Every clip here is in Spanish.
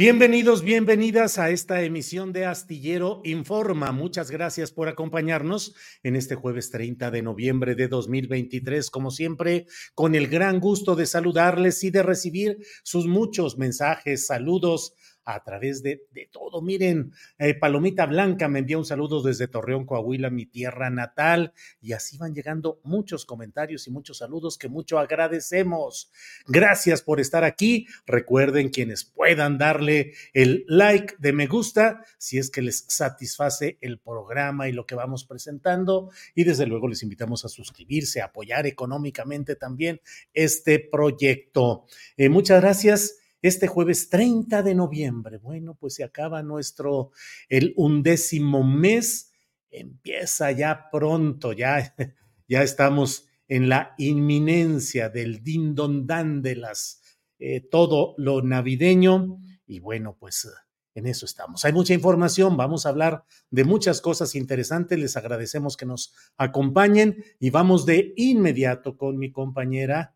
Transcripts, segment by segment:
Bienvenidos, bienvenidas a esta emisión de Astillero Informa. Muchas gracias por acompañarnos en este jueves 30 de noviembre de 2023. Como siempre, con el gran gusto de saludarles y de recibir sus muchos mensajes, saludos a través de, de todo. Miren, eh, Palomita Blanca me envía un saludo desde Torreón, Coahuila, mi tierra natal, y así van llegando muchos comentarios y muchos saludos que mucho agradecemos. Gracias por estar aquí. Recuerden quienes puedan darle el like de me gusta si es que les satisface el programa y lo que vamos presentando. Y desde luego les invitamos a suscribirse, a apoyar económicamente también este proyecto. Eh, muchas gracias este jueves 30 de noviembre. Bueno, pues se acaba nuestro, el undécimo mes, empieza ya pronto, ya, ya estamos en la inminencia del din don dan de las, eh, todo lo navideño y bueno, pues en eso estamos. Hay mucha información, vamos a hablar de muchas cosas interesantes, les agradecemos que nos acompañen y vamos de inmediato con mi compañera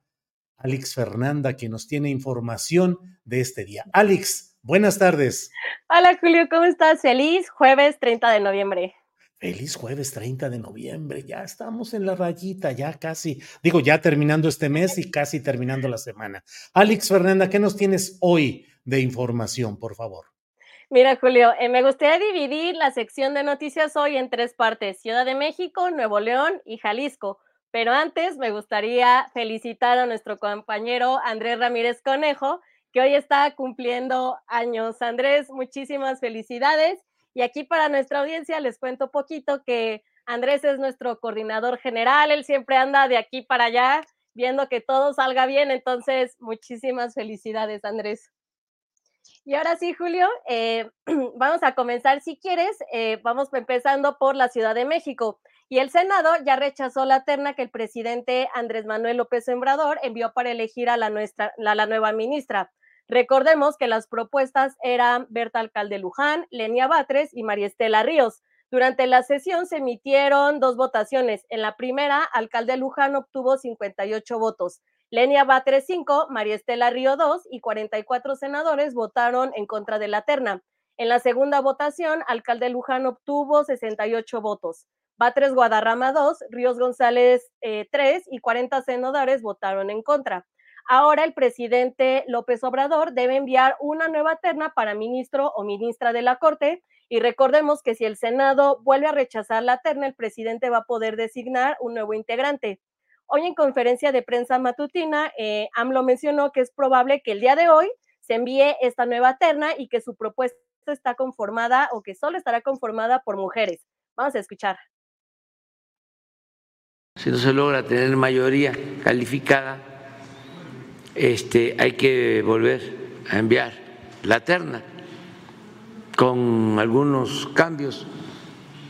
Alex Fernanda, que nos tiene información de este día. Alex, buenas tardes. Hola Julio, ¿cómo estás? Feliz jueves 30 de noviembre. Feliz jueves 30 de noviembre, ya estamos en la rayita, ya casi, digo, ya terminando este mes y casi terminando la semana. Alex Fernanda, ¿qué nos tienes hoy de información, por favor? Mira, Julio, eh, me gustaría dividir la sección de noticias hoy en tres partes, Ciudad de México, Nuevo León y Jalisco. Pero antes me gustaría felicitar a nuestro compañero Andrés Ramírez Conejo, que hoy está cumpliendo años. Andrés, muchísimas felicidades. Y aquí para nuestra audiencia les cuento poquito que Andrés es nuestro coordinador general, él siempre anda de aquí para allá viendo que todo salga bien, entonces muchísimas felicidades, Andrés. Y ahora sí, Julio, eh, vamos a comenzar, si quieres, eh, vamos empezando por la Ciudad de México. Y el Senado ya rechazó la terna que el presidente Andrés Manuel López Obrador envió para elegir a la, nueva ministra. Recordemos que las propuestas eran Berta Alcalde Luján, Lenia Batres y María Estela Ríos. Durante la sesión se emitieron dos votaciones. En la primera, Alcalde Luján obtuvo 58 votos. Lenia Batres 5, María Estela Río 2 y 44 senadores votaron en contra de la terna. En la segunda votación, Alcalde Luján obtuvo 68 votos. Batres Guadarrama 2, Ríos González eh, 3 y 40 senadores votaron en contra. Ahora el presidente López Obrador debe enviar una nueva terna para ministro o ministra de la Corte y recordemos que si el Senado vuelve a rechazar la terna, el presidente va a poder designar un nuevo integrante. Hoy en conferencia de prensa matutina, eh, AMLO mencionó que es probable que el día de hoy se envíe esta nueva terna y que su propuesta está conformada o que solo estará conformada por mujeres. Vamos a escuchar. Si no se logra tener mayoría calificada, este, hay que volver a enviar la terna, con algunos cambios.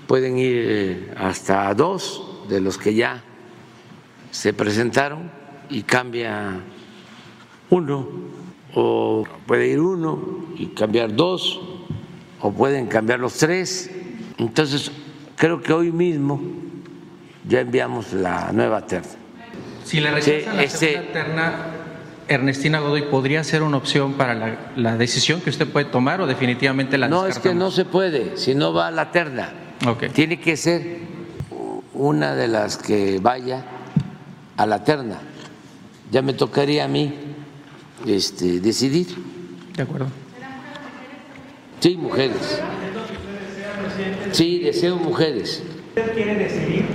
Pueden ir eh, hasta dos de los que ya se presentaron y cambia uno, o puede ir uno y cambiar dos, o pueden cambiar los tres. Entonces, creo que hoy mismo ya enviamos la nueva terna. Si le rechazan la este- segunda terna, Ernestina Godoy, ¿podría ser una opción para la, la decisión que usted puede tomar o definitivamente la No, es que no se puede, si no va a la terna. Ok. Tiene que ser una de las que vaya a la terna. Ya me tocaría a mí este, decidir. De acuerdo. Sí, mujeres. Sí, deseo mujeres. ¿Usted quiere decidir?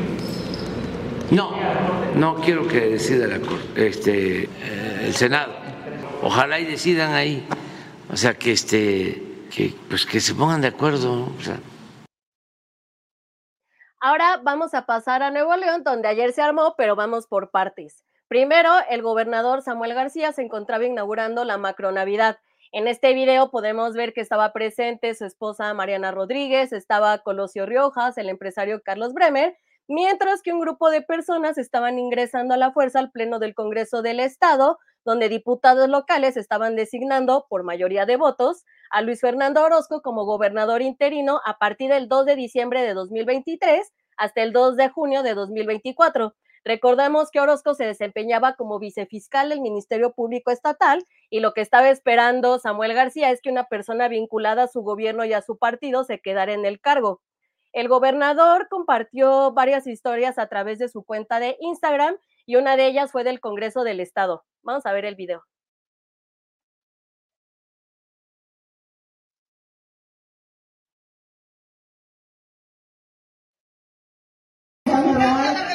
No, no quiero que decida la este, eh, el Senado. Ojalá y decidan ahí. O sea, que este, que, pues que se pongan de acuerdo. Ahora vamos a pasar a Nuevo León, donde ayer se armó, pero vamos por partes. Primero, el gobernador Samuel García se encontraba inaugurando la macronavidad. En este video podemos ver que estaba presente su esposa Mariana Rodríguez, estaba Colosio Riojas, el empresario Carlos Bremer, mientras que un grupo de personas estaban ingresando a la fuerza al Pleno del Congreso del Estado, donde diputados locales estaban designando, por mayoría de votos, a Luis Fernando Orozco como gobernador interino a partir del 2 de diciembre de 2023 hasta el 2 de junio de 2024. Recordemos que Orozco se desempeñaba como vicefiscal del Ministerio Público Estatal y lo que estaba esperando Samuel García es que una persona vinculada a su gobierno y a su partido se quedara en el cargo. El gobernador compartió varias historias a través de su cuenta de Instagram y una de ellas fue del Congreso del Estado. Vamos a ver el video.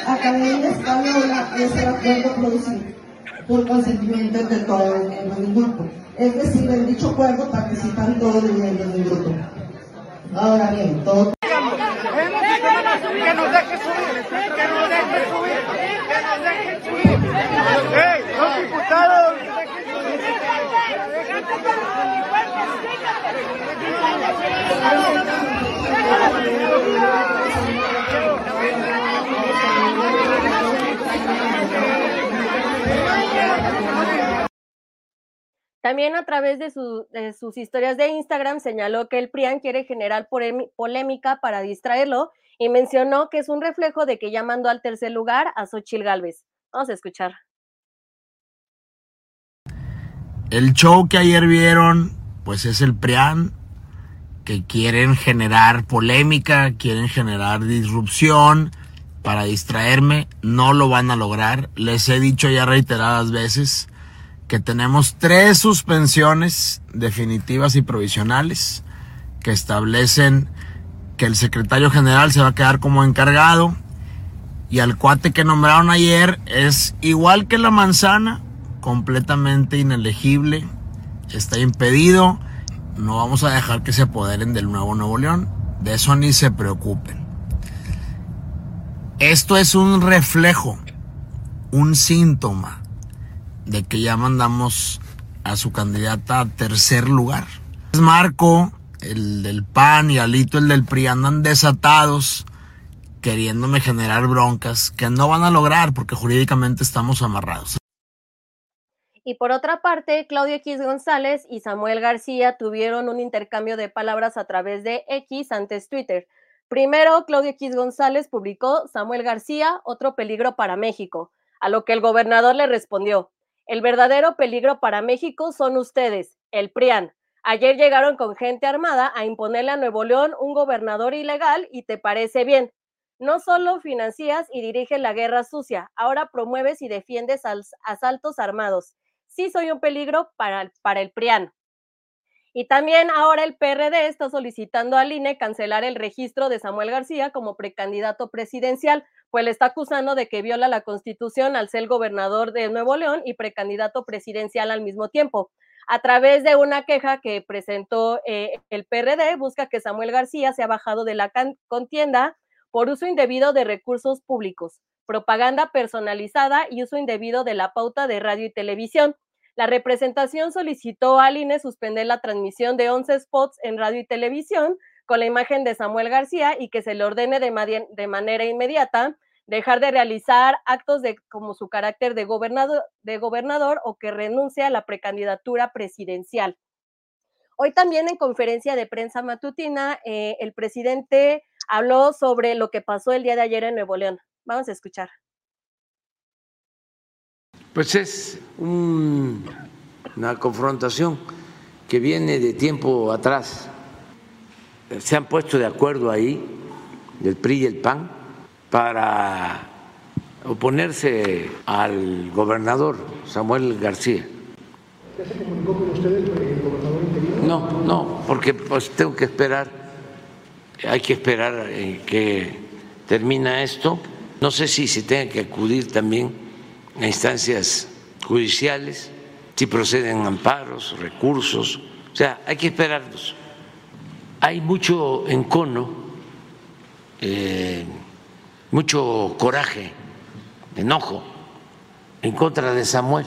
Academia Española es el acuerdo producido por consentimiento de todos los miembros del grupo. Es decir, en dicho acuerdo participan todos los miembros del grupo. Ahora bien, todo Que nos deje subir, que nos deje subir, que nos deje subir. ¡Ey, los diputados! También a través de, su- de sus historias de Instagram señaló que el PRIAN quiere generar polémica para distraerlo y mencionó que es un reflejo de que ya mandó al tercer lugar a Xochil Gálvez. Vamos a escuchar. El show que ayer vieron, pues es el PRIAN, que quieren generar polémica, quieren generar disrupción para distraerme. No lo van a lograr. Les he dicho ya reiteradas veces que tenemos tres suspensiones definitivas y provisionales que establecen que el secretario general se va a quedar como encargado y al cuate que nombraron ayer es igual que la manzana, completamente inelegible, está impedido, no vamos a dejar que se apoderen del nuevo Nuevo León, de eso ni se preocupen. Esto es un reflejo, un síntoma de que ya mandamos a su candidata a tercer lugar. Marco, el del PAN y Alito, el del PRI, andan desatados queriéndome generar broncas que no van a lograr porque jurídicamente estamos amarrados. Y por otra parte, Claudio X González y Samuel García tuvieron un intercambio de palabras a través de X antes Twitter. Primero, Claudio X González publicó Samuel García, otro peligro para México, a lo que el gobernador le respondió, el verdadero peligro para México son ustedes, el PRIAN. Ayer llegaron con gente armada a imponerle a Nuevo León un gobernador ilegal y te parece bien. No solo financias y diriges la guerra sucia, ahora promueves y defiendes asaltos armados sí soy un peligro para, para el PRIAN. Y también ahora el PRD está solicitando al INE cancelar el registro de Samuel García como precandidato presidencial, pues le está acusando de que viola la constitución al ser gobernador de Nuevo León y precandidato presidencial al mismo tiempo. A través de una queja que presentó eh, el PRD, busca que Samuel García sea bajado de la contienda por uso indebido de recursos públicos, propaganda personalizada y uso indebido de la pauta de radio y televisión. La representación solicitó al INE suspender la transmisión de 11 spots en radio y televisión con la imagen de Samuel García y que se le ordene de, manera inmediata dejar de realizar actos de como su carácter de gobernador, de gobernador o que renuncie a la precandidatura presidencial. Hoy también en conferencia de prensa matutina, eh, el presidente habló sobre lo que pasó el día de ayer en Nuevo León. Vamos a escuchar. Pues es una confrontación que viene de tiempo atrás se han puesto de acuerdo ahí, el PRI y el PAN, para oponerse al gobernador Samuel García. ¿Ya se comunicó con ustedes el gobernador interino? No, no, porque pues tengo que esperar, hay que esperar que termina esto. No sé si se tenga que acudir también a instancias judiciales, si proceden amparos, recursos, o sea, hay que esperarlos hay mucho encono, eh, mucho coraje, enojo en contra de Samuel.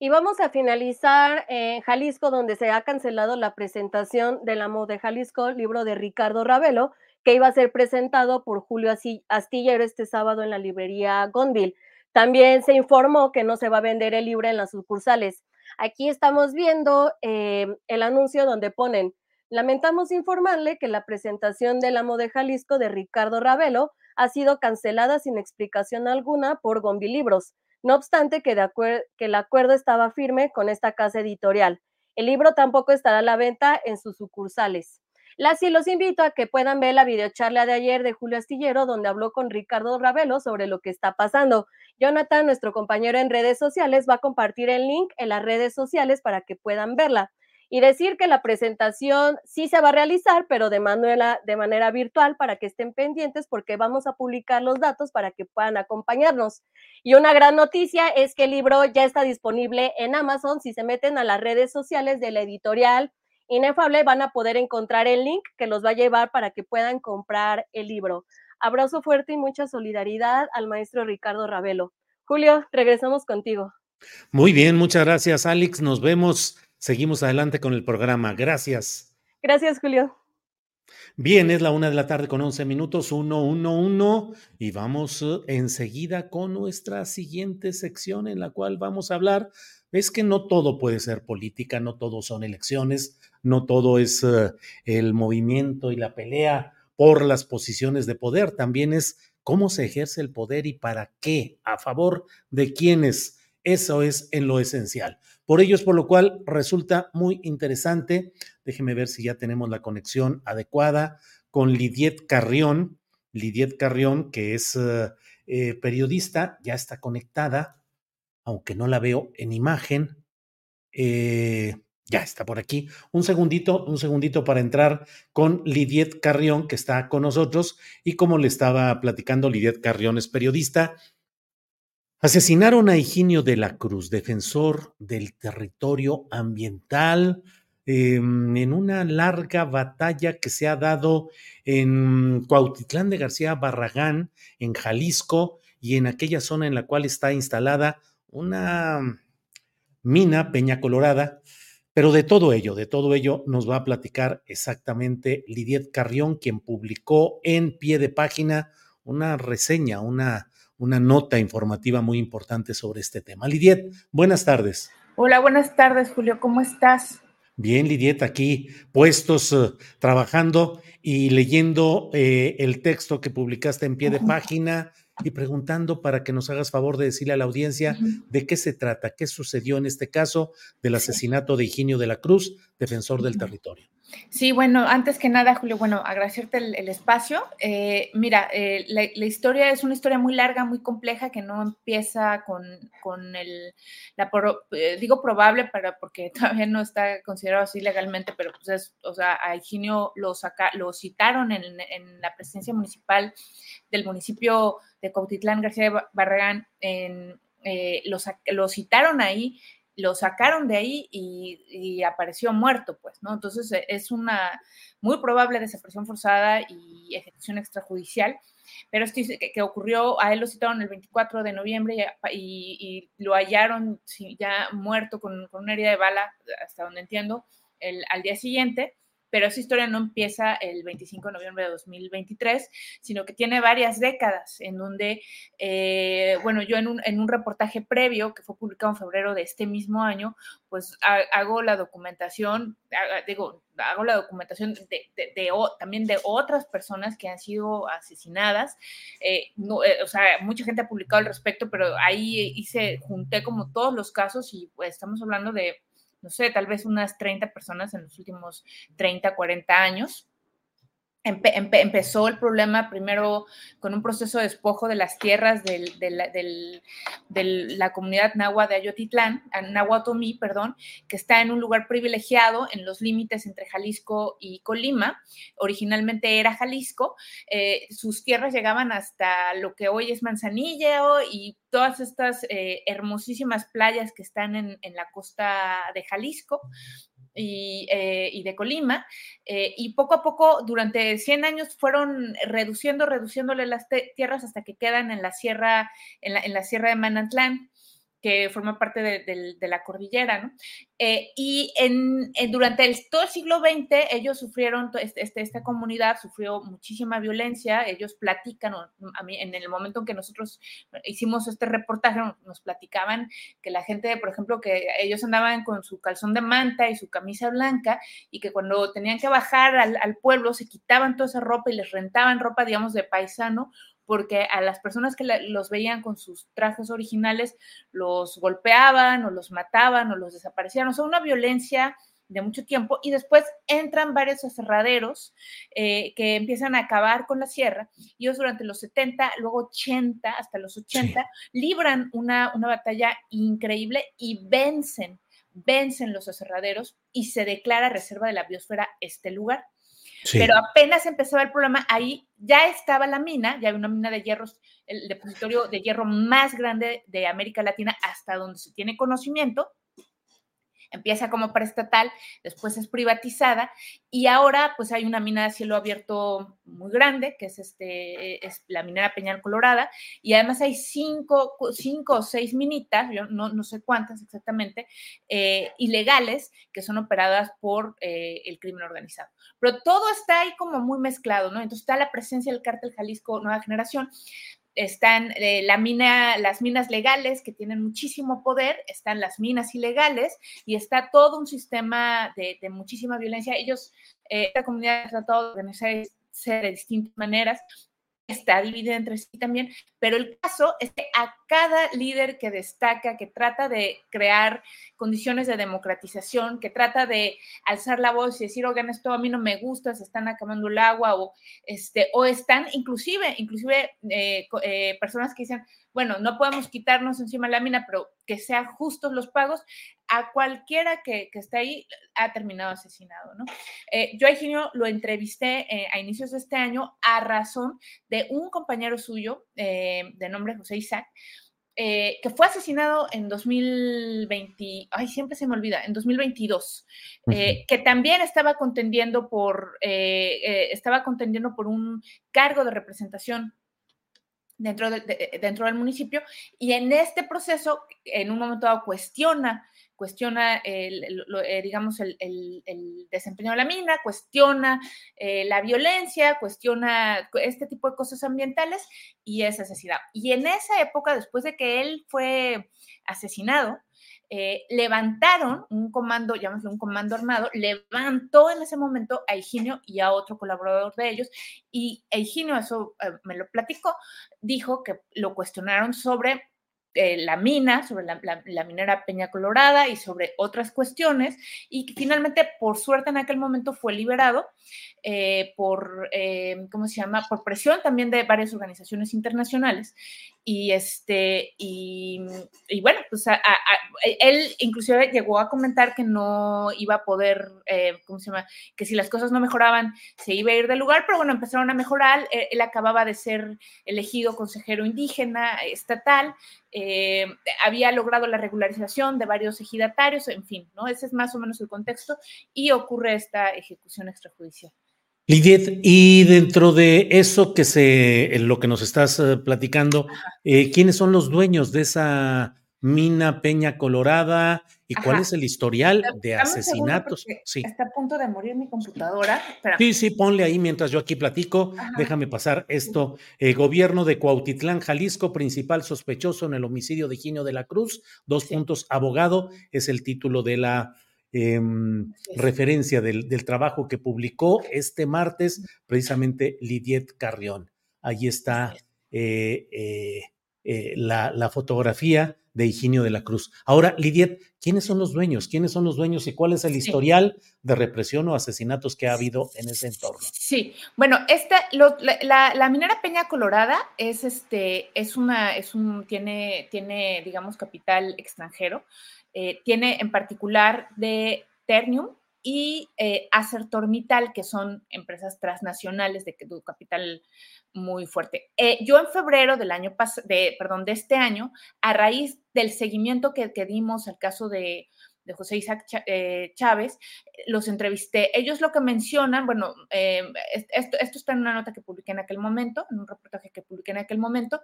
Y vamos a finalizar en Jalisco, donde se ha cancelado la presentación del Amo de Jalisco, libro de Ricardo Ravelo, que iba a ser presentado por Julio Astillero este sábado en la librería Gonville. También se informó que no se va a vender el libro en las sucursales. Aquí estamos viendo eh, el anuncio donde ponen, lamentamos informarle que la presentación del amo de Jalisco de Ricardo Ravelo ha sido cancelada sin explicación alguna por Gombi Libros, no obstante que, que el acuerdo estaba firme con esta casa editorial. El libro tampoco estará a la venta en sus sucursales. Las y los invito a que puedan ver la videocharla de ayer de Julio Astillero, donde habló con Ricardo Ravelo sobre lo que está pasando. Jonathan, nuestro compañero en redes sociales, va a compartir el link en las redes sociales para que puedan verla. Y decir que la presentación sí se va a realizar, pero de manera, de manera virtual para que estén pendientes porque vamos a publicar los datos para que puedan acompañarnos. Y una gran noticia es que el libro ya está disponible en Amazon. Si se meten a las redes sociales de la editorial Inefable van a poder encontrar el link que los va a llevar para que puedan comprar el libro. Abrazo fuerte y mucha solidaridad al maestro Ricardo Ravelo. Julio, regresamos contigo. Muy bien, muchas gracias, Alex. Nos vemos. Seguimos adelante con el programa. Gracias. Gracias, Julio. Bien, es la una de la tarde con once minutos, uno, uno, uno, y vamos eh, enseguida con nuestra siguiente sección en la cual vamos a hablar. Es que no todo puede ser política, no todo son elecciones, no todo es eh, el movimiento y la pelea por las posiciones de poder, también es cómo se ejerce el poder y para qué, a favor de quiénes. Eso es en lo esencial. Por ello es por lo cual resulta muy interesante. Déjeme ver si ya tenemos la conexión adecuada con Lidiet Carrión. Lidiet Carrión, que es eh, eh, periodista, ya está conectada, aunque no la veo en imagen. Eh, ya está por aquí. Un segundito, un segundito para entrar con Lidiet Carrión, que está con nosotros. Y como le estaba platicando, Lidiet Carrión es periodista. Asesinaron a Higinio de la Cruz, defensor del territorio ambiental, em, en una larga batalla que se ha dado en Cuautitlán de García Barragán, en Jalisco, y en aquella zona en la cual está instalada una mina, Peña Colorada, pero de todo ello, de todo ello nos va a platicar exactamente Lidiet Carrión, quien publicó en pie de página una reseña, una, una nota informativa muy importante sobre este tema. Lidiet, buenas tardes. Hola, buenas tardes, Julio, ¿cómo estás? Bien, Lidiet, aquí puestos eh, trabajando y leyendo eh, el texto que publicaste en pie de página y preguntando para que nos hagas favor de decirle a la audiencia de qué se trata, qué sucedió en este caso del asesinato de Higinio de la Cruz, defensor del territorio. Sí, bueno, antes que nada, Julio, bueno, agradecerte el, espacio. Eh, mira, eh, la, historia es una historia muy larga, muy compleja, que no empieza con, con el, la, eh, digo probable, para, porque todavía no está considerado así legalmente, pero pues es, o sea, a Higinio lo, saca, lo citaron en, en la presidencia municipal del municipio de Cautitlán García Barragán, en, lo citaron ahí lo sacaron de ahí y, apareció muerto, pues, ¿no? Entonces e, es una muy probable desaparición forzada y ejecución extrajudicial. pero esto que, ocurrió, a él lo citaron el 24 de noviembre y, y, lo hallaron ya muerto con, con, una herida de bala, hasta donde entiendo, el, al día siguiente pero esa historia no empieza el 25 de noviembre de 2023, sino que tiene varias décadas en donde, eh, bueno, yo en un, en un, reportaje previo que fue publicado en febrero de este mismo año, pues hago la documentación, digo, hago la documentación de, también de otras personas que han sido asesinadas. Eh, eh, o sea, mucha gente ha publicado al respecto, pero ahí hice, junté como todos los casos y pues estamos hablando de no sé, tal vez unas 30 personas en los últimos 30, 40 años. Empe empe empezó el problema primero con un proceso de despojo de las tierras de la comunidad nahua de Ayotitlán, Nahuatomí, perdón, que está en un lugar privilegiado en los límites entre Jalisco y Colima. Originalmente era Jalisco. Eh, sus tierras llegaban hasta lo que hoy es Manzanillo y todas estas eh, hermosísimas playas que están en la costa de Jalisco y, eh, y de Colima, eh, y poco a poco, durante 100 años, fueron reduciendo, reduciéndole las tierras hasta que quedan en la sierra, en la, en la sierra de Manantlán que forma parte de, la cordillera, ¿no? Eh, y en, durante el, todo el siglo XX ellos sufrieron, este, este, esta comunidad sufrió muchísima violencia, ellos platican, a mí, en el momento en que nosotros hicimos este reportaje, nos platicaban que la gente, por ejemplo, que ellos andaban con su calzón de manta y su camisa blanca y que cuando tenían que bajar al, al pueblo se quitaban toda esa ropa y les rentaban ropa, digamos, de paisano porque a las personas que los veían con sus trajes originales los golpeaban o los mataban o los desaparecían, o sea, una violencia de mucho tiempo y después entran varios aserraderos eh, que empiezan a acabar con la sierra y ellos durante los 70, luego 80, hasta los 80, sí. libran una, una batalla increíble y vencen, vencen los aserraderos y se declara reserva de la biosfera este lugar. Pero apenas empezaba el programa, ahí ya estaba la mina, ya había una mina de hierros, el depositorio de hierro más grande de América Latina hasta donde se tiene conocimiento. Empieza como paraestatal, después es privatizada y ahora pues hay una mina de cielo abierto muy grande, que es, este, es la minera Peñal Colorada, y además hay cinco, cinco o seis minitas, yo no, no sé cuántas exactamente, eh, ilegales que son operadas por eh, el crimen organizado. Pero todo está ahí como muy mezclado, ¿no? Entonces está la presencia del cártel Jalisco Nueva Generación, están eh, la mina, las minas legales que tienen muchísimo poder, están las minas ilegales y está todo un sistema de, muchísima violencia. Ellos, eh, esta comunidad ha tratado de organizarse de distintas maneras, está dividida entre sí también, pero el caso es que a cada líder que destaca, que trata de crear condiciones de democratización, que trata de alzar la voz y decir, oigan, esto a mí no me gusta, se están acabando el agua, o, este, o están inclusive, inclusive eh, eh, personas que dicen, bueno, no podemos quitarnos encima la mina, pero que sean justos los pagos, a cualquiera que, que esté ahí ha terminado asesinado, ¿no? Eh, yo a Eugenio lo entrevisté eh, a inicios de este año a razón de un compañero suyo eh, de nombre José Isaac, eh, que fue asesinado en 2020, ay, siempre se me olvida, en 2022, uh -huh. eh, que también estaba contendiendo por, eh, estaba contendiendo por un cargo de representación dentro, de, de, dentro del municipio y en este proceso, en un momento dado, cuestiona cuestiona, el, el, eh, digamos, el, el, desempeño de la mina, cuestiona eh, la violencia, cuestiona este tipo de cosas ambientales y es asesinado. Y en esa época, después de que él fue asesinado, eh, levantaron un comando, llamémoslo un comando armado, levantó en ese momento a Higinio y a otro colaborador de ellos, y Higinio, eso eh, me lo platicó, dijo que lo cuestionaron sobre eh, la mina, sobre la, minera Peña Colorada y sobre otras cuestiones, y que finalmente, por suerte, en aquel momento fue liberado por, eh, ¿cómo se llama?, por presión también de varias organizaciones internacionales. Y, este, y, y bueno, pues él inclusive llegó a comentar que no iba a poder, eh, ¿cómo se llama?, que si las cosas no mejoraban, se iba a ir del lugar, pero bueno, empezaron a mejorar. Él, él acababa de ser elegido consejero indígena estatal, eh, había logrado la regularización de varios ejidatarios, en fin, ¿no? Ese es más o menos el contexto y ocurre esta ejecución extrajudicial. Lidiet, y dentro de eso que se, lo que nos estás eh, platicando, eh, ¿quiénes son los dueños de esa mina Peña Colorada y cuál es el historial de asesinatos? Sí. Está a punto de morir mi computadora. Sí, sí, ponle ahí mientras yo aquí platico. Déjame pasar esto. Eh, gobierno de Cuautitlán, Jalisco, principal sospechoso en el homicidio de Ginio de la Cruz. Dos puntos, abogado, es el título de la Em, referencia del, trabajo que publicó este martes precisamente Lidiet Carrión. Ahí está eh, eh, eh, la, fotografía de Higinio de la Cruz. Ahora, Lidiet, ¿quiénes son los dueños? ¿Quiénes son los dueños y cuál es el historial de represión o asesinatos que ha habido en ese entorno? Sí, bueno, esta, la, minera Peña Colorada es este, es una, es un, tiene, tiene, digamos, capital extranjero. Eh, tiene en particular de Ternium y eh, Acertormital, que son empresas transnacionales de, capital muy fuerte. Eh, yo en febrero del año de, perdón, de este año, a raíz del seguimiento que, dimos al caso de, José Isaac eh, Chávez, los entrevisté. Ellos lo que mencionan, bueno, esto, esto, está en una nota que publiqué en aquel momento, en un reportaje que publiqué en aquel momento,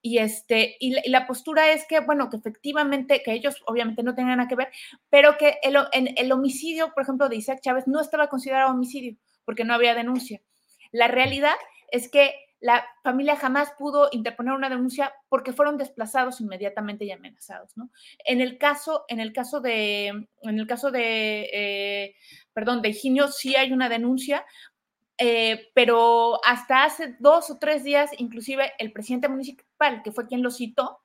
y, este, y, la, postura es que, bueno, que efectivamente, que ellos obviamente no tenían nada que ver, pero que el, el homicidio, por ejemplo, de Isaac Chávez no estaba considerado homicidio porque no había denuncia. La realidad es que la familia jamás pudo interponer una denuncia porque fueron desplazados inmediatamente y amenazados, ¿no? En el caso, en el caso de, en el caso de, eh, perdón, de Higinio sí hay una denuncia eh, pero hasta hace dos o tres días, inclusive el presidente municipal, que fue quien lo citó,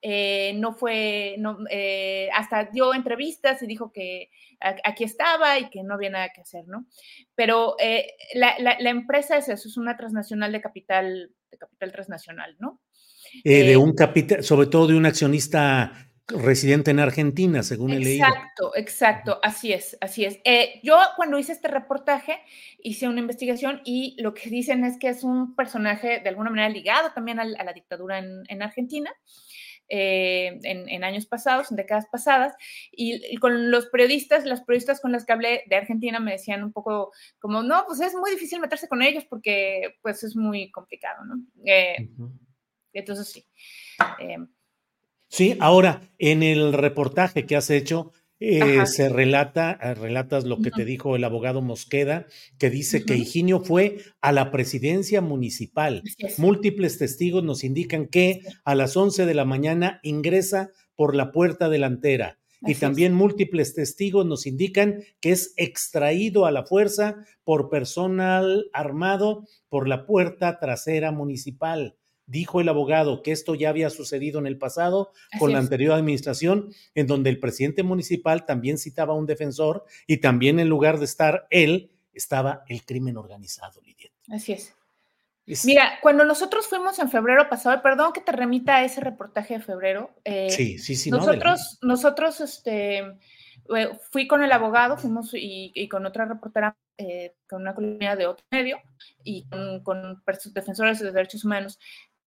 eh, no fue, no, eh, hasta dio entrevistas y dijo que aquí estaba y que no había nada que hacer, ¿no? Pero la, la, empresa es eso, es una transnacional de capital, de capital transnacional, ¿no? de un capital, sobre todo de un accionista residente en Argentina, según he leído. Exacto, exacto, así es, así es. Eh, yo cuando hice este reportaje hice una investigación y lo que dicen es que es un personaje de alguna manera ligado también a, la dictadura en, Argentina. Eh, en, años pasados, en décadas pasadas, y, con los periodistas, las periodistas con las que hablé de Argentina me decían un poco como, no, pues es muy difícil meterse con ellos porque pues es muy complicado, ¿no? Eh, entonces sí. Sí, ahora en el reportaje que has hecho, eh, se relata, eh, relatas lo que te dijo el abogado Mosqueda, que dice que Higinio fue a la presidencia municipal. Múltiples testigos nos indican que a las 11 de la mañana ingresa por la puerta delantera. y también múltiples testigos nos indican que es extraído a la fuerza por personal armado por la puerta trasera municipal dijo el abogado que esto ya había sucedido en el pasado con la anterior administración, en donde el presidente municipal también citaba a un defensor y también en lugar de estar él, estaba el crimen organizado, Lidia. Así es. Mira, cuando nosotros fuimos en febrero pasado, perdón que te remita a ese reportaje de febrero. Eh, sí, sí, sí. Nosotros, nosotros, este, fui con el abogado, fuimos y, con otra reportera, eh, con una colonia de otro medio y con, con defensores de derechos humanos.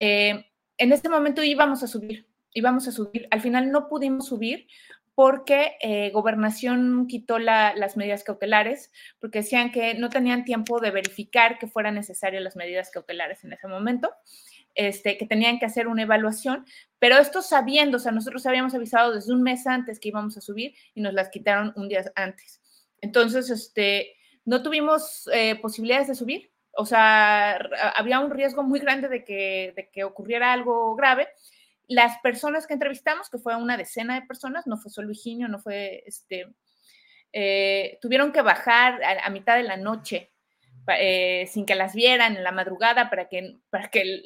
Eh, en este momento íbamos a subir, íbamos a subir. Al final no pudimos subir porque eh, gobernación quitó las medidas cautelares, porque decían que no tenían tiempo de verificar que fueran necesarias las medidas cautelares en ese momento, este, que tenían que hacer una evaluación, pero esto sabiendo, o sea, nosotros habíamos avisado desde un mes antes que íbamos a subir y nos las quitaron un día antes. Entonces, este, no tuvimos eh, posibilidades de subir o sea, había un riesgo muy grande de que, de que ocurriera algo grave. Las personas que entrevistamos, que fue una decena de personas, no fue solo Higinio, no fue, este, eh, tuvieron que bajar a, a, mitad de la noche eh, sin que las vieran en la madrugada para que, para que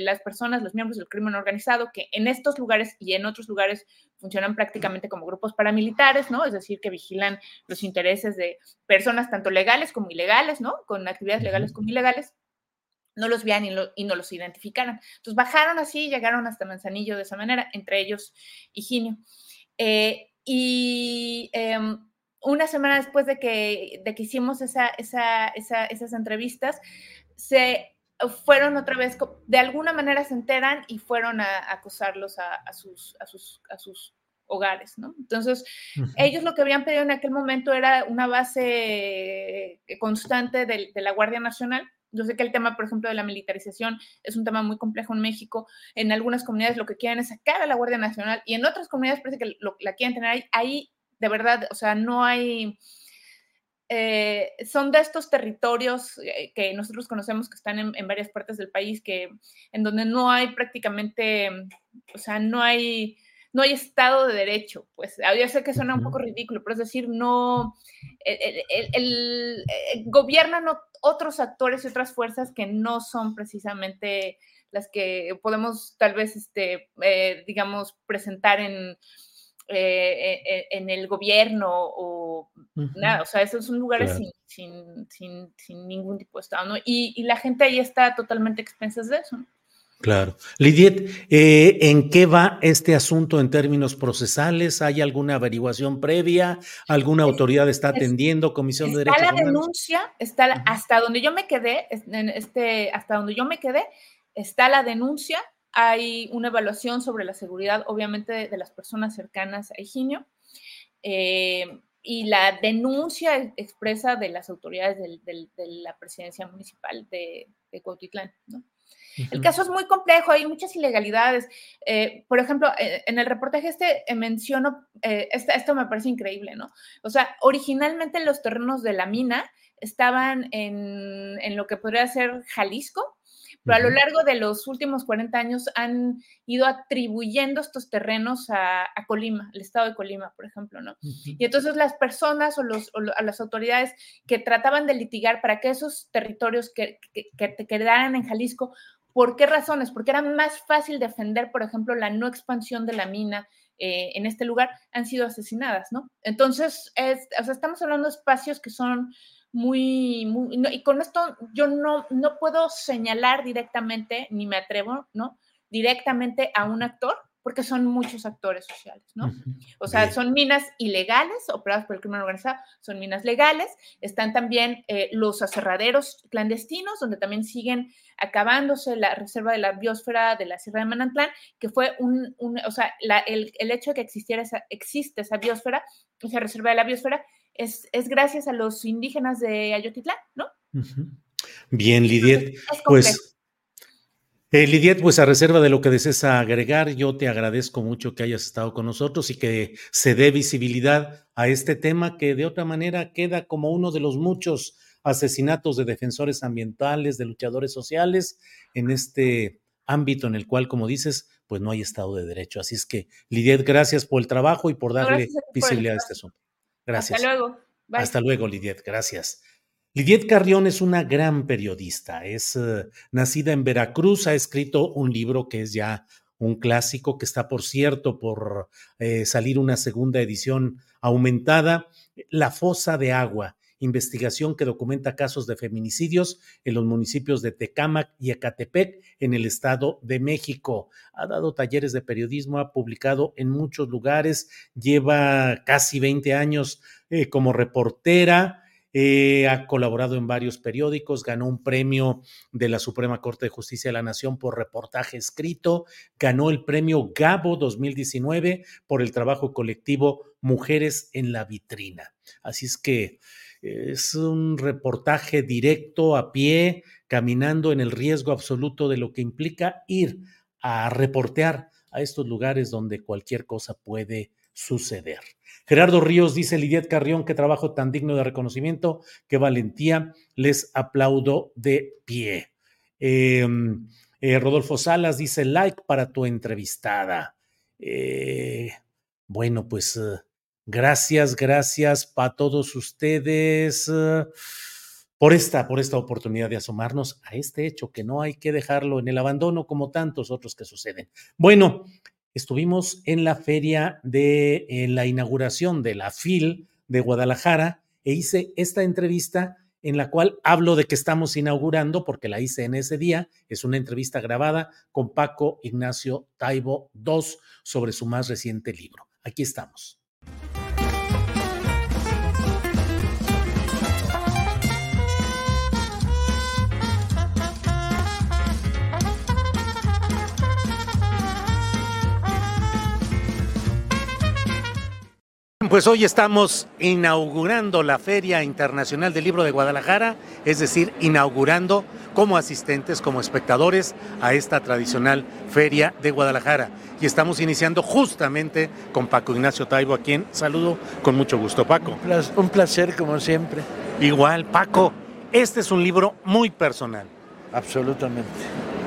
las personas, los miembros del crimen organizado, que en estos lugares y en otros lugares funcionan prácticamente como grupos paramilitares, ¿no? Es decir, que vigilan los intereses de personas tanto legales como ilegales, ¿no? Con actividades legales como ilegales no los vean y, no los identificaran. Entonces bajaron así y llegaron hasta Manzanillo de esa manera, entre ellos Higinio. Eh, y em, una semana después de que, de que hicimos esa, esa, esas entrevistas, se fueron otra vez, de alguna manera se enteran y fueron a, acusarlos a, sus, a, sus, a sus hogares, ¿no? Entonces, ellos lo que habían pedido en aquel momento era una base constante de, la Guardia Nacional. Yo sé que el tema, por ejemplo, de la militarización es un tema muy complejo en México. En algunas comunidades lo que quieren es sacar a la Guardia Nacional y en otras comunidades parece que lo, la quieren tener ahí. Ahí, de verdad, o sea, no hay eh, son de estos territorios eh, que nosotros conocemos que están en, varias partes del país, que en donde no hay prácticamente, o sea, no hay, no hay Estado de Derecho. Pues ah, yo sé que suena un poco ridículo, pero es decir, no, el, gobiernan otros actores y otras fuerzas que no son precisamente las que podemos tal vez, este, eh, digamos, presentar en eh, eh, en el gobierno o nada, o sea, esos son lugares sin, sin, sin, ningún tipo de Estado, ¿no? Y, la gente ahí está totalmente expensas de eso, ¿no? Claro. Lidiet, eh, ¿en qué va este asunto en términos procesales? ¿Hay alguna averiguación previa? ¿Alguna autoridad está atendiendo? ¿Comisión de Derechos Está la denuncia, está hasta donde yo me quedé, este, hasta donde yo me quedé, está la denuncia hay una evaluación sobre la seguridad, obviamente, de, las personas cercanas a Higinio. Eh, y la denuncia expresa de las autoridades de la presidencia municipal de, de Cuautitlán. El caso es muy complejo, hay muchas ilegalidades. Eh, por ejemplo, eh, en el reportaje este menciono, esto, me parece increíble, ¿no? O sea, originalmente los terrenos de la mina estaban en, en lo que podría ser Jalisco, pero a lo largo de los últimos 40 años han ido atribuyendo estos terrenos a, Colima, al estado de Colima, por ejemplo, ¿no? Y entonces las personas o, los, a las autoridades que trataban de litigar para que esos territorios que, que, quedaran en Jalisco, ¿por qué razones? Porque era más fácil defender, por ejemplo, la no expansión de la mina eh, en este lugar, han sido asesinadas, ¿no? Entonces, es, o sea, estamos hablando de espacios que son muy, muy y con esto yo no, no puedo señalar directamente, ni me atrevo, ¿no? Directamente a un actor, porque son muchos actores sociales, ¿no? O sea, son minas ilegales operadas por el crimen organizado, son minas legales, están también eh, los aserraderos clandestinos, donde también siguen acabándose la reserva de la biosfera de la Sierra de Manantlán, que fue un, o sea, el, el, hecho de que existiera esa, existe esa biosfera, esa reserva de la biosfera, es, gracias a los indígenas de Ayotitlán, ¿no? Bien, Lidiet. pues, eh, Lidiet, pues a reserva de lo que desees agregar, yo te agradezco mucho que hayas estado con nosotros y que se dé visibilidad a este tema que de otra manera queda como uno de los muchos asesinatos de defensores ambientales, de luchadores sociales en este ámbito en el cual, como dices, pues no hay Estado de Derecho. Así es que, Lidiet, gracias por el trabajo y por darle visibilidad a este asunto. Gracias. Hasta luego. Hasta luego, Lidiet. Gracias. Lidiet Carrión es una gran periodista. Es eh, nacida en Veracruz, ha escrito un libro que es ya un clásico, que está, por cierto, por eh, salir una segunda edición aumentada, La fosa de agua, investigación que documenta casos de feminicidios en los municipios de Tecámac y Ecatepec en el Estado de México. Ha dado talleres de periodismo, ha publicado en muchos lugares, lleva casi 20 años eh, como reportera. Eh, ha colaborado en varios periódicos, ganó un premio de la Suprema Corte de Justicia de la Nación por reportaje escrito, ganó el premio Gabo 2019 por el trabajo colectivo Mujeres en la Vitrina. Así es que es un reportaje directo a pie, caminando en el riesgo absoluto de lo que implica ir a reportear a estos lugares donde cualquier cosa puede suceder. Gerardo Ríos dice, Lidiet Carrión, qué trabajo tan digno de reconocimiento, qué valentía, les aplaudo de pie. Em, eh, Rodolfo Salas dice, like para tu entrevistada. Eh, bueno, pues eh, Gracias, gracias para todos ustedes eh, por esta, por esta oportunidad de asomarnos a este hecho que no hay que dejarlo en el abandono como tantos otros que suceden. Bueno, estuvimos en la feria de la inauguración de la FIL de Guadalajara e hice esta entrevista en la cual hablo de que estamos inaugurando, porque la hice en ese día, es una entrevista grabada con Paco Ignacio Taibo II sobre su más reciente libro. Aquí estamos. Bien, pues hoy estamos inaugurando la Feria Internacional del Libro de Guadalajara, es decir, inaugurando como asistentes, como espectadores a esta tradicional Feria de Guadalajara. Y estamos iniciando justamente con Paco Ignacio Taibo, a quien saludo con mucho gusto. Paco. Un placer, como siempre. Igual, Paco, este es un libro muy personal. Absolutamente.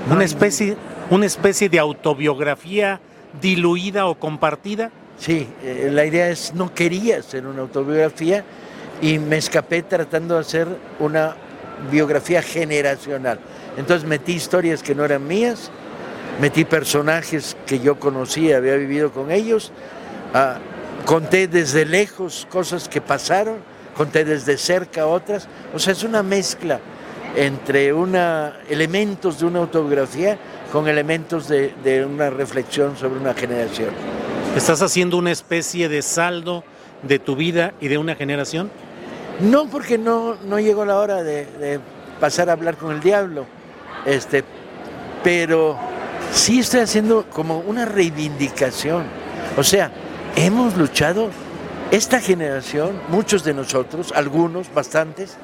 Una especie, una especie de autobiografía diluida o compartida Sí, eh, la idea es, no quería hacer una autobiografía y me escapé tratando de hacer una biografía generacional. Entonces metí historias que no eran mías, metí personajes que yo conocía, había vivido con ellos, ah, conté desde lejos cosas que pasaron, conté desde cerca otras, o sea, es una mezcla entre una, elementos de una autobiografía con elementos de, de una reflexión sobre una generación. ¿Estás haciendo una especie de saldo de tu vida y de una generación? No, porque no, no llegó la hora de, pasar a hablar con el diablo. Este, pero sí estoy haciendo como una reivindicación. O sea, hemos luchado, esta generación, muchos de nosotros, algunos, bastantes,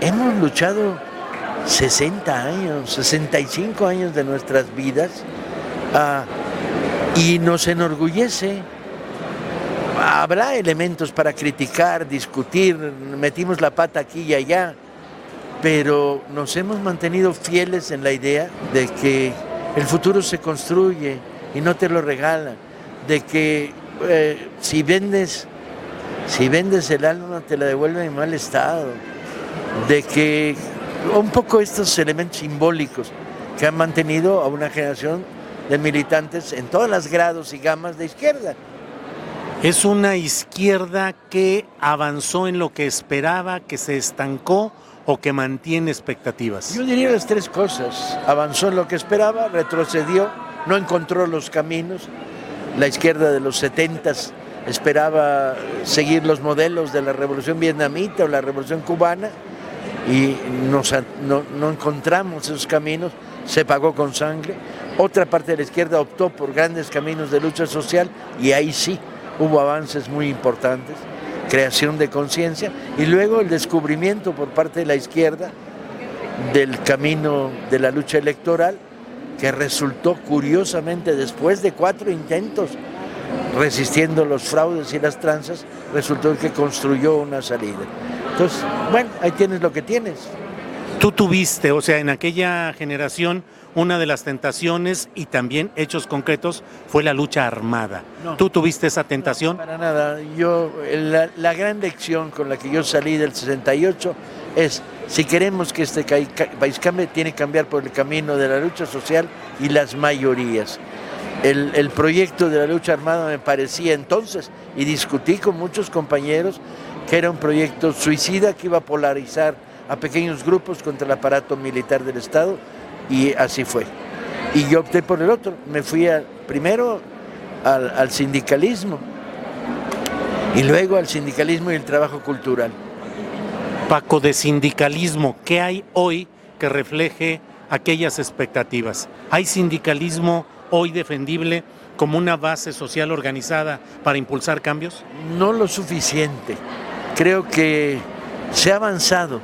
hemos luchado 60 años, 65 años de nuestras vidas a y nos enorgullece. Habrá elementos para criticar, discutir, metimos la pata aquí y allá, pero nos hemos mantenido fieles en la idea de que el futuro se construye y no te lo regalan, de que eh, si vendes si vendes el alma te la devuelven en mal estado, de que un poco estos elementos simbólicos que han mantenido a una generación de militantes en todas las grados y gamas de izquierda. ¿Es una izquierda que avanzó en lo que esperaba, que se estancó o que mantiene expectativas? Yo diría las tres cosas. Avanzó en lo que esperaba, retrocedió, no encontró los caminos. La izquierda de los 70 esperaba seguir los modelos de la revolución vietnamita o la revolución cubana y no, no encontramos esos caminos, se pagó con sangre otra parte de la izquierda optó por grandes caminos de lucha social y ahí sí hubo avances muy importantes, creación de conciencia y luego el descubrimiento por parte de la izquierda del camino de la lucha electoral que resultó curiosamente después de cuatro intentos resistiendo los fraudes y las tranzas, resultó que construyó una salida. Entonces, bueno, ahí tienes lo que tienes. Tú tuviste, o sea, en aquella generación una de las tentaciones y también hechos concretos fue la lucha armada. ¿Tú tuviste esa tentación? para nada. Yo, la, la, gran lección con la que yo salí del 68 es, si queremos que este país cambie, tiene que cambiar por el camino de la lucha social y las mayorías. El, el proyecto de la lucha armada me parecía entonces, y discutí con muchos compañeros, que era un proyecto suicida que iba a polarizar a pequeños grupos contra el aparato militar del Estado y así fue. Y yo opté por el otro, me fui primero al, sindicalismo y luego al sindicalismo y el trabajo cultural. Paco, de sindicalismo, ¿qué hay hoy que refleje aquellas expectativas? ¿Hay sindicalismo hoy defendible como una base social organizada para impulsar cambios? No lo suficiente. Creo que se ha avanzado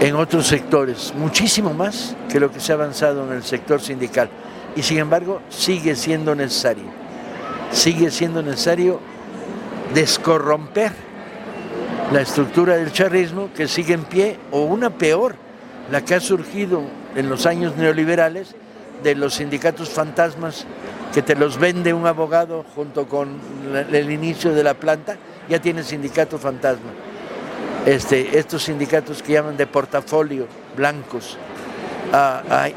en otros sectores, muchísimo más que lo que se ha avanzado en el sector sindical. Y sin embargo, sigue siendo necesario, sigue siendo necesario descorromper la estructura del charrismo que sigue en pie, o una peor, la que ha surgido en los años neoliberales de los sindicatos fantasmas que te los vende un abogado junto con el inicio de la planta, ya tiene sindicato fantasma este, estos sindicatos que llaman de portafolio, blancos. Ah,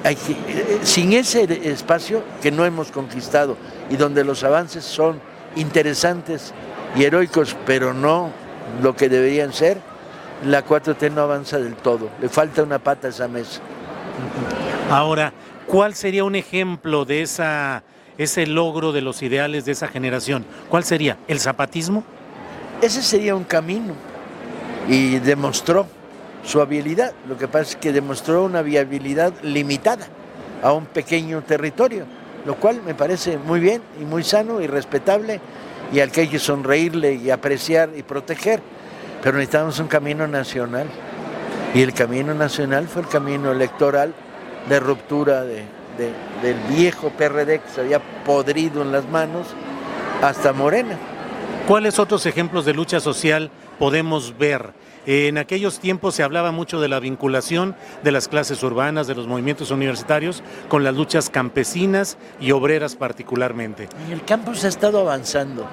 sin ese espacio que no hemos conquistado y donde los avances son interesantes y heroicos, pero no lo que deberían ser, la 4T no avanza del todo. Le falta una pata a esa mesa. Ahora, ¿cuál sería un ejemplo de esa, ese logro de los ideales de esa generación? ¿Cuál sería? ¿El zapatismo? Ese sería un camino y demostró su habilidad. Lo que pasa es que demostró una viabilidad limitada a un pequeño territorio, lo cual me parece muy bien y muy sano y respetable y al que hay que sonreírle y apreciar y proteger. Pero necesitamos un camino nacional. Y el camino nacional fue el camino electoral de ruptura de, del viejo PRD que se había podrido en las manos hasta Morena. ¿Cuáles otros ejemplos de lucha social podemos ver? En aquellos tiempos se hablaba mucho de la vinculación de las clases urbanas, de los movimientos universitarios, con las luchas campesinas y obreras particularmente. En el campo se ha estado avanzando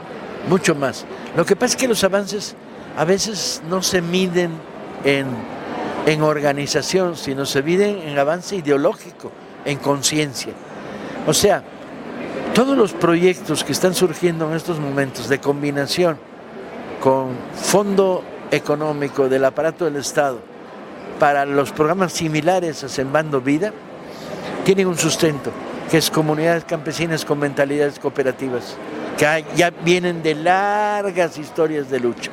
mucho más. Lo que pasa es que los avances a veces no se miden en, en organización, sino se miden en avance ideológico, en conciencia. O sea, todos los proyectos que están surgiendo en estos momentos de combinación con fondo económico del aparato del Estado para los programas similares a Sembrando Vida tienen un sustento, que es comunidades campesinas con mentalidades cooperativas, que ya vienen de largas historias de lucha.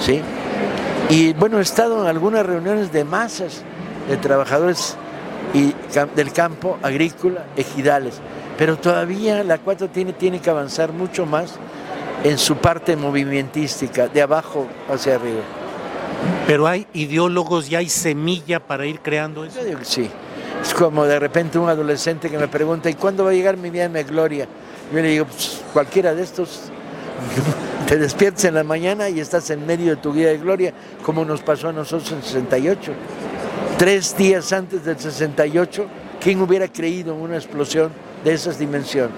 ¿sí? Y bueno, he estado en algunas reuniones de masas de trabajadores y del campo agrícola, ejidales, pero todavía la 4 tiene, tiene que avanzar mucho más en su parte movimentística, de abajo hacia arriba. Pero hay ideólogos y hay semilla para ir creando eso. Sí. Es como de repente un adolescente que me pregunta, ¿y cuándo va a llegar mi vida de gloria? Yo le digo, pues, cualquiera de estos, te despiertas en la mañana y estás en medio de tu vida de gloria, como nos pasó a nosotros en 68. Tres días antes del 68, ¿quién hubiera creído en una explosión de esas dimensiones?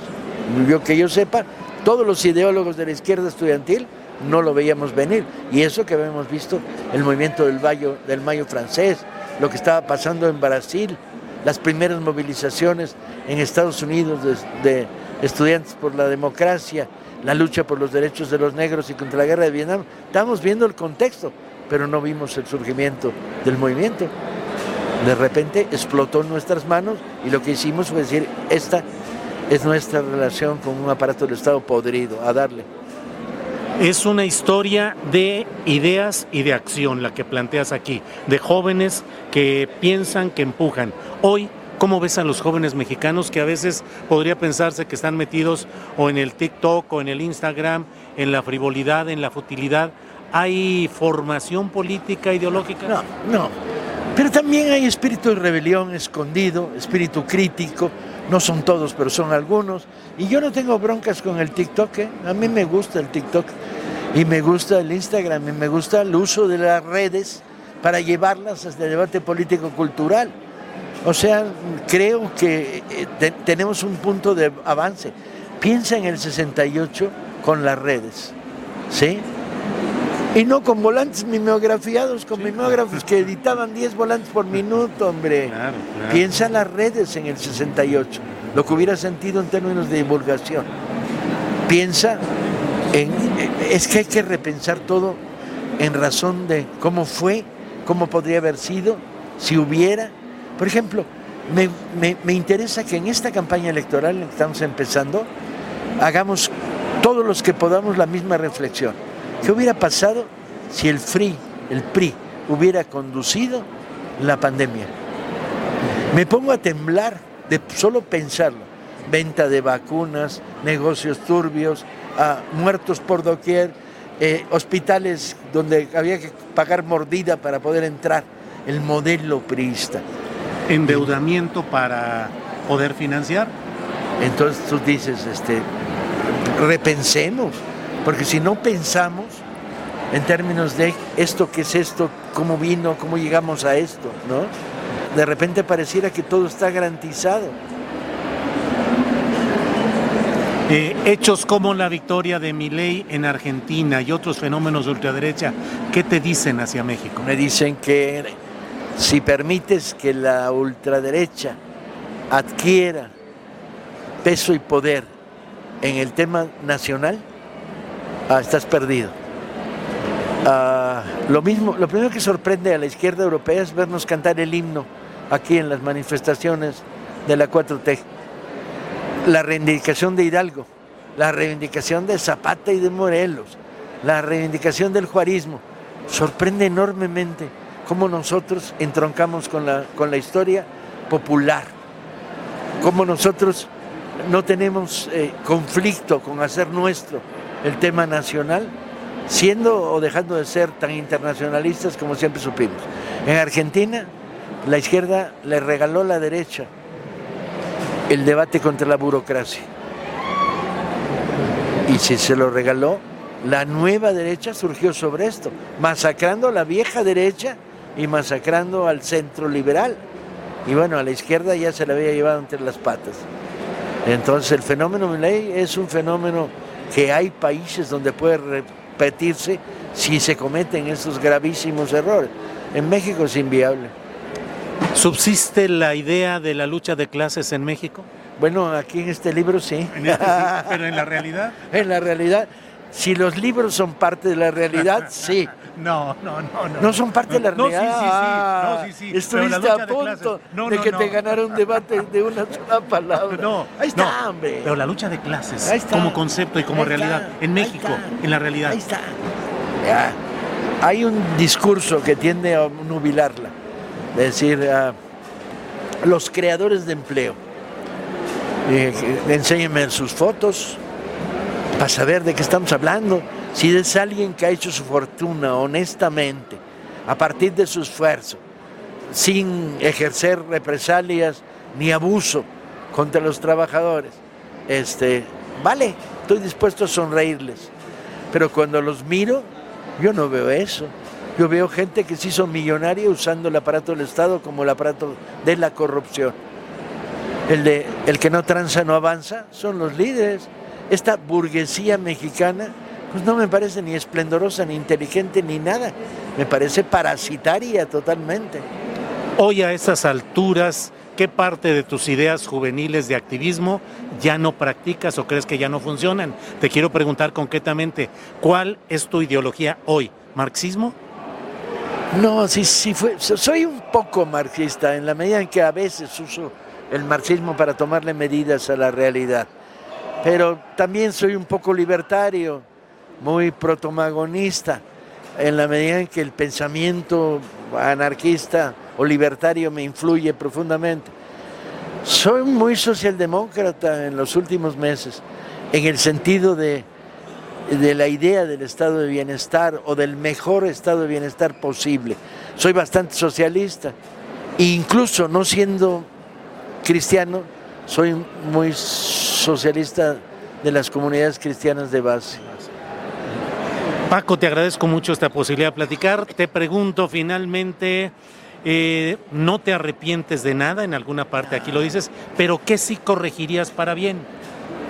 Yo que yo sepa, todos los ideólogos de la izquierda estudiantil no lo veíamos venir. Y eso que habíamos visto, el movimiento del Mayo, del Mayo francés, lo que estaba pasando en Brasil, las primeras movilizaciones en Estados Unidos de, estudiantes por la democracia, la lucha por los derechos de los negros y contra la guerra de Vietnam. Estamos viendo el contexto, pero no vimos el surgimiento del movimiento. De repente explotó en nuestras manos y lo que hicimos fue decir, esta es nuestra relación con un aparato del Estado podrido, a darle. Es una historia de ideas y de acción la que planteas aquí, de jóvenes que piensan, que empujan. Hoy, ¿cómo ves a los jóvenes mexicanos que a veces podría pensarse que están metidos o en el TikTok o en el Instagram, en la frivolidad, en la futilidad? ¿Hay formación política, ideológica? No, no. Pero también hay espíritu de rebelión escondido, espíritu crítico, no son todos, pero son algunos. Y yo no tengo broncas con el TikTok, ¿eh? a mí me gusta el TikTok y me gusta el Instagram y me gusta el uso de las redes para llevarlas hasta el debate político-cultural. O sea, creo que eh, tenemos un punto de avance. Piensa en el 68 con las redes, ¿sí? Y no con volantes mimeografiados, con mimeógrafos que editaban 10 volantes por minuto, hombre. Piensa en las redes en el 68, lo que hubiera sentido en términos de divulgación. Piensa en... Es que hay que repensar todo en razón de cómo fue, cómo podría haber sido, si hubiera. Por ejemplo, me, me interesa que en esta campaña electoral que estamos empezando, hagamos todos los que podamos la misma reflexión ¿Qué hubiera pasado si el FRI, el PRI, hubiera conducido la pandemia? Me pongo a temblar de solo pensarlo. Venta de vacunas, negocios turbios, muertos por doquier, eh, hospitales donde había que pagar mordida para poder entrar. El modelo priista. Endeudamiento para poder financiar. Entonces tú dices, este, repensemos porque si no pensamos en términos de esto, qué es esto, cómo vino, cómo llegamos a esto, ¿no? De repente pareciera que todo está garantizado. Eh, hechos como la victoria de Milei en Argentina y otros fenómenos de ultraderecha, ¿qué te dicen hacia México? Me dicen que si permites que la ultraderecha adquiera peso y poder en el tema nacional, Ah, estás perdido. Ah, lo mismo, lo primero que sorprende a la izquierda europea es vernos cantar el himno aquí en las manifestaciones de la 4T. La reivindicación de Hidalgo, la reivindicación de Zapata y de Morelos, la reivindicación del juarismo. Sorprende enormemente cómo nosotros entroncamos con la, con la historia popular, cómo nosotros no tenemos eh, conflicto con hacer nuestro el tema nacional, siendo o dejando de ser tan internacionalistas como siempre supimos. En Argentina, la izquierda le regaló a la derecha el debate contra la burocracia. Y si se lo regaló, la nueva derecha surgió sobre esto, masacrando a la vieja derecha y masacrando al centro liberal. Y bueno, a la izquierda ya se la había llevado entre las patas. Entonces el fenómeno Milley es un fenómeno que hay países donde puede repetirse si se cometen esos gravísimos errores. En México es inviable. ¿Subsiste la idea de la lucha de clases en México? Bueno, aquí en este libro sí. ¿En este sí? ¿Pero en la realidad? en la realidad, si los libros son parte de la realidad, sí. No, no, no, no. No son parte de la No, sí, realidad. sí, sí. Ah, No, sí, Estuviste a punto. No, de que no. te ganara un debate de una sola palabra. No, Ahí está, no, hombre. Pero la lucha de clases, Ahí está. como concepto y como Ahí realidad, está. en México, en la realidad. Ahí está. Ya. Hay un discurso que tiende a nubilarla. Es decir, a los creadores de empleo. Eh, enséñenme sus fotos para saber de qué estamos hablando. Si es alguien que ha hecho su fortuna honestamente, a partir de su esfuerzo, sin ejercer represalias ni abuso contra los trabajadores, este, vale, estoy dispuesto a sonreírles. Pero cuando los miro, yo no veo eso. Yo veo gente que se hizo millonaria usando el aparato del Estado como el aparato de la corrupción. El, de, el que no tranza no avanza son los líderes. Esta burguesía mexicana, pues no me parece ni esplendorosa, ni inteligente, ni nada. Me parece parasitaria totalmente. Hoy a esas alturas, ¿qué parte de tus ideas juveniles de activismo ya no practicas o crees que ya no funcionan? Te quiero preguntar concretamente, ¿cuál es tu ideología hoy? ¿Marxismo? No, sí, sí fue. so- Soy un poco marxista en la medida en que a veces uso el marxismo para tomarle medidas a la realidad. Pero también soy un poco libertario, muy protomagonista, en la medida en que el pensamiento anarquista o libertario me influye profundamente. Soy muy socialdemócrata en los últimos meses, en el sentido de, de la idea del estado de bienestar o del mejor estado de bienestar posible. Soy bastante socialista, e incluso no siendo cristiano, soy muy socialista de las comunidades cristianas de base. Paco, te agradezco mucho esta posibilidad de platicar. Te pregunto finalmente, eh, ¿no te arrepientes de nada en alguna parte? Aquí lo dices, pero ¿qué sí corregirías para bien?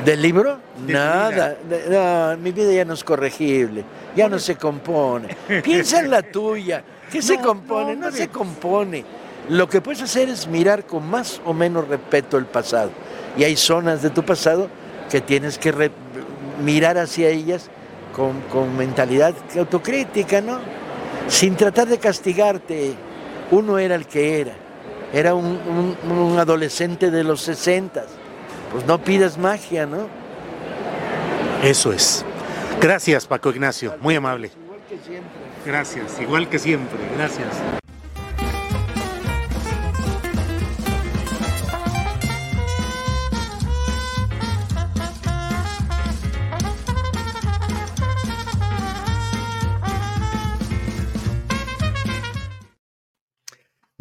¿Del libro? De Nada. No, mi vida ya no es corregible, ya no se compone. Piensa en la tuya. ¿Qué se compone? no, No, se compone. Lo que puedes hacer es mirar con más o menos respeto el pasado. Y hay zonas de tu pasado que tienes que mirar hacia ellas con, con mentalidad autocrítica, ¿no? Sin tratar de castigarte. Uno era el que era. Era un, un- un adolescente de los sesentas. Pues no pidas magia, ¿no? Eso es. Gracias, Paco Ignacio, muy amable. Igual que siempre. Gracias, igual que siempre, gracias.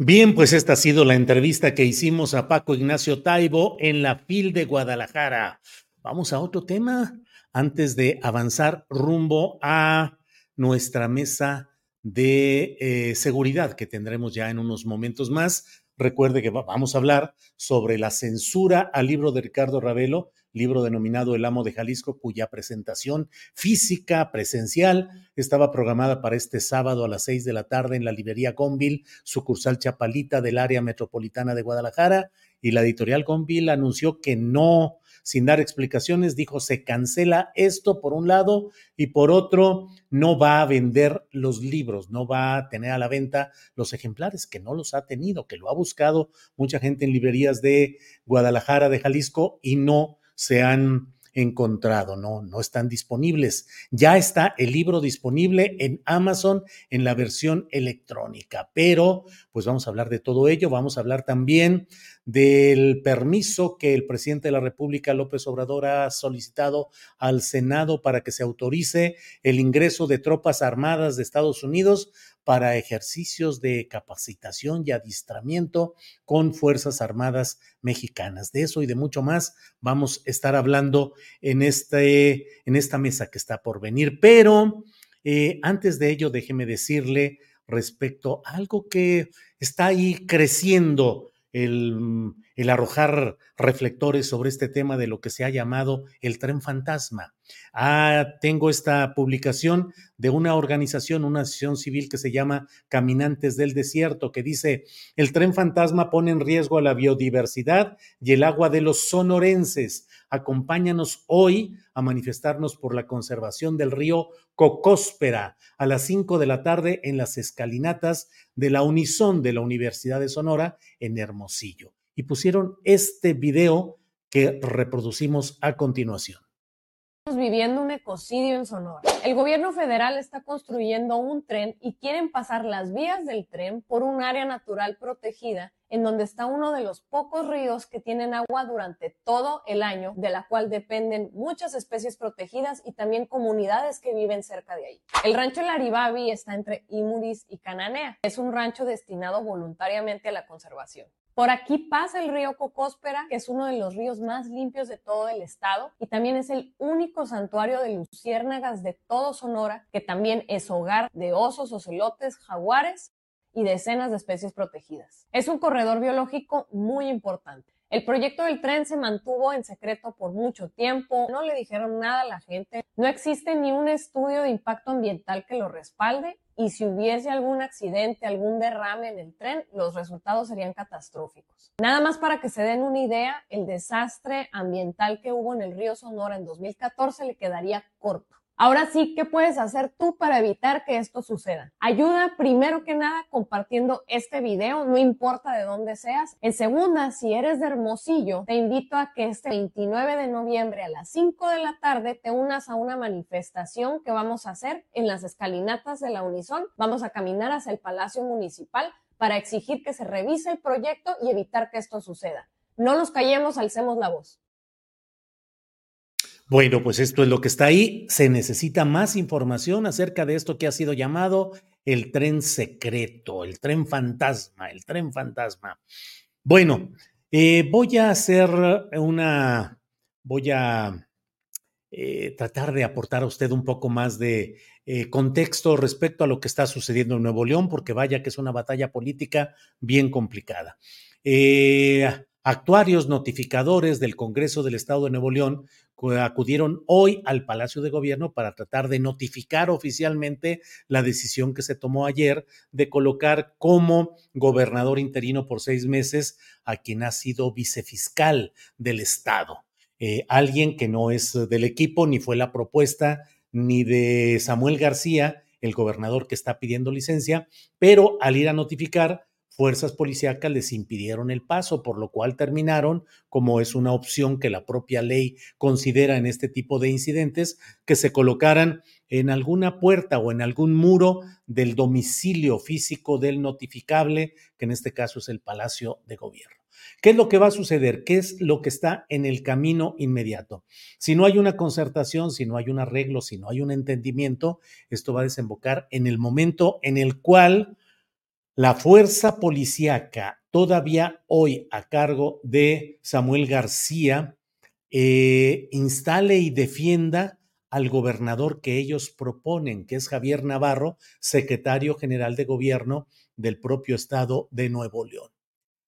Bien, pues esta ha sido la entrevista que hicimos a Paco Ignacio Taibo en la FIL de Guadalajara. Vamos a otro tema antes de avanzar rumbo a nuestra mesa de eh, seguridad que tendremos ya en unos momentos más. Recuerde que va- vamos a hablar sobre la censura al libro de Ricardo Ravelo, libro denominado El Amo de Jalisco, cuya presentación física, presencial, estaba programada para este sábado a las seis de la tarde en la librería Gonville, sucursal Chapalita del área metropolitana de Guadalajara. Y la editorial Gonville anunció que no, sin dar explicaciones, dijo se cancela esto por un lado y por otro no va a vender los libros, no va a tener a la venta los ejemplares, que no los ha tenido, que lo ha buscado mucha gente en librerías de Guadalajara, de Jalisco y no se han encontrado, no, no están disponibles. Ya está el libro disponible en Amazon en la versión electrónica, pero pues vamos a hablar de todo ello, vamos a hablar también del permiso que el presidente de la República, López Obrador, ha solicitado al Senado para que se autorice el ingreso de tropas armadas de Estados Unidos para ejercicios de capacitación y adiestramiento con Fuerzas Armadas Mexicanas. De eso y de mucho más vamos a estar hablando en, este, en esta mesa que está por venir. Pero eh, antes de ello, déjeme decirle respecto a algo que está ahí creciendo el, el, arrojar reflectores sobre este tema de lo que se ha llamado el tren fantasma. Ah, tengo esta publicación de una organización, una asociación civil que se llama Caminantes del Desierto, que dice, el tren fantasma pone en riesgo a la biodiversidad y el agua de los sonorenses. Acompáñanos hoy a manifestarnos por la conservación del río Cocóspera a las 5 de la tarde en las escalinatas de la Unison de la Universidad de Sonora en Hermosillo. Y pusieron este video que reproducimos a continuación viviendo un ecocidio en Sonora. El gobierno federal está construyendo un tren y quieren pasar las vías del tren por un área natural protegida en donde está uno de los pocos ríos que tienen agua durante todo el año, de la cual dependen muchas especies protegidas y también comunidades que viven cerca de ahí. El rancho Laribabi está entre Imuris y Cananea. Es un rancho destinado voluntariamente a la conservación. Por aquí pasa el río Cocóspera, que es uno de los ríos más limpios de todo el estado y también es el único santuario de luciérnagas de todo Sonora, que también es hogar de osos, ocelotes, jaguares y decenas de especies protegidas. Es un corredor biológico muy importante. El proyecto del tren se mantuvo en secreto por mucho tiempo, no le dijeron nada a la gente, no existe ni un estudio de impacto ambiental que lo respalde y si hubiese algún accidente, algún derrame en el tren, los resultados serían catastróficos. Nada más para que se den una idea, el desastre ambiental que hubo en el río Sonora en 2014 le quedaría corto. Ahora sí, ¿qué puedes hacer tú para evitar que esto suceda? Ayuda primero que nada compartiendo este video, no importa de dónde seas. En segunda, si eres de Hermosillo, te invito a que este 29 de noviembre a las 5 de la tarde te unas a una manifestación que vamos a hacer en las escalinatas de la Unison. Vamos a caminar hacia el Palacio Municipal para exigir que se revise el proyecto y evitar que esto suceda. No nos callemos, alcemos la voz. Bueno, pues esto es lo que está ahí. Se necesita más información acerca de esto que ha sido llamado el tren secreto, el tren fantasma, el tren fantasma. Bueno, eh, voy a hacer una, voy a eh, tratar de aportar a usted un poco más de eh, contexto respecto a lo que está sucediendo en Nuevo León, porque vaya que es una batalla política bien complicada. Actuarios notificadores del Congreso del Estado de Nuevo León acudieron hoy al Palacio de Gobierno para tratar de notificar oficialmente la decisión que se tomó ayer de colocar como gobernador interino por seis meses a quien ha sido vicefiscal del Estado. Eh, alguien que no es del equipo, ni fue la propuesta ni de Samuel García, el gobernador que está pidiendo licencia, pero al ir a notificar, fuerzas policíacas les impidieron el paso, por lo cual terminaron, como es una opción que la propia ley considera en este tipo de incidentes, que se colocaran en alguna puerta o en algún muro del domicilio físico del notificable, que en este caso es el Palacio de Gobierno. ¿Qué es lo que va a suceder? ¿Qué es lo que está en el camino inmediato? Si no hay una concertación, si no hay un arreglo, si no hay un entendimiento, esto va a desembocar en el momento en el cual la fuerza policíaca, todavía hoy a cargo de Samuel García, eh, instale y defienda al gobernador que ellos proponen, que es Javier Navarro, secretario general de gobierno del propio estado de Nuevo León.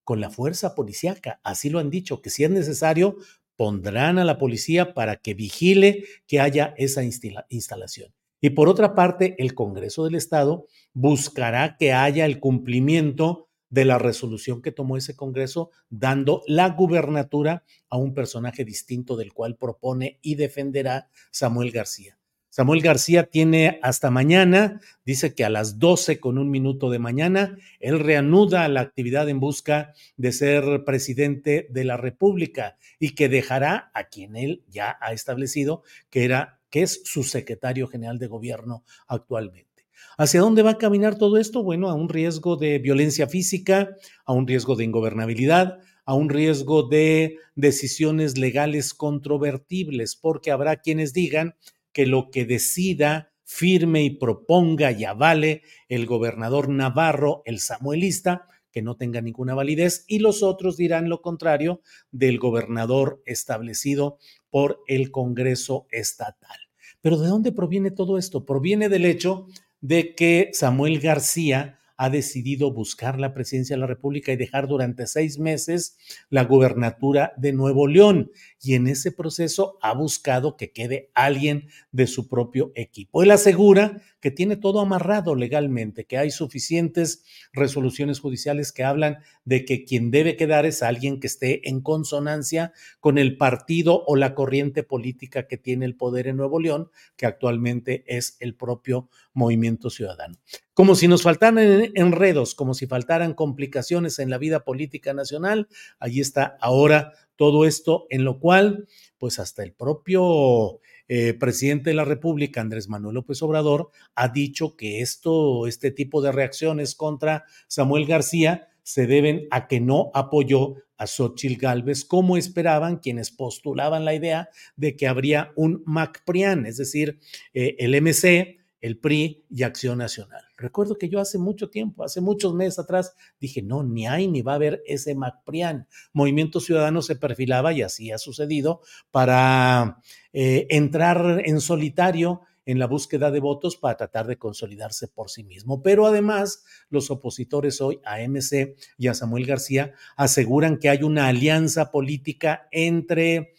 Con la fuerza policíaca, así lo han dicho, que si es necesario, pondrán a la policía para que vigile que haya esa instalación. Y por otra parte, el Congreso del Estado buscará que haya el cumplimiento de la resolución que tomó ese Congreso, dando la gubernatura a un personaje distinto del cual propone y defenderá Samuel García. Samuel García tiene hasta mañana, dice que a las 12 con un minuto de mañana, él reanuda la actividad en busca de ser presidente de la República y que dejará a quien él ya ha establecido que era que es su secretario general de gobierno actualmente. ¿Hacia dónde va a caminar todo esto? Bueno, a un riesgo de violencia física, a un riesgo de ingobernabilidad, a un riesgo de decisiones legales controvertibles, porque habrá quienes digan que lo que decida, firme y proponga y avale el gobernador Navarro, el samuelista, que no tenga ninguna validez, y los otros dirán lo contrario del gobernador establecido por el Congreso Estatal. Pero ¿de dónde proviene todo esto? Proviene del hecho de que Samuel García ha decidido buscar la presidencia de la República y dejar durante seis meses la gubernatura de Nuevo León. Y en ese proceso ha buscado que quede alguien de su propio equipo. Él asegura que tiene todo amarrado legalmente, que hay suficientes resoluciones judiciales que hablan de que quien debe quedar es alguien que esté en consonancia con el partido o la corriente política que tiene el poder en Nuevo León, que actualmente es el propio Movimiento Ciudadano. Como si nos faltaran enredos, como si faltaran complicaciones en la vida política nacional, allí está ahora todo esto en lo cual, pues hasta el propio eh, presidente de la República, Andrés Manuel López Obrador, ha dicho que esto, este tipo de reacciones contra Samuel García se deben a que no apoyó a Xochitl Gálvez como esperaban quienes postulaban la idea de que habría un MacPrian, es decir, eh, el MC, el PRI y Acción Nacional. Recuerdo que yo hace mucho tiempo, hace muchos meses atrás, dije, no, ni hay ni va a haber ese MacPrian. Movimiento Ciudadano se perfilaba, y así ha sucedido, para eh, entrar en solitario en la búsqueda de votos para tratar de consolidarse por sí mismo. Pero además, los opositores hoy a MC y a Samuel García aseguran que hay una alianza política entre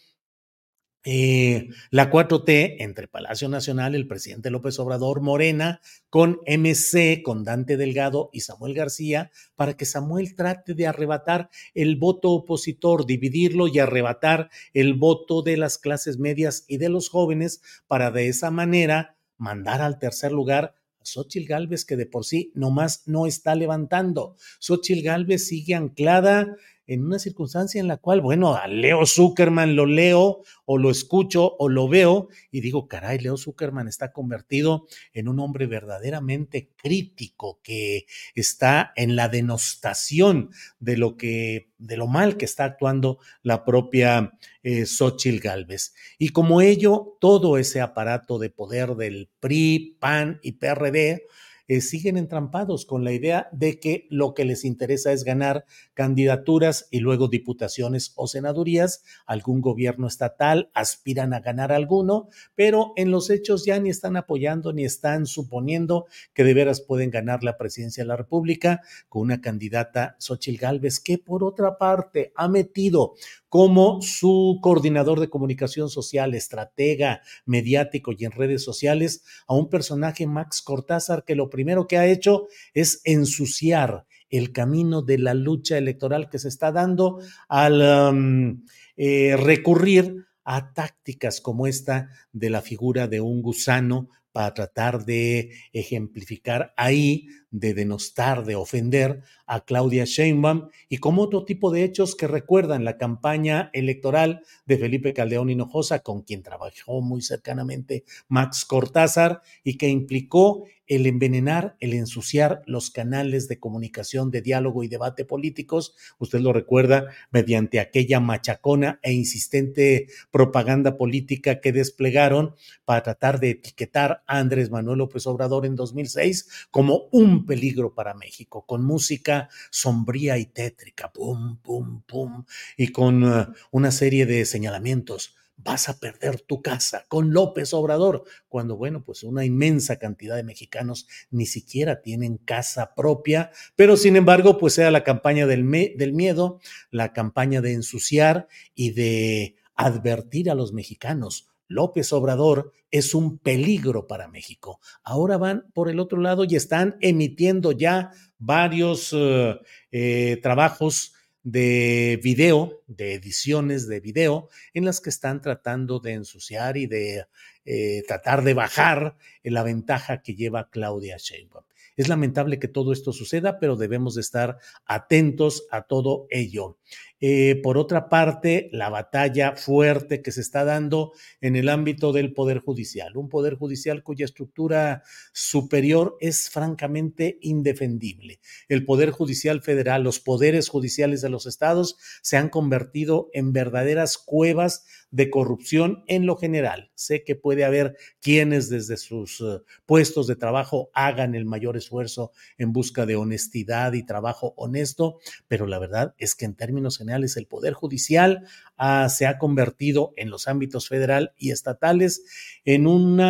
eh, la 4T entre Palacio Nacional, el presidente López Obrador, Morena, con MC, con Dante Delgado y Samuel García, para que Samuel trate de arrebatar el voto opositor, dividirlo y arrebatar el voto de las clases medias y de los jóvenes, para de esa manera mandar al tercer lugar a Xochitl Galvez, que de por sí nomás no está levantando. Xochitl Galvez sigue anclada en una circunstancia en la cual, bueno, a Leo Zuckerman lo leo o lo escucho o lo veo y digo, caray, Leo Zuckerman está convertido en un hombre verdaderamente crítico que está en la denostación de lo que, de lo mal que está actuando la propia eh, Xochitl Galvez. Y como ello, todo ese aparato de poder del PRI, PAN y PRD, eh, siguen entrampados con la idea de que lo que les interesa es ganar candidaturas y luego diputaciones o senadurías, algún gobierno estatal, aspiran a ganar alguno, pero en los hechos ya ni están apoyando ni están suponiendo que de veras pueden ganar la presidencia de la República con una candidata, Xochil Gálvez, que por otra parte ha metido como su coordinador de comunicación social, estratega mediático y en redes sociales a un personaje, Max Cortázar, que lo primero que ha hecho es ensuciar el camino de la lucha electoral que se está dando al eh, recurrir a tácticas como esta de la figura de un gusano para tratar de ejemplificar ahí, de denostar, de ofender a Claudia Sheinbaum y como otro tipo de hechos que recuerdan la campaña electoral de Felipe Caldeón Hinojosa, con quien trabajó muy cercanamente Max Cortázar y que implicó el envenenar, el ensuciar los canales de comunicación, de diálogo y debate políticos, usted lo recuerda, mediante aquella machacona e insistente propaganda política que desplegaron para tratar de etiquetar a Andrés Manuel López Obrador en 2006 como un peligro para México, con música sombría y tétrica, pum, pum, pum, y con uh, una serie de señalamientos vas a perder tu casa con López Obrador, cuando, bueno, pues una inmensa cantidad de mexicanos ni siquiera tienen casa propia, pero sin embargo, pues era la campaña del, del miedo, la campaña de ensuciar y de advertir a los mexicanos. López Obrador es un peligro para México. Ahora van por el otro lado y están emitiendo ya varios eh, eh, trabajos de video, de ediciones de video, en las que están tratando de ensuciar y de eh, tratar de bajar la ventaja que lleva Claudia Sheinbaum. Es lamentable que todo esto suceda, pero debemos de estar atentos a todo ello. Eh, por otra parte, la batalla fuerte que se está dando en el ámbito del Poder Judicial, un Poder Judicial cuya estructura superior es francamente indefendible. El Poder Judicial Federal, los poderes judiciales de los estados se han convertido en verdaderas cuevas de corrupción en lo general. Sé que puede haber quienes desde sus eh, puestos de trabajo hagan el mayor esfuerzo en busca de honestidad y trabajo honesto, pero la verdad es que en términos generales el Poder Judicial ah, se ha convertido en los ámbitos federal y estatales en un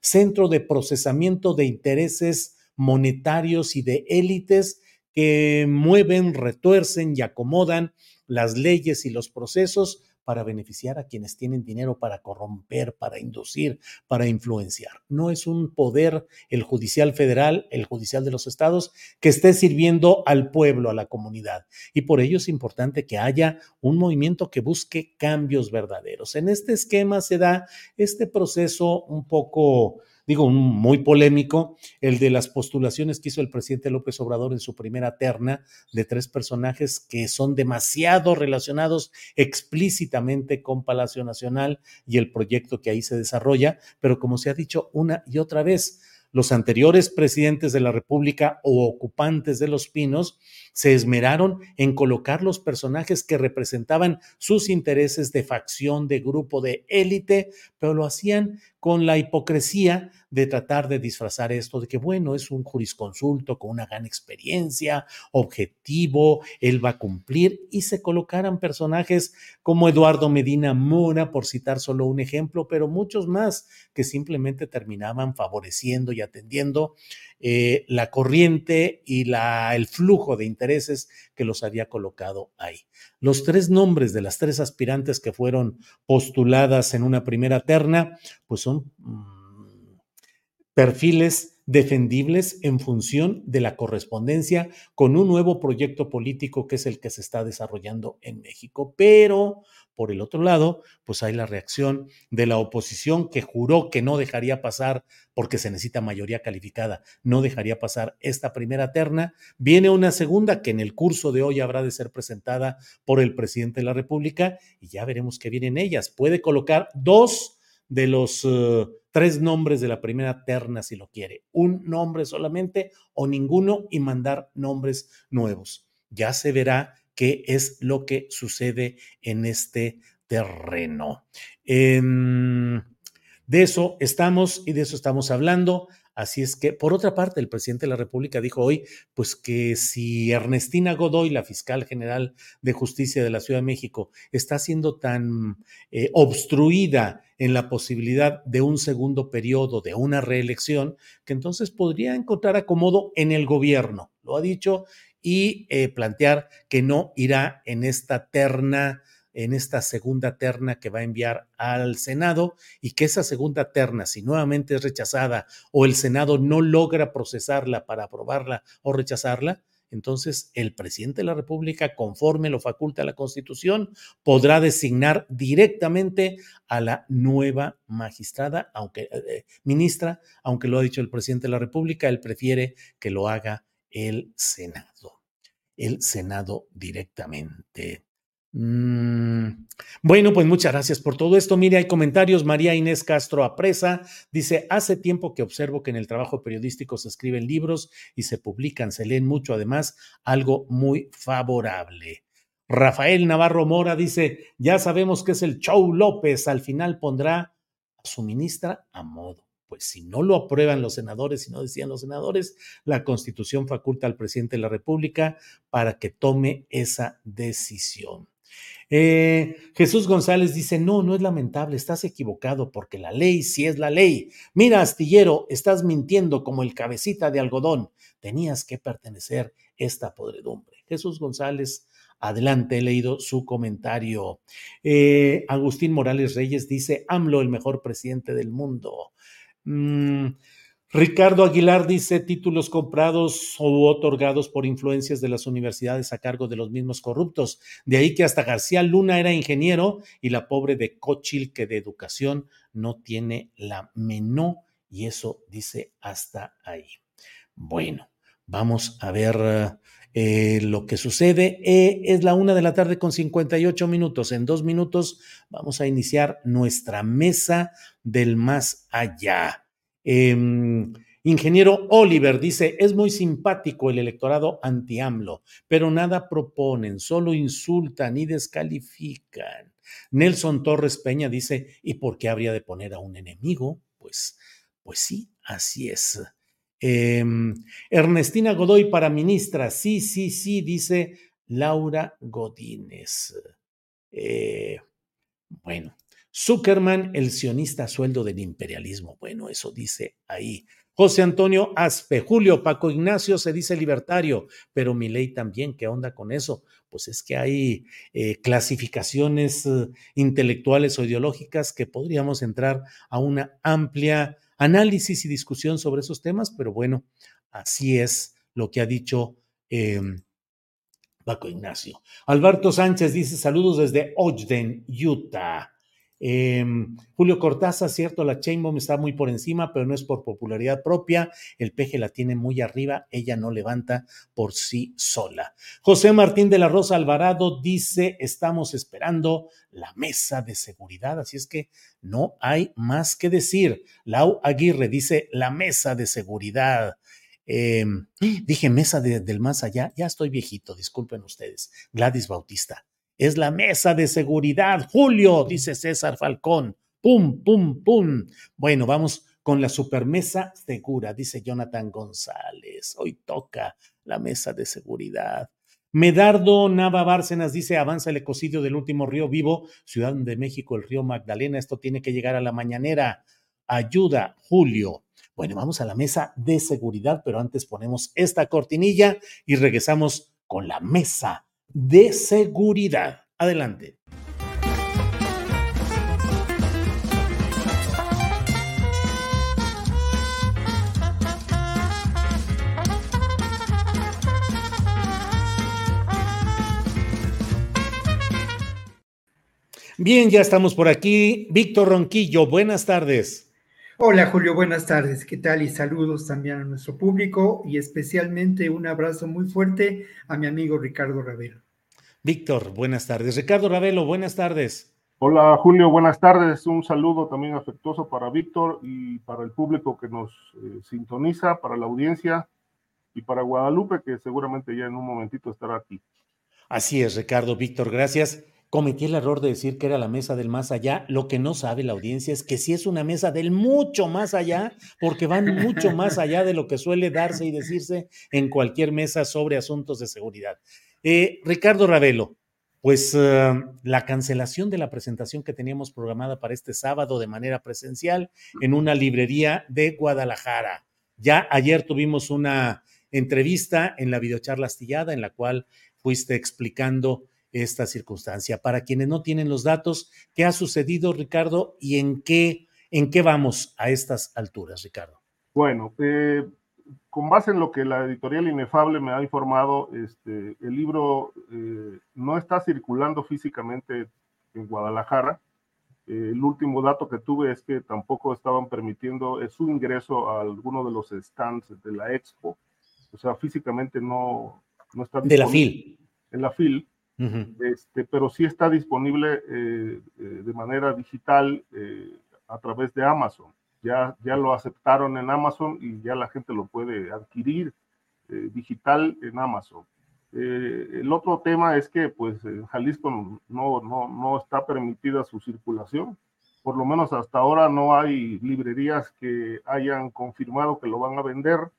centro de procesamiento de intereses monetarios y de élites que mueven, retuercen y acomodan las leyes y los procesos para beneficiar a quienes tienen dinero para corromper, para inducir, para influenciar. No es un poder el judicial federal, el judicial de los estados, que esté sirviendo al pueblo, a la comunidad. Y por ello es importante que haya un movimiento que busque cambios verdaderos. En este esquema se da este proceso un poco digo, muy polémico, el de las postulaciones que hizo el presidente López Obrador en su primera terna de tres personajes que son demasiado relacionados explícitamente con Palacio Nacional y el proyecto que ahí se desarrolla, pero como se ha dicho una y otra vez, los anteriores presidentes de la República o ocupantes de los pinos se esmeraron en colocar los personajes que representaban sus intereses de facción, de grupo, de élite, pero lo hacían con la hipocresía de tratar de disfrazar esto de que, bueno, es un jurisconsulto con una gran experiencia, objetivo, él va a cumplir, y se colocaran personajes como Eduardo Medina Mora, por citar solo un ejemplo, pero muchos más que simplemente terminaban favoreciendo y atendiendo eh, la corriente y la, el flujo de intereses que los había colocado ahí. Los tres nombres de las tres aspirantes que fueron postuladas en una primera terna, pues son mm, perfiles defendibles en función de la correspondencia con un nuevo proyecto político que es el que se está desarrollando en México. Pero por el otro lado, pues hay la reacción de la oposición que juró que no dejaría pasar, porque se necesita mayoría calificada, no dejaría pasar esta primera terna. Viene una segunda que en el curso de hoy habrá de ser presentada por el presidente de la República y ya veremos qué vienen ellas. Puede colocar dos de los eh, tres nombres de la primera terna si lo quiere, un nombre solamente o ninguno y mandar nombres nuevos. Ya se verá qué es lo que sucede en este terreno. Em, de eso estamos y de eso estamos hablando. Así es que, por otra parte, el presidente de la República dijo hoy, pues que si Ernestina Godoy, la fiscal general de justicia de la Ciudad de México, está siendo tan eh, obstruida en la posibilidad de un segundo periodo, de una reelección, que entonces podría encontrar acomodo en el gobierno. Lo ha dicho y eh, plantear que no irá en esta terna, en esta segunda terna que va a enviar al Senado y que esa segunda terna, si nuevamente es rechazada o el Senado no logra procesarla para aprobarla o rechazarla, entonces el presidente de la República, conforme lo faculta la Constitución, podrá designar directamente a la nueva magistrada, aunque eh, ministra, aunque lo ha dicho el presidente de la República, él prefiere que lo haga el Senado el Senado directamente. Mm, bueno, pues muchas gracias por todo esto. Mire, hay comentarios. María Inés Castro Apresa dice, hace tiempo que observo que en el trabajo periodístico se escriben libros y se publican, se leen mucho, además, algo muy favorable. Rafael Navarro Mora dice, ya sabemos que es el Show López, al final pondrá a su ministra a modo pues si no lo aprueban los senadores, si no decían los senadores, la constitución faculta al presidente de la República para que tome esa decisión. Eh, Jesús González dice, no, no es lamentable, estás equivocado porque la ley sí es la ley. Mira, astillero, estás mintiendo como el cabecita de algodón. Tenías que pertenecer esta podredumbre. Jesús González, adelante, he leído su comentario. Eh, Agustín Morales Reyes dice, AMLO, el mejor presidente del mundo. Mm, Ricardo Aguilar dice títulos comprados o otorgados por influencias de las universidades a cargo de los mismos corruptos. De ahí que hasta García Luna era ingeniero y la pobre de Cochil que de educación no tiene la menor y eso dice hasta ahí. Bueno, vamos a ver eh, lo que sucede. Eh, es la una de la tarde con 58 minutos. En dos minutos vamos a iniciar nuestra mesa del más allá. Em, ingeniero Oliver dice, es muy simpático el electorado anti-AMLO, pero nada proponen, solo insultan y descalifican. Nelson Torres Peña dice, ¿y por qué habría de poner a un enemigo? Pues, pues sí, así es. Em, Ernestina Godoy para ministra, sí, sí, sí, dice Laura Godínez. Eh, bueno, Zuckerman, el sionista sueldo del imperialismo. Bueno, eso dice ahí. José Antonio Aspe, Julio Paco Ignacio se dice libertario, pero mi ley también, ¿qué onda con eso? Pues es que hay eh, clasificaciones eh, intelectuales o ideológicas que podríamos entrar a una amplia análisis y discusión sobre esos temas, pero bueno, así es lo que ha dicho em, Paco Ignacio. Alberto Sánchez dice saludos desde Ogden, Utah. Em, Julio Cortázar, cierto, la Chainbomb está muy por encima, pero no es por popularidad propia. El peje la tiene muy arriba, ella no levanta por sí sola. José Martín de la Rosa Alvarado dice: Estamos esperando la mesa de seguridad, así es que no hay más que decir. Lau Aguirre dice: La mesa de seguridad. Em, dije mesa del más allá, ya estoy viejito, disculpen ustedes. Gladys Bautista. Es la mesa de seguridad. Julio, dice César Falcón. Pum, pum, pum. Bueno, vamos con la supermesa segura, dice Jonathan González. Hoy toca la mesa de seguridad. Medardo Nava Bárcenas dice, avanza el ecocidio del último río vivo, Ciudad de México, el río Magdalena, esto tiene que llegar a la mañanera. Ayuda, Julio. Bueno, vamos a la mesa de seguridad, pero antes ponemos esta cortinilla y regresamos con la mesa de seguridad. Adelante. Bien, ya estamos por aquí. Víctor Ronquillo, buenas tardes. Hola Julio, buenas tardes. ¿Qué tal? Y saludos también a nuestro público y especialmente un abrazo muy fuerte a mi amigo Ricardo Ravelo. Víctor, buenas tardes. Ricardo Ravelo, buenas tardes. Hola Julio, buenas tardes. Un saludo también afectuoso para Víctor y para el público que nos eh, sintoniza, para la audiencia y para Guadalupe, que seguramente ya en un momentito estará aquí. Así es, Ricardo, Víctor, gracias. Cometí el error de decir que era la mesa del más allá. Lo que no sabe la audiencia es que sí es una mesa del mucho más allá, porque van mucho más allá de lo que suele darse y decirse en cualquier mesa sobre asuntos de seguridad. Eh, Ricardo Ravelo, pues eh, la cancelación de la presentación que teníamos programada para este sábado de manera presencial en una librería de Guadalajara. Ya ayer tuvimos una entrevista en la videocharla astillada en la cual fuiste explicando esta circunstancia. Para quienes no tienen los datos, ¿qué ha sucedido, Ricardo, y en qué, en qué vamos a estas alturas, Ricardo? Bueno, eh, con base en lo que la editorial Inefable me ha informado, este, el libro eh, no está circulando físicamente en Guadalajara. Eh, el último dato que tuve es que tampoco estaban permitiendo su ingreso a alguno de los stands de la expo. O sea, físicamente no, no está De la FIL. En la FIL. este, pero sí está disponible eh, de manera digital a través de Amazon ya, ya lo aceptaron en Amazon y ya la gente lo puede adquirir eh, digital en Amazon. Eh, el otro tema es que pues en Jalisco no, no, no está permitida su circulación. Por lo menos hasta ahora no hay librerías que hayan confirmado que lo van a vender.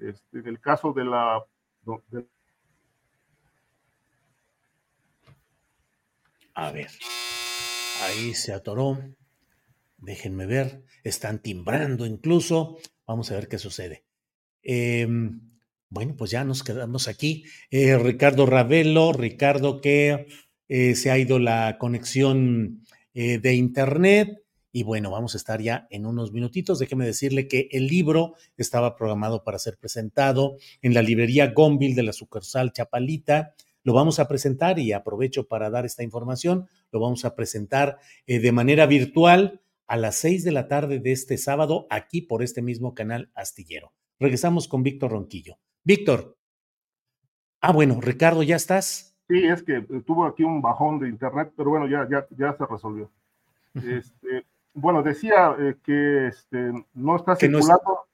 Este, en el caso de la. A ver, ahí se atoró. Déjenme ver, están timbrando incluso. Vamos a ver qué sucede. Em, bueno, pues ya nos quedamos aquí. Eh, Ricardo Ravelo, Ricardo que eh, se ha ido la conexión eh, de internet Y bueno, vamos a estar ya en unos minutitos. Déjeme decirle que el libro estaba programado para ser presentado en la librería Gonville de la sucursal Chapalita. Lo vamos a presentar y aprovecho para dar esta información. Lo vamos a presentar de manera virtual a las seis de la tarde de este sábado aquí por este mismo canal astillero. Regresamos con Víctor Ronquillo. Víctor. Ah, bueno, Ricardo, ¿ya estás? Sí, es que eh, tuvo aquí un bajón de internet, pero bueno, ya, ya, ya se resolvió. Este, bueno, decía eh, que este, no está circulando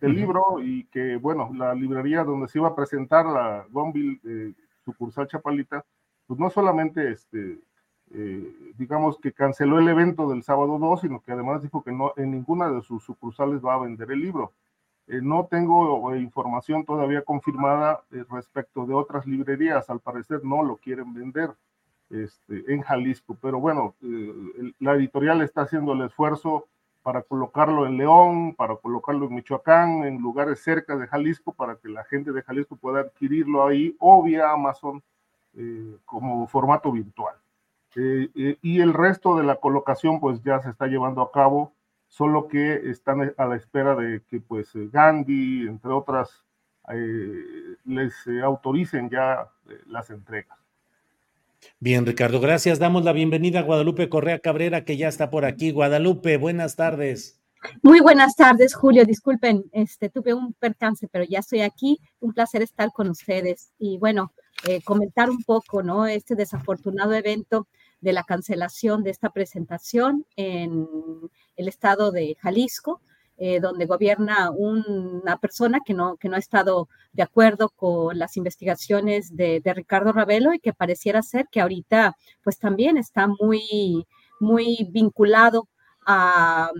el libro y que, bueno, la librería donde se iba a presentar la Gonville eh, sucursal Chapalita, pues no solamente, este, eh, digamos, que canceló el evento del sábado 2, sino que además dijo que no en ninguna de sus sucursales va a vender el libro. no tengo información todavía confirmada respecto de otras librerías, al parecer no lo quieren vender este, en Jalisco. Pero bueno, eh, la editorial está haciendo el esfuerzo para colocarlo en León, para colocarlo en Michoacán, en lugares cerca de Jalisco, para que la gente de Jalisco pueda adquirirlo ahí o vía Amazon eh, como formato virtual. Eh, y el resto de la colocación pues ya se está llevando a cabo, solo que están a la espera de que pues Gandhi, entre otras, les autoricen ya las entregas. Bien, Ricardo, gracias. Damos la bienvenida a Guadalupe Correa Cabrera, que ya está por aquí. Guadalupe, buenas tardes. Muy buenas tardes, Julio. Disculpen, este, tuve un percance, pero ya estoy aquí. Un placer estar con ustedes. Y bueno, eh, comentar un poco, ¿no? Este desafortunado evento de la cancelación de esta presentación en el estado de Jalisco. Eh, donde gobierna una persona que no, que no ha estado de acuerdo con las investigaciones de, Ricardo Ravelo y que pareciera ser que ahorita pues también está muy, muy vinculado a,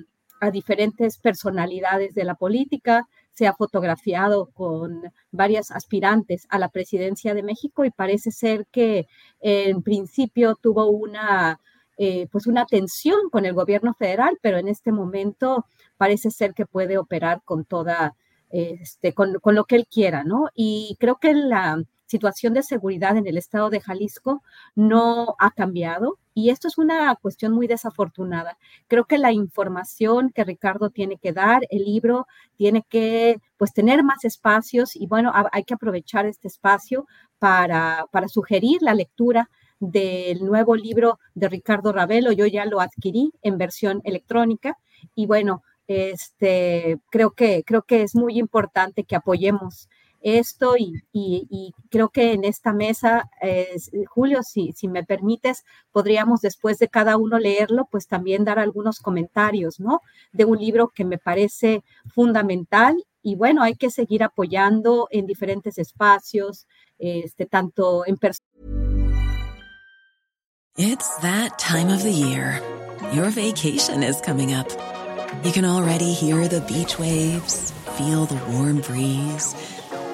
a diferentes personalidades de la política, se ha fotografiado con varias aspirantes a la presidencia de México y parece ser que en principio tuvo una, eh, pues una tensión con el gobierno federal, pero en este momento parece ser que puede operar con toda, este, con, lo que él quiera, ¿no? Y creo que la situación de seguridad en el estado de Jalisco no ha cambiado y esto es una cuestión muy desafortunada. Creo que la información que Ricardo tiene que dar, el libro tiene que pues tener más espacios y bueno, hay que aprovechar este espacio para, para sugerir la lectura del nuevo libro de Ricardo Ravelo. Yo ya lo adquirí en versión electrónica y bueno, este, creo, que, creo que es muy importante que apoyemos esto y, creo que en esta mesa, Julio, si, si me permites, podríamos después de cada uno leerlo, pues también dar algunos comentarios, ¿no? De un libro que me parece fundamental y bueno, hay que seguir apoyando en diferentes espacios, este, tanto en persona. It's that time of the year. Your vacation is coming up. You can already hear the beach waves, feel the warm breeze,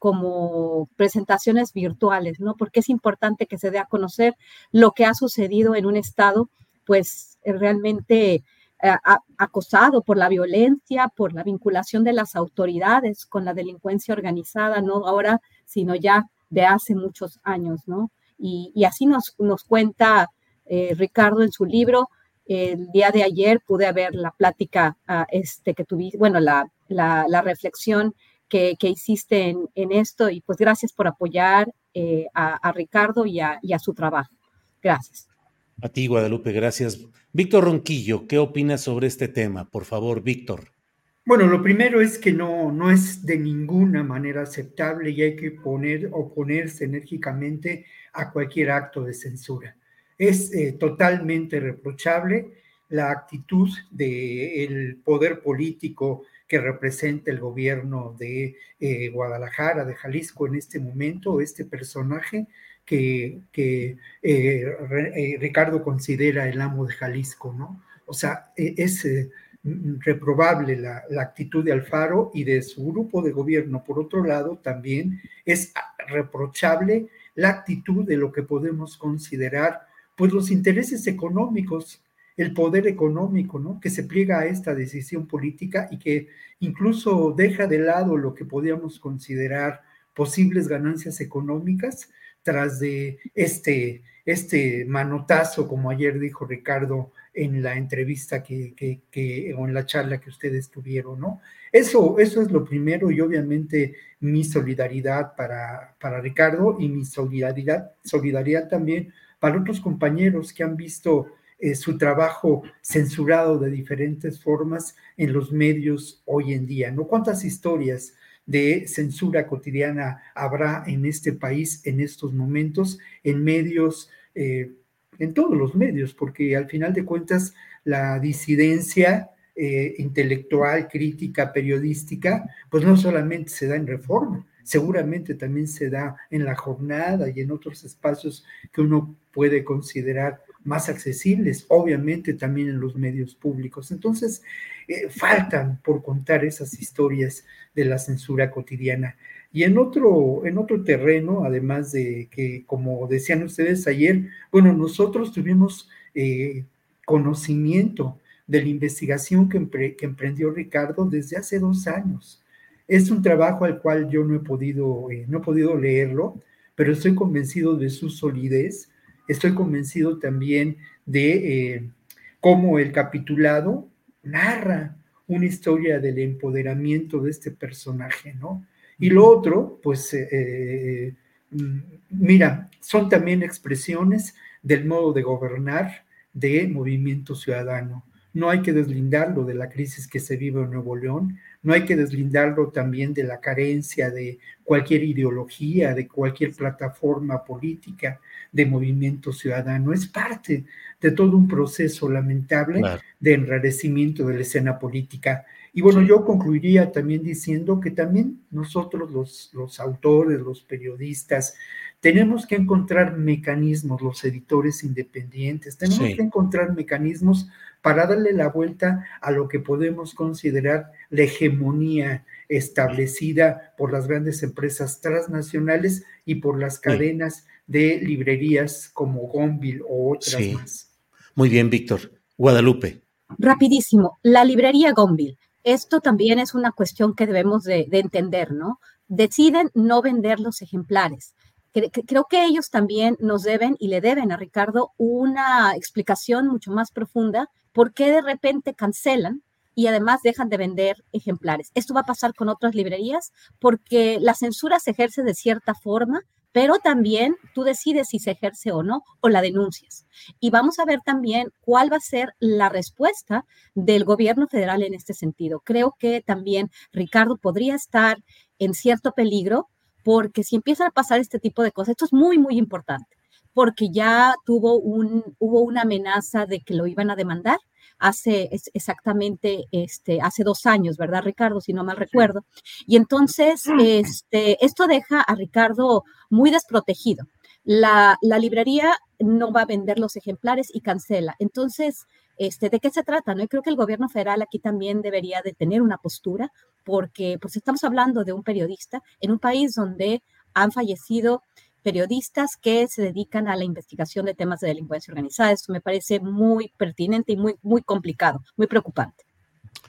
como presentaciones virtuales, ¿no? Porque es importante que se dé a conocer lo que ha sucedido en un estado, pues eh, realmente eh, acosado por la violencia, por la vinculación de las autoridades con la delincuencia organizada, no ahora, sino ya de hace muchos años, ¿no? Y, así nos, nos cuenta eh, Ricardo en su libro. El día de ayer pude ver la plática ah, este, que tuviste, bueno, la, la, la reflexión que, hiciste en, esto y pues gracias por apoyar eh, a, Ricardo y a, su trabajo. Gracias. A ti, Guadalupe, gracias. Víctor Ronquillo, ¿qué opinas sobre este tema? Por favor, Víctor. Bueno, lo primero es que no, no es de ninguna manera aceptable y hay que poner, oponerse enérgicamente a cualquier acto de censura. Es eh, totalmente reprochable la actitud del poder político que representa el gobierno de eh, Guadalajara, de Jalisco en este momento, este personaje que, eh, Ricardo considera el amo de Jalisco, ¿no? O sea, e, es reprobable la, actitud de Alfaro y de su grupo de gobierno. Por otro lado, también es reprochable la actitud de lo que podemos considerar, pues los intereses económicos, el poder económico, ¿no? Que se pliega a esta decisión política y que incluso deja de lado lo que podríamos considerar posibles ganancias económicas tras de este, este manotazo, como ayer dijo Ricardo, en la entrevista que, que, o en la charla que ustedes tuvieron, ¿no? Eso, eso es lo primero y obviamente mi solidaridad para, para Ricardo y mi solidaridad, solidaridad también para otros compañeros que han visto eh, su trabajo censurado de diferentes formas en los medios hoy en día, ¿no? ¿Cuántas historias de censura cotidiana habrá en este país en estos momentos en medios eh, en todos los medios, porque al final de cuentas la disidencia eh, intelectual, crítica, periodística, pues no solamente se da en reforma, seguramente también se da en la jornada y en otros espacios que uno puede considerar más accesibles, obviamente también en los medios públicos. Entonces, eh, faltan por contar esas historias de la censura cotidiana. Y en otro, en otro terreno, además de que, como decían ustedes ayer, bueno, nosotros tuvimos eh, conocimiento de la investigación que, emprendió Ricardo desde hace dos años. Es un trabajo al cual yo no he podido, eh, no he podido leerlo, pero estoy convencido de su solidez, estoy convencido también de eh, cómo el capitulado narra una historia del empoderamiento de este personaje, ¿no? Y lo otro, pues, eh, mm, mira, son también expresiones del modo de gobernar de movimiento ciudadano. No hay que deslindarlo de la crisis que se vive en Nuevo León, no hay que deslindarlo también de la carencia de cualquier ideología, de cualquier plataforma política de movimiento ciudadano. Es parte de todo un proceso lamentable de enrarecimiento de la escena política. Y bueno, yo concluiría también diciendo que también nosotros los, los autores, los periodistas, tenemos que encontrar mecanismos, los editores independientes, tenemos que encontrar mecanismos para darle la vuelta a lo que podemos considerar la hegemonía establecida por las grandes empresas transnacionales y por las cadenas de librerías como Gonville o otras más. Muy bien, Víctor. Guadalupe. Rapidísimo, la librería Gonville esto también es una cuestión que debemos de, entender, ¿no? Deciden no vender los ejemplares. Creo que ellos también nos deben y le deben a Ricardo una explicación mucho más profunda por qué de repente cancelan y además dejan de vender ejemplares. Esto va a pasar con otras librerías porque la censura se ejerce de cierta forma pero también tú decides si se ejerce o no, o la denuncias. Y vamos a ver también cuál va a ser la respuesta del gobierno federal en este sentido. Creo que también Ricardo podría estar en cierto peligro porque si empiezan a pasar este tipo de cosas, esto es muy, muy importante, porque ya tuvo un, hubo una amenaza de que lo iban a demandar hace exactamente, este, hace dos años, ¿verdad, Ricardo? Si no mal recuerdo. Y entonces, este, esto deja a Ricardo muy desprotegido. La, la, librería no va a vender los ejemplares y cancela. Entonces, este, ¿de qué se trata? ¿no? creo que el gobierno federal aquí también debería de tener una postura, porque pues estamos hablando de un periodista en un país donde han fallecido periodistas que se dedican a la investigación de temas de delincuencia organizada. Esto me parece muy pertinente y muy, muy complicado, muy preocupante.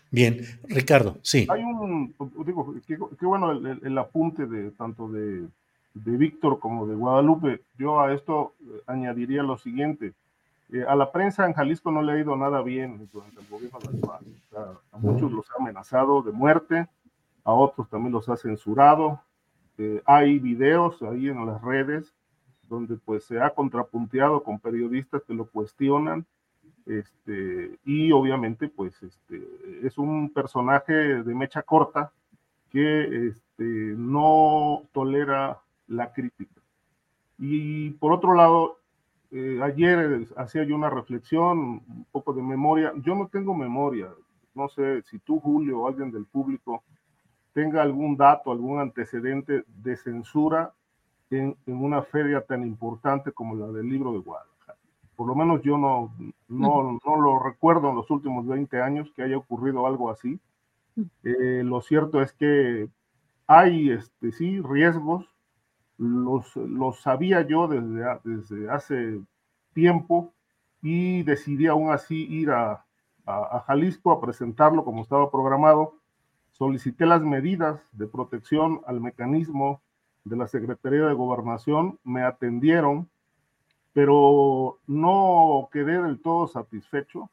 Bien, Ricardo, sí. Hay un, digo, qué, bueno el, apunte de tanto de, de Víctor como de Guadalupe. Yo a esto eh, añadiría lo siguiente. Eh, a la prensa en Jalisco no le ha ido nada bien durante el gobierno de a muchos los ha amenazado de muerte, a otros también los ha censurado, este, hay videos ahí en las redes donde pues se ha contrapunteado con periodistas que lo cuestionan Este, y obviamente, pues, este, es un personaje de mecha corta que este, no tolera la crítica. Y por otro lado, eh, ayer hacía yo una reflexión, un poco de memoria. Yo no tengo memoria. No sé si tú, Julio, o alguien del público tenga algún dato, algún antecedente de censura en, en una feria tan importante como la del libro de Guadalajara. Por lo menos yo no, no, no lo recuerdo en los últimos 20 años que haya ocurrido algo así. Eh, lo cierto es que hay, este, sí, riesgos. Los, los sabía yo desde, desde hace tiempo y decidí aún así ir a, a, Jalisco a presentarlo como estaba programado. Solicité las medidas de protección al mecanismo de la Secretaría de Gobernación, me atendieron, pero no quedé del todo satisfecho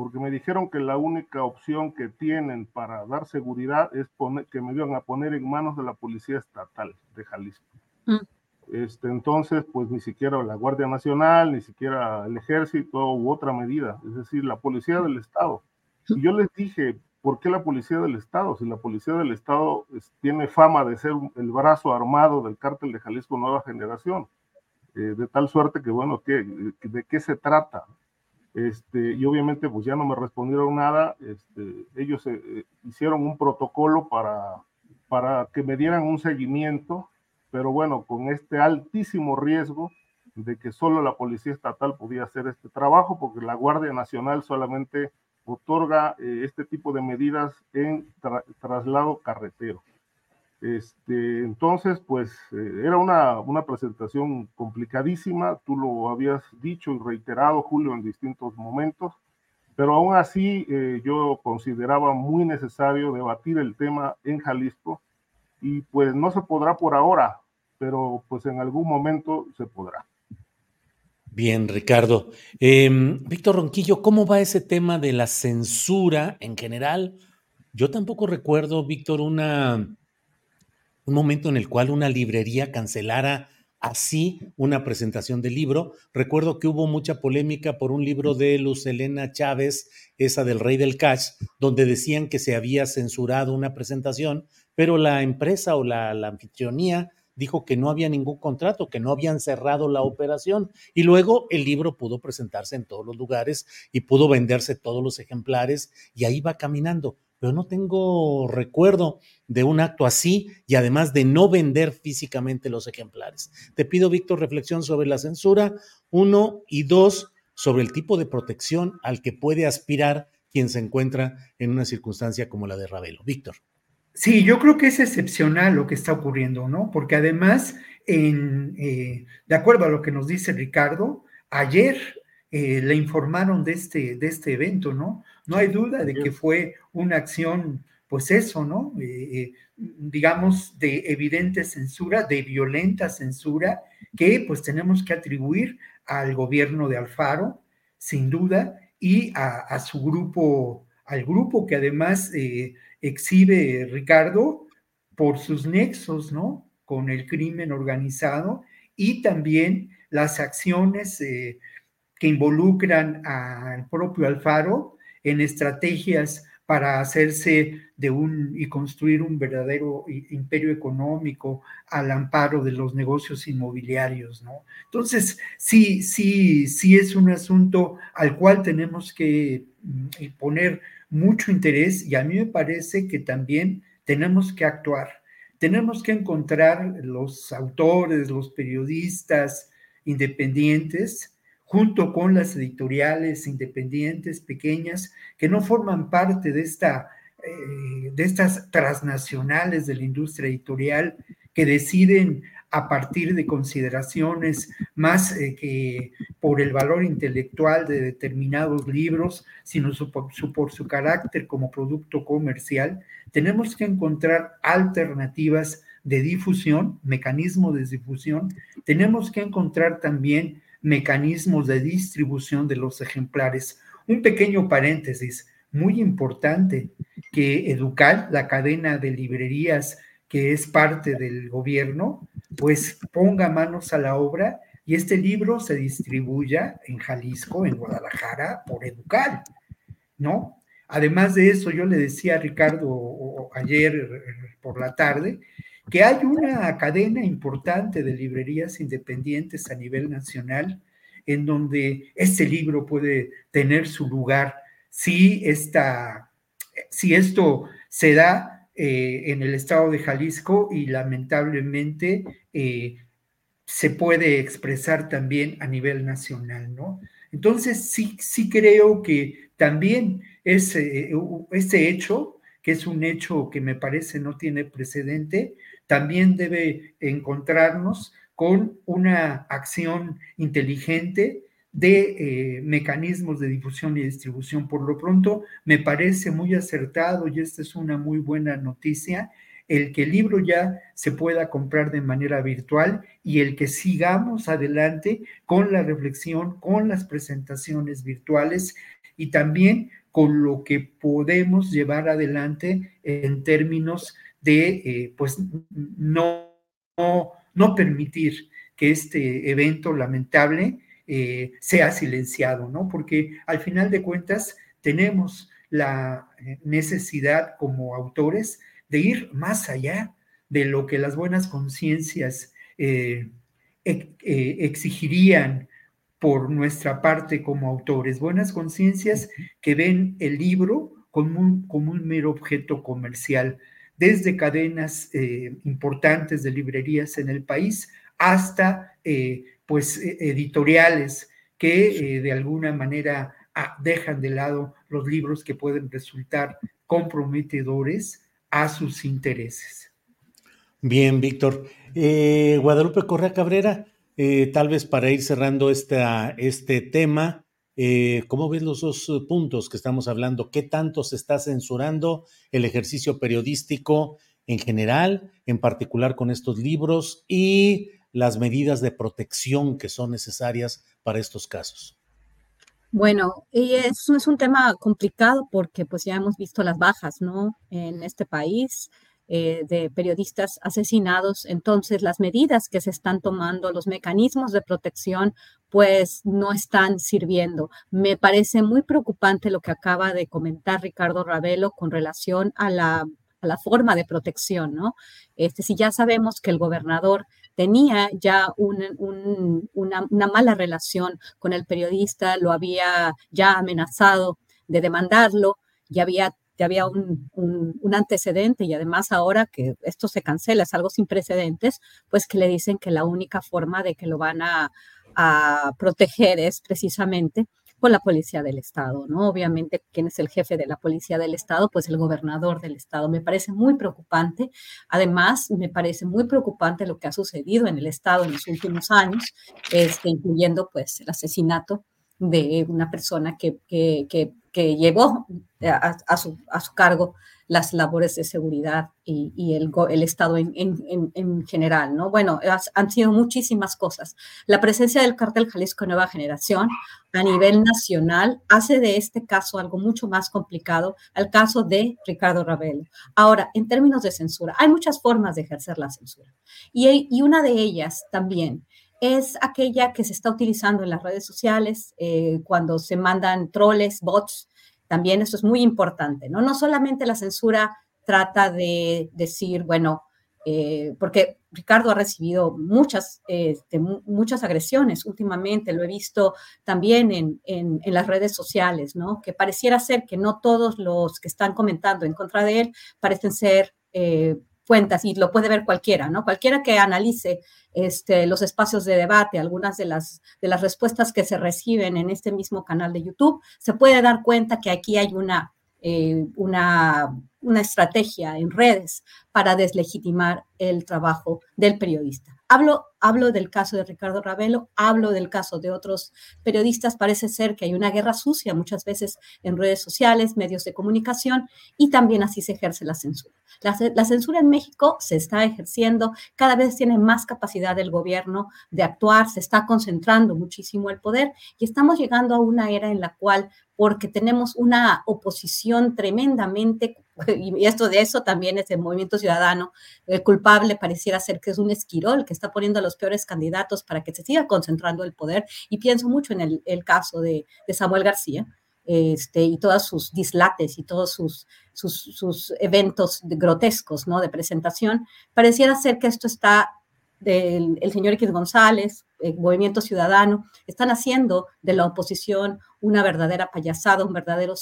porque me dijeron que la única opción que tienen para dar seguridad es poner, que me iban a poner en manos de la Policía Estatal de Jalisco. Mm. Este, entonces, pues ni siquiera la Guardia Nacional, ni siquiera el Ejército u otra medida, es decir, la Policía del Estado. Y yo les dije, ¿por qué la Policía del Estado? Si la Policía del Estado es, tiene fama de ser el brazo armado del cártel de Jalisco Nueva Generación. Eh, de tal suerte que, bueno, ¿qué, ¿de qué se trata? Este, y obviamente pues ya no me respondieron nada, este, ellos eh, hicieron un protocolo para, para que me dieran un seguimiento, pero bueno, con este altísimo riesgo de que solo la Policía Estatal podía hacer este trabajo, porque la Guardia Nacional solamente otorga eh, este tipo de medidas en traslado carretero. Este, entonces, pues eh, era una, una, presentación complicadísima, tú lo habías dicho y reiterado, Julio, en distintos momentos, pero aún así eh, yo consideraba muy necesario debatir el tema en Jalisco y pues no se podrá por ahora, pero pues en algún momento se podrá. Bien, Ricardo. Eh, Víctor Ronquillo, ¿cómo va ese tema de la censura en general? Yo tampoco recuerdo, Víctor, una un momento en el cual una librería cancelara así una presentación del libro. Recuerdo que hubo mucha polémica por un libro de Luz Elena Chávez, esa del Rey del Cash, donde decían que se había censurado una presentación, pero la empresa o la, anfitrionía dijo que no había ningún contrato, que no habían cerrado la operación y luego el libro pudo presentarse en todos los lugares y pudo venderse todos los ejemplares y ahí va caminando pero no tengo recuerdo de un acto así y además de no vender físicamente los ejemplares. Te pido, Víctor, reflexión sobre la censura, uno, y dos, sobre el tipo de protección al que puede aspirar quien se encuentra en una circunstancia como la de Ravelo. Víctor. Sí, yo creo que es excepcional lo que está ocurriendo, ¿no? Porque además, en, eh, de acuerdo a lo que nos dice Ricardo, ayer eh, le informaron de este, de este evento, ¿no? No hay duda de que fue una acción, pues eso, ¿no? Eh, digamos, de evidente censura, de violenta censura, que pues tenemos que atribuir al gobierno de Alfaro, sin duda, y a, su grupo, al grupo que además eh, exhibe Ricardo por sus nexos, ¿no? Con el crimen organizado y también las acciones que involucran al propio Alfaro en estrategias para hacerse de un y construir un verdadero imperio económico al amparo de los negocios inmobiliarios, ¿no? Entonces, sí, sí, sí es un asunto al cual tenemos que mm, poner mucho interés y a mí me parece que también tenemos que actuar. Tenemos que encontrar los autores, los periodistas independientes, junto con las editoriales independientes pequeñas que no forman parte de, esta, eh, de estas transnacionales de la industria editorial que deciden a partir de consideraciones más eh, que por el valor intelectual de determinados libros, sino por su carácter como producto comercial, tenemos que encontrar alternativas de difusión, mecanismos de difusión, tenemos que encontrar también mecanismos de distribución de los ejemplares. Un pequeño paréntesis, muy importante, que Educal, la cadena de librerías que es parte del gobierno, pues ponga manos a la obra y este libro se distribuya en Jalisco, en Guadalajara, por Educal, ¿no? Además de eso, yo le decía a Ricardo ayer por la tarde que hay una cadena importante de librerías independientes a nivel nacional en donde este libro puede tener su lugar si, esta, si esto se da eh, en el estado de Jalisco y lamentablemente eh, se puede expresar también a nivel nacional, ¿no? Entonces sí, sí creo que también ese, ese hecho, que es un hecho que me parece no tiene precedente, también debe encontrarnos con una acción inteligente de eh, mecanismos de difusión y distribución. Por lo pronto, me parece muy acertado y esta es una muy buena noticia el que el libro ya se pueda comprar de manera virtual y el que sigamos adelante con la reflexión, con las presentaciones virtuales y también con lo que podemos llevar adelante en términos de, eh, pues, no, no, permitir que este evento lamentable eh, sea silenciado, ¿no? Porque al final de cuentas tenemos la eh, necesidad como autores de ir más allá de lo que las buenas conciencias eh, eh, exigirían por nuestra parte como autores, buenas conciencias que ven el libro como un, como un mero objeto comercial, desde cadenas eh, importantes de librerías en el país hasta pues editoriales que de alguna manera ah, dejan de lado los libros que pueden resultar comprometedores a sus intereses. Bien, Víctor. Eh, Guadalupe Correa Cabrera, eh, tal vez para ir cerrando esta, este tema, eh, ¿cómo ves los dos puntos que estamos hablando? ¿Qué tanto se está censurando el ejercicio periodístico en general, en particular con estos libros y las medidas de protección que son necesarias para estos casos? Bueno, y eso es un tema complicado porque pues ya hemos visto las bajas, ¿no? En este país eh, de periodistas asesinados. Entonces, las medidas que se están tomando, los mecanismos de protección, pues no están sirviendo. Me parece muy preocupante lo que acaba de comentar Ricardo Ravelo con relación a la, a la forma de protección, ¿no? Este, si ya sabemos que el gobernador tenía ya una, mala relación con el periodista, lo había ya amenazado de demandarlo, ya había, ya había un, antecedente y además ahora que esto se cancela, es algo sin precedentes, pues que le dicen que la única forma de que lo van a, a proteger es precisamente con la policía del Estado, ¿no? Obviamente, ¿quién es el jefe de la policía del Estado? Pues el gobernador del Estado. Me parece muy preocupante. Además, me parece muy preocupante lo que ha sucedido en el Estado en los últimos años, este, incluyendo pues el asesinato de una persona que, que, que, llevó a, a su cargo las labores de seguridad y, el, Estado en, en, en, general, ¿no? Bueno, han sido muchísimas cosas. La presencia del cartel Jalisco Nueva Generación a nivel nacional hace de este caso algo mucho más complicado al caso de Ricardo Ravelo. Ahora, en términos de censura, hay muchas formas de ejercer la censura y, y una de ellas también es aquella que se está utilizando en las redes sociales eh, cuando se mandan troles, bots, también eso es muy importante, ¿no? No solamente la censura trata de decir, bueno, eh, porque Ricardo ha recibido muchas, este, muchas agresiones últimamente, lo he visto también en, en, las redes sociales, ¿no? Que pareciera ser que no todos los que están comentando en contra de él parecen ser eh, cuentas y lo puede ver cualquiera, ¿no? Cualquiera que analice este, los espacios de debate, algunas de las, de las respuestas que se reciben en este mismo canal de YouTube, se puede dar cuenta que aquí hay una, eh, una, una estrategia en redes para deslegitimar el trabajo del periodista. Hablo, hablo del caso de Ricardo Ravelo, hablo del caso de otros periodistas. Parece ser que hay una guerra sucia muchas veces en redes sociales, medios de comunicación y también así se ejerce la censura. La, censura en México se está ejerciendo, cada vez tiene más capacidad el gobierno de actuar, se está concentrando muchísimo el poder y estamos llegando a una era en la cual, porque tenemos una oposición tremendamente y esto de eso también es el movimiento ciudadano, el culpable pareciera ser que es un esquirol que está poniendo a los peores candidatos para que se siga concentrando el poder. Y pienso mucho en el, caso de, de, Samuel García. Este, y todos sus dislates y todos sus, sus, sus eventos grotescos ¿no? de presentación, pareciera ser que esto está del el señor X González, el Movimiento Ciudadano, están haciendo de la oposición una verdadera payasada, un verdadero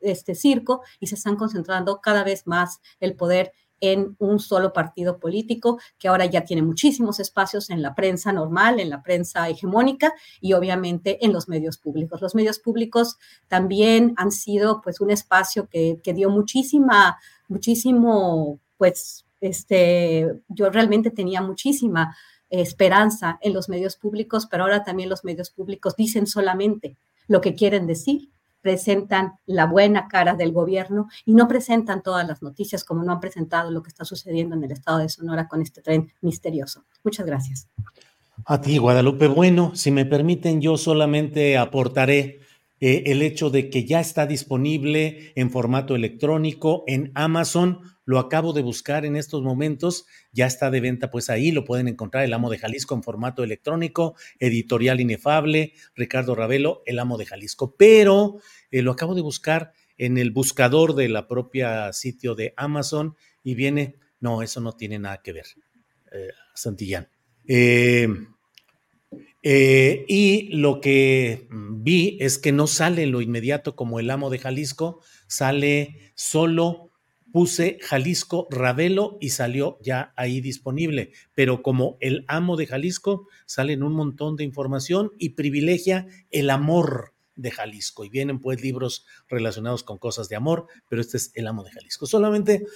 este circo, y se están concentrando cada vez más el poder en un solo partido político que ahora ya tiene muchísimos espacios en la prensa normal, en la prensa hegemónica y obviamente en los medios públicos. Los medios públicos también han sido pues un espacio que, que dio muchísima, muchísimo pues este, yo realmente tenía muchísima esperanza en los medios públicos, pero ahora también los medios públicos dicen solamente lo que quieren decir, presentan la buena cara del gobierno y no presentan todas las noticias como no han presentado lo que está sucediendo en el estado de Sonora con este tren misterioso. Muchas gracias. A ti, Guadalupe. Bueno, si me permiten, yo solamente aportaré eh, el hecho de que ya está disponible en formato electrónico en Amazon lo acabo de buscar en estos momentos, ya está de venta pues ahí, lo pueden encontrar El Amo de Jalisco en formato electrónico, editorial inefable, Ricardo Ravelo, El Amo de Jalisco, pero eh, lo acabo de buscar en el buscador de la propia sitio de Amazon y viene, no, eso no tiene nada que ver, eh, Santillán. Eh, y lo que vi es que no sale lo inmediato como el amo de Jalisco, sale solo puse Jalisco Ravelo y salió ya ahí disponible. Pero como el amo de Jalisco, salen un montón de información y privilegia el amor de Jalisco. Y vienen pues libros relacionados con cosas de amor, pero este es el amo de Jalisco. Solamente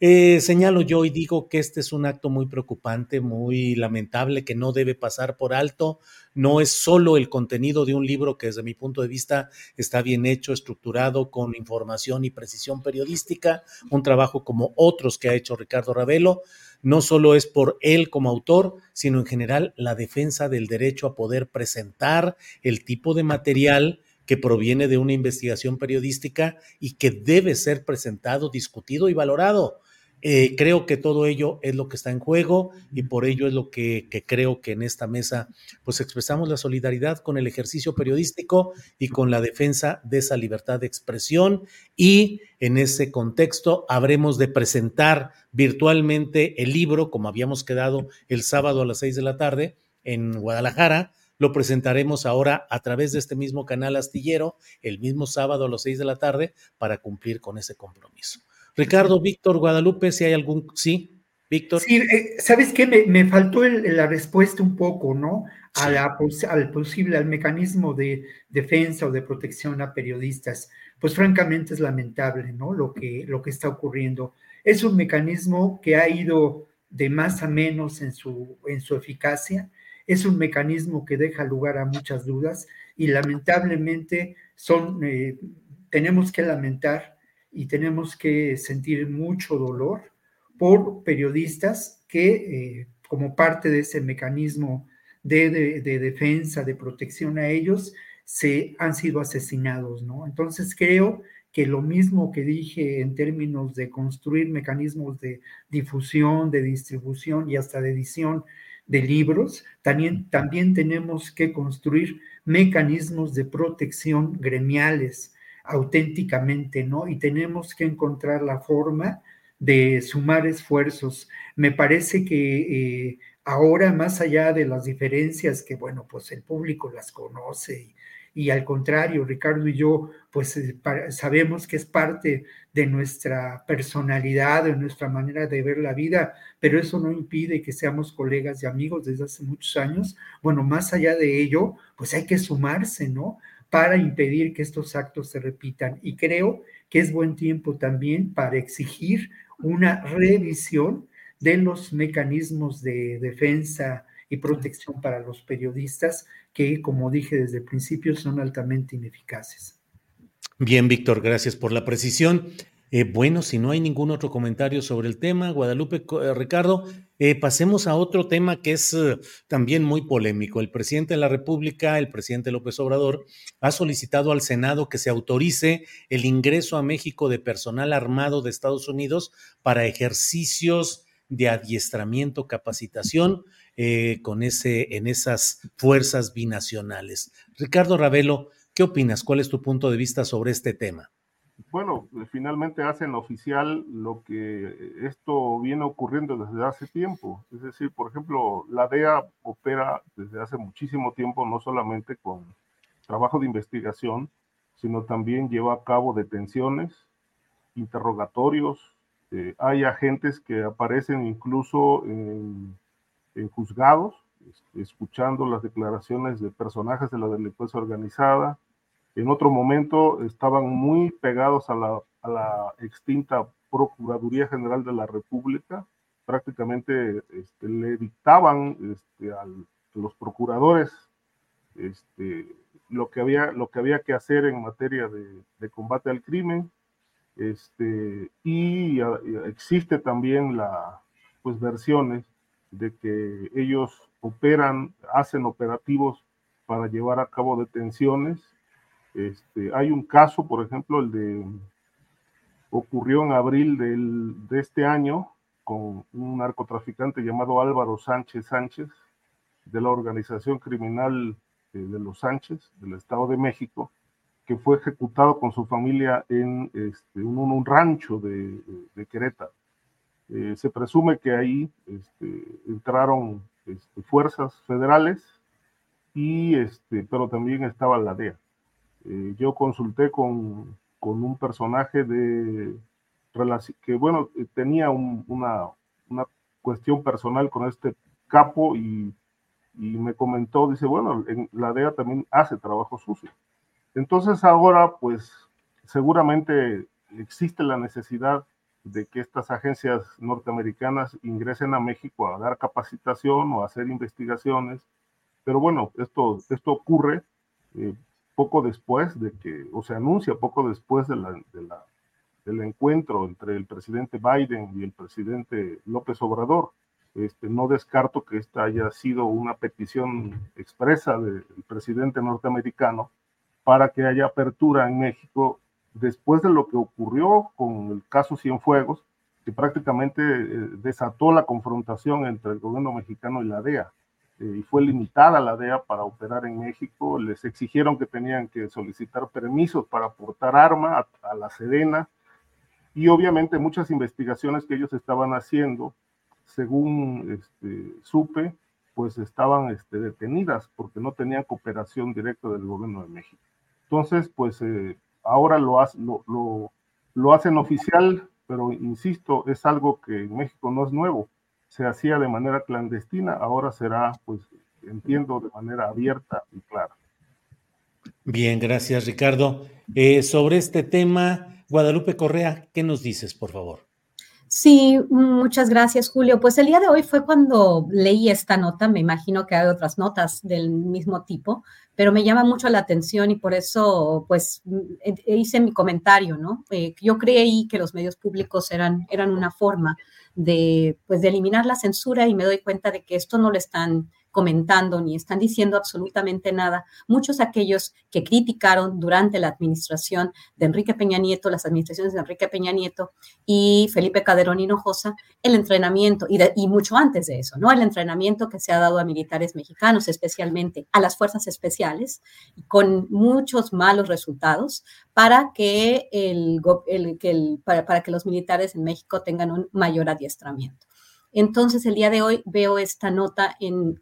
eh, señalo yo y digo que este es un acto muy preocupante, muy lamentable, que no debe pasar por alto. No es solo el contenido de un libro que desde mi punto de vista está bien hecho, estructurado, con información y precisión periodística, un trabajo como otros que ha hecho Ricardo Ravelo. No solo es por él como autor, sino en general la defensa del derecho a poder presentar el tipo de material que proviene de una investigación periodística y que debe ser presentado, discutido y valorado. Eh, creo que todo ello es lo que está en juego y por ello es lo que, que, creo que en esta mesa pues expresamos la solidaridad con el ejercicio periodístico y con la defensa de esa libertad de expresión y en ese contexto habremos de presentar virtualmente el libro como habíamos quedado el sábado a las seis de la tarde en Guadalajara. Lo presentaremos ahora a través de este mismo canal astillero el mismo sábado a las seis de la tarde para cumplir con ese compromiso. Ricardo, Víctor, Guadalupe, si hay algún... Sí, Víctor. Sí, eh, ¿sabes qué? Me, faltó la respuesta un poco, ¿no? A la, al posible, al mecanismo de defensa o de protección a periodistas. Pues francamente es lamentable, ¿no? Lo que, lo que está ocurriendo. Es un mecanismo que ha ido de más a menos en su, en su eficacia. Es un mecanismo que deja lugar a muchas dudas y lamentablemente son, eh, tenemos que lamentar y tenemos que sentir mucho dolor por periodistas que, eh, como parte de ese mecanismo de, de, defensa, de protección a ellos, se han sido asesinados, ¿no? Entonces creo que lo mismo que dije en términos de construir mecanismos de difusión, de distribución y hasta de edición de libros, también, también tenemos que construir mecanismos de protección gremiales, auténticamente, ¿no? Y tenemos que encontrar la forma de sumar esfuerzos. Me parece que eh, ahora, más allá de las diferencias que, bueno, pues el público las conoce y, al contrario, Ricardo y yo, pues eh, sabemos que es parte de nuestra personalidad, de nuestra manera de ver la vida, pero eso no impide que seamos colegas y amigos desde hace muchos años. Bueno, más allá de ello, pues hay que sumarse, ¿no? para impedir que estos actos se repitan. Y creo que es buen tiempo también para exigir una revisión de los mecanismos de defensa y protección para los periodistas que, como dije desde el principio, son altamente ineficaces. Bien, Víctor, gracias por la precisión. Eh, bueno, si no hay ningún otro comentario sobre el tema, Guadalupe, eh, Ricardo, eh, pasemos a otro tema que es también muy polémico. El presidente de la República, el presidente López Obrador, ha solicitado al Senado que se autorice el ingreso a México de personal armado de Estados Unidos para ejercicios de adiestramiento, capacitación con ese, en esas fuerzas binacionales. Ricardo Ravelo, ¿qué opinas? ¿Cuál es tu punto de vista sobre este tema? bueno, finalmente hacen oficial lo que esto viene ocurriendo desde hace tiempo. Es decir, por ejemplo, la DEA opera desde hace muchísimo tiempo no solamente con trabajo de investigación, sino también lleva a cabo detenciones, interrogatorios. Eh, hay agentes que aparecen incluso en, en juzgados, escuchando las declaraciones de personajes de la delincuencia organizada en otro momento estaban muy pegados a la, extinta Procuraduría General de la República, prácticamente este, le dictaban este, a los procuradores este, lo, que había, lo que había que hacer en materia de, combate al crimen. Este, y, y, existe también la, pues, versiones de que ellos operan, hacen operativos para llevar a cabo detenciones este, hay un caso, por ejemplo, el de ocurrió en abril de este año con un narcotraficante llamado Álvaro Sánchez Sánchez de la organización criminal eh, de los Sánchez del Estado de México, que fue ejecutado con su familia en este, un, rancho de, Querétaro. Eh, se presume que ahí este, entraron este, fuerzas federales y este, pero también estaba la DEA. Eh, yo consulté con, con, un personaje de que, bueno, eh, tenía una, una, cuestión personal con este capo y, y, me comentó, dice, bueno, en la DEA también hace trabajo sucio. Entonces ahora, pues, seguramente existe la necesidad de que estas agencias norteamericanas ingresen a México a dar capacitación o a hacer investigaciones. Pero bueno, esto, esto ocurre eh, poco después de que, o se anuncia poco después de del encuentro entre el presidente Biden y el presidente López Obrador. Este, no descarto que esta haya sido una petición expresa del presidente norteamericano para que haya apertura en México después de lo que ocurrió con el caso Cienfuegos, que prácticamente eh, desató la confrontación entre el gobierno mexicano y la DEA. Eh, y fue limitada la DEA para operar en México. Les exigieron que tenían que solicitar permisos para portar arma a, la Sedena y obviamente muchas investigaciones que ellos estaban haciendo, según este, supe, pues estaban este, detenidas porque no tenían cooperación directa del gobierno de México. Entonces, pues eh, ahora lo, lo, hacen oficial, pero insisto, es algo que en México no es nuevo se hacía de manera clandestina, ahora será, pues, entiendo, de manera abierta y clara. Bien, gracias Ricardo. Eh, sobre este tema, Guadalupe Correa, ¿qué nos dices, por favor? Sí, muchas gracias, Julio. Pues el día de hoy fue cuando leí esta nota, me imagino que hay otras notas del mismo tipo, pero me llama mucho la atención y por eso, pues, hice mi comentario, ¿no? Eh, yo creí que los medios públicos eran, eran una forma de, pues, de eliminar la censura y me doy cuenta de que esto no lo están comentando ni están diciendo absolutamente nada. Muchos aquellos que criticaron durante la administración de Enrique Peña Nieto, las administraciones de Enrique Peña Nieto y Felipe Calderón Hinojosa, el entrenamiento, y, mucho antes de eso, ¿no? El entrenamiento que se ha dado a militares mexicanos, especialmente a las fuerzas especiales, con muchos malos resultados para que, el, que el, para, para que los militares en México tengan un mayor adiestramiento. Entonces, el día de hoy veo esta nota en,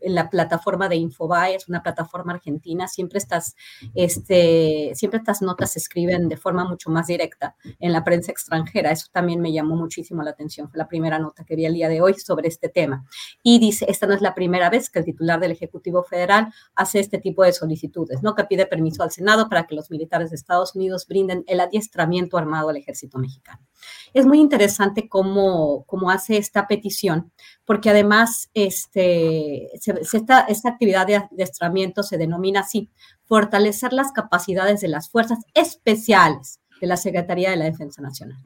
la plataforma de Infobae, es una plataforma argentina. Siempre estas, este, siempre estas notas se escriben de forma mucho más directa en la prensa extranjera. Eso también me llamó muchísimo la atención. Fue la primera nota que vi el día de hoy sobre este tema. Y dice, esta no es la primera vez que el titular del Ejecutivo Federal hace este tipo de solicitudes, ¿no? Que pide permiso al Senado para que los militares de Estados Unidos brinden el adiestramiento armado al ejército mexicano. Es muy interesante cómo, cómo hace esta petición, porque además este, esta, esta actividad de adiestramiento se denomina así, fortalecer las capacidades de las fuerzas especiales de la Secretaría de la Defensa Nacional.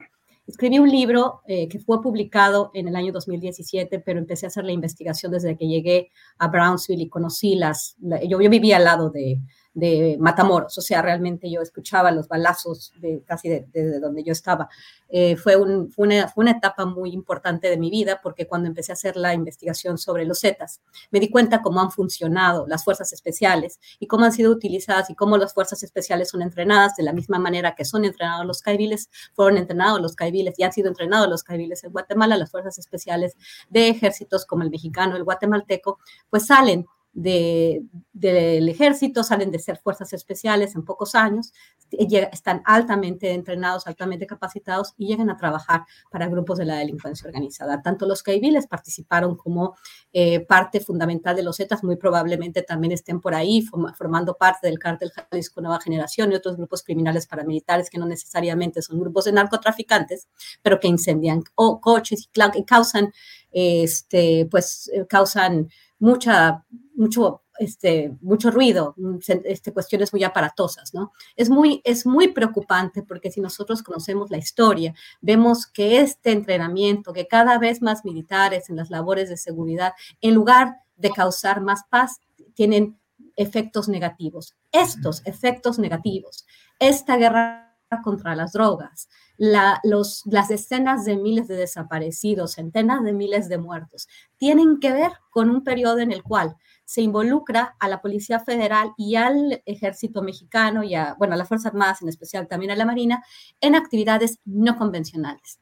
Escribí un libro eh, que fue publicado en el año 2017, pero empecé a hacer la investigación desde que llegué a Brownsville y conocí las, yo, yo vivía al lado de, de Matamoros, o sea, realmente yo escuchaba los balazos de, casi desde donde yo estaba. Eh, fue, un, fue, una, fue, una, etapa muy importante de mi vida porque cuando empecé a hacer la investigación sobre los Zetas, me di cuenta cómo han funcionado las fuerzas especiales y cómo han sido utilizadas y cómo las fuerzas especiales son entrenadas de la misma manera que son entrenados los caiviles, fueron entrenados los caiviles y han sido entrenados los caiviles en Guatemala, las fuerzas especiales de ejércitos como el mexicano, el guatemalteco, pues salen del ejército, salen de ser fuerzas especiales en pocos años, están altamente entrenados, altamente capacitados y llegan a trabajar para grupos de la delincuencia organizada. Tanto los caiviles participaron como eh, parte fundamental de los Zetas, muy probablemente también estén por ahí formando parte del cártel Jalisco Nueva Generación y otros grupos criminales paramilitares que no necesariamente son grupos de narcotraficantes, pero que incendian coches y causan, este, pues, eh, causan mucha, mucho, este, mucho ruido, mm, este, cuestiones muy aparatosas, ¿no? Es muy, es muy preocupante porque si nosotros conocemos la historia, vemos que este entrenamiento, que cada vez más militares en las labores de seguridad, en lugar de causar más paz, tienen efectos negativos. Estos efectos negativos, esta guerra contra las drogas, las decenas de miles de desaparecidos, centenas de miles de muertos, tienen que ver con un periodo en el cual se involucra a la Policía Federal y al Ejército Mexicano y a, bueno, a las Fuerzas Armadas, en especial también a la Marina, en actividades no convencionales.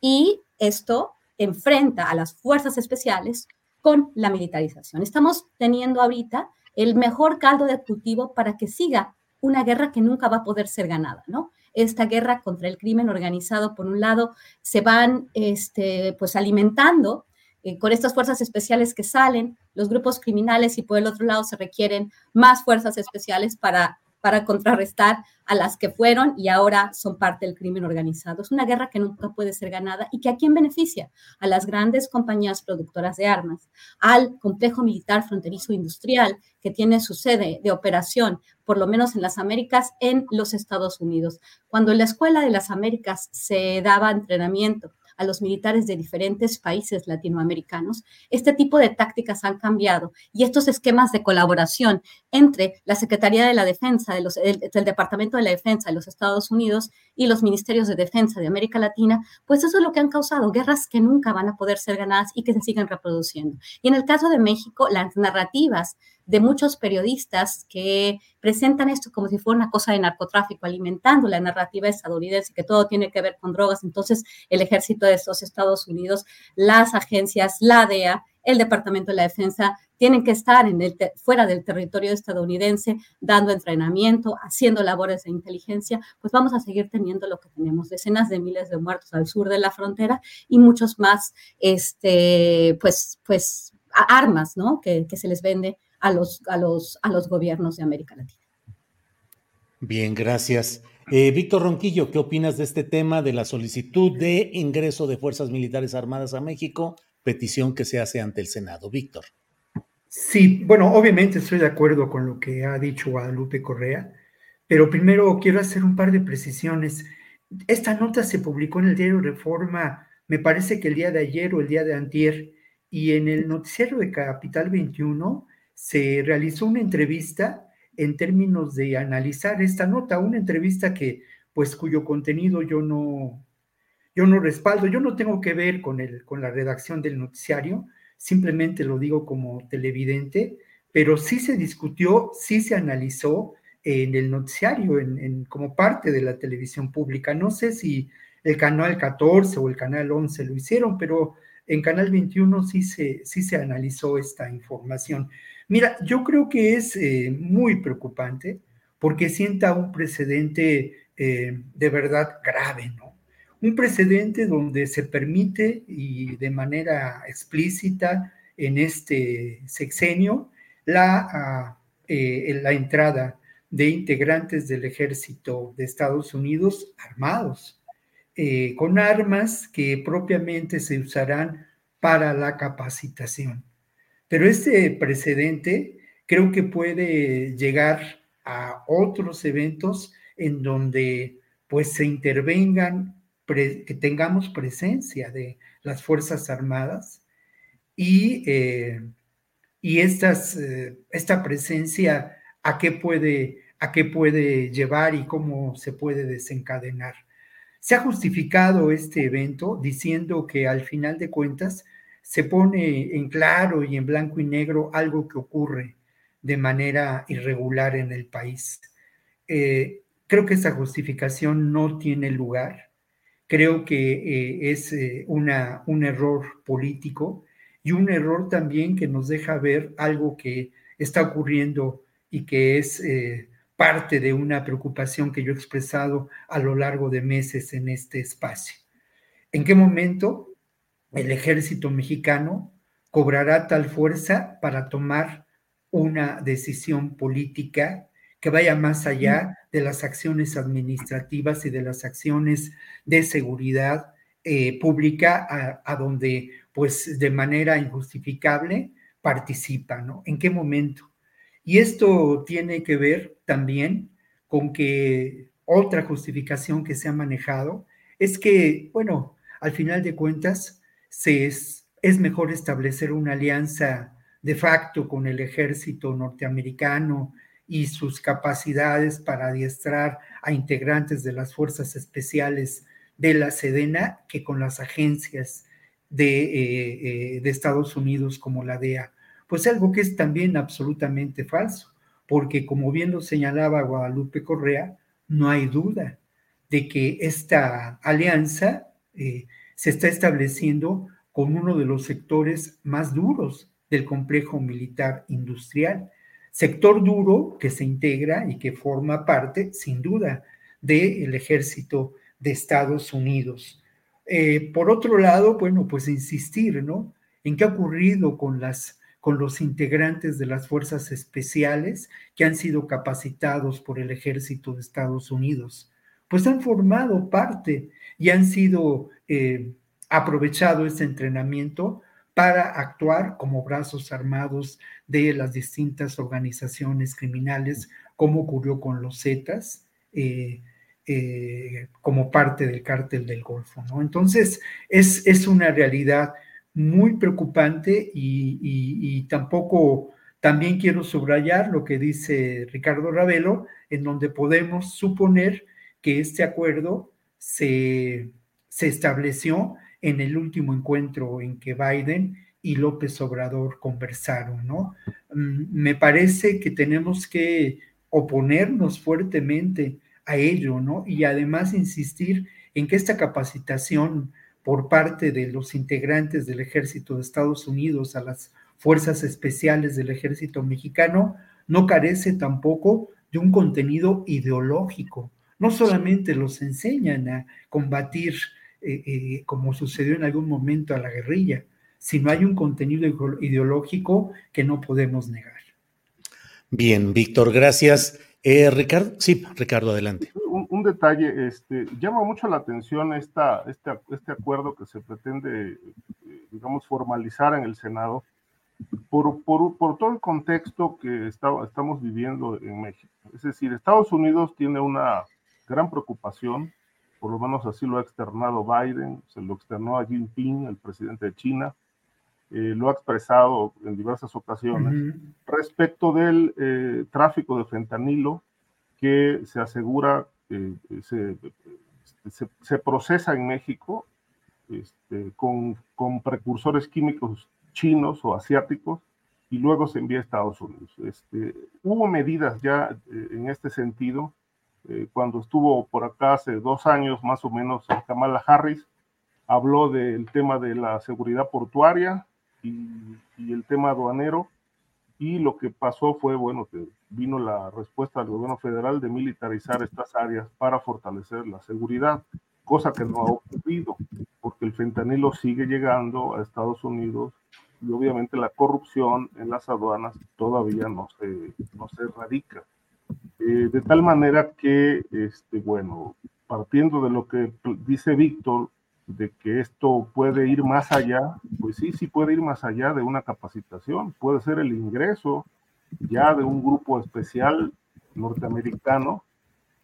Y esto enfrenta a las fuerzas especiales con la militarización. Estamos teniendo ahorita el mejor caldo de cultivo para que siga una guerra que nunca va a poder ser ganada, ¿no? Esta guerra contra el crimen organizado, por un lado, se van este, pues alimentando eh, con estas fuerzas especiales que salen, los grupos criminales, y por el otro lado se requieren más fuerzas especiales para para contrarrestar a las que fueron y ahora son parte del crimen organizado. Es una guerra que nunca puede ser ganada y que a quién beneficia? A las grandes compañías productoras de armas, al complejo militar fronterizo industrial que tiene su sede de operación, por lo menos en las Américas, en los Estados Unidos. Cuando en la Escuela de las Américas se daba entrenamiento a los militares de diferentes países latinoamericanos, este tipo de tácticas han cambiado y estos esquemas de colaboración entre la Secretaría de la Defensa, de Departamento de la Defensa de los Estados Unidos y los ministerios de defensa de América Latina, pues eso es lo que han causado guerras que nunca van a poder ser ganadas y que se siguen reproduciendo. Y en el caso de México, las narrativas de muchos periodistas que presentan esto como si fuera una cosa de narcotráfico, alimentando la narrativa estadounidense, que todo tiene que ver con drogas. Entonces, el ejército de estos Estados Unidos, las agencias, la DEA, el Departamento de la Defensa tienen que estar en el fuera del territorio estadounidense dando entrenamiento, haciendo labores de inteligencia, pues vamos a seguir teniendo lo que tenemos, decenas de miles de muertos al sur de la frontera y muchos más, este, pues, pues, armas, ¿no? Que, que se les vende a los, a los, a los gobiernos de América Latina. Bien, gracias. Eh, Víctor Ronquillo, ¿qué opinas de este tema de la solicitud de ingreso de Fuerzas Militares Armadas a México, petición que se hace ante el Senado? Víctor. Sí, bueno, obviamente estoy de acuerdo con lo que ha dicho Guadalupe Correa, pero primero quiero hacer un par de precisiones. Esta nota se publicó en el diario Reforma, me parece que el día de ayer o el día de antier, y en el noticiero de Capital 21 se realizó una entrevista en términos de analizar esta nota, una entrevista que, pues, cuyo contenido yo no, yo no respaldo, yo no tengo que ver con, el, con la redacción del noticiario, simplemente lo digo como televidente, pero sí se discutió, sí se analizó en el noticiario, en, como parte de la televisión pública. No sé si el canal 14 o el canal 11 lo hicieron, pero en canal 21 sí se, sí se analizó esta información. Mira, yo creo que es eh, muy preocupante porque sienta un precedente eh, de verdad grave, ¿no? Un precedente donde se permite y de manera explícita en este sexenio la, ah, eh, la entrada de integrantes del ejército de Estados Unidos armados, con armas que propiamente se usarán para la capacitación. Pero este precedente creo que puede llegar a otros eventos en donde pues se intervengan, que tengamos presencia de las Fuerzas Armadas y, eh, y estas, eh, esta presencia a qué, puede, a qué puede llevar y cómo se puede desencadenar. Se ha justificado este evento diciendo que al final de cuentas se pone en claro y en blanco y negro algo que ocurre de manera irregular en el país. Eh, creo que esa justificación no tiene lugar. Creo que eh, es eh, una, un error político y un error también que nos deja ver algo que está ocurriendo y que es parte de una preocupación que yo he expresado a lo largo de meses en este espacio. ¿En qué momento el ejército mexicano cobrará tal fuerza para tomar una decisión política que vaya más allá de las acciones administrativas y de las acciones de seguridad eh, pública a, donde, pues, de manera injustificable participa, ¿no? ¿En qué momento? Y esto tiene que ver también con que otra justificación que se ha manejado es que, bueno, al final de cuentas, es, es mejor establecer una alianza de facto con el ejército norteamericano y sus capacidades para adiestrar a integrantes de las fuerzas especiales de la Sedena que con las agencias de, eh, eh, de, Estados Unidos como la DEA. Pues algo que es también absolutamente falso, porque como bien lo señalaba Guadalupe Correa, no hay duda de que esta alianza eh, se está estableciendo con uno de los sectores más duros del complejo militar industrial. Sector duro que se integra y que forma parte, sin duda, del ejército de Estados Unidos. Eh, por otro lado, bueno, pues insistir, ¿no? En qué ha ocurrido con los integrantes de las fuerzas especiales que han sido capacitados por el ejército de Estados Unidos. Pues han formado parte y han sido eh, aprovechado este entrenamiento para actuar como brazos armados de las distintas organizaciones criminales, como ocurrió con los Zetas, eh, eh, como parte del cártel del Golfo. ¿no? Entonces, es, es una realidad muy preocupante y, y, tampoco, también quiero subrayar lo que dice Ricardo Ravelo, en donde podemos suponer que este acuerdo se, se estableció en el último encuentro en que Biden y López Obrador conversaron, ¿no? Mm, me parece que tenemos que oponernos fuertemente a ello, ¿no? Y además insistir en que esta capacitación por parte de los integrantes del ejército de Estados Unidos a las fuerzas especiales del ejército mexicano no carece tampoco de un contenido ideológico. No solamente los enseñan a combatir eh, eh, como sucedió en algún momento a la guerrilla, sino hay un contenido ideológico que no podemos negar. Bien, Víctor, gracias. Eh, Ricardo, sí, Ricardo, adelante. Un, detalle, este, llama mucho la atención esta, este, este acuerdo que se pretende, digamos, formalizar en el Senado por, por, por todo el contexto que está, estamos viviendo en México. Es decir, Estados Unidos tiene una gran preocupación por lo menos así lo ha externado Biden, se lo externó a Jinping, el presidente de China, eh, lo ha expresado en diversas ocasiones, respecto del eh, tráfico de fentanilo que se asegura que se, se, procesa en México este, con, con, precursores químicos chinos o asiáticos y luego se envía a Estados Unidos. Este, hubo medidas ya eh, en este sentido eh, cuando estuvo por acá hace dos años más o menos Kamala Harris, habló del tema de la seguridad portuaria y, el tema aduanero y lo que pasó fue, bueno, vino la respuesta del gobierno federal de militarizar estas áreas para fortalecer la seguridad, cosa que no ha ocurrido, porque el fentanilo sigue llegando a Estados Unidos y obviamente la corrupción en las aduanas todavía no se, no se erradica. Eh, de tal manera que, este, bueno, partiendo de lo que dice Víctor, de que esto puede ir más allá, pues sí, sí puede ir más allá de una capacitación, puede ser el ingreso ya de un grupo especial norteamericano.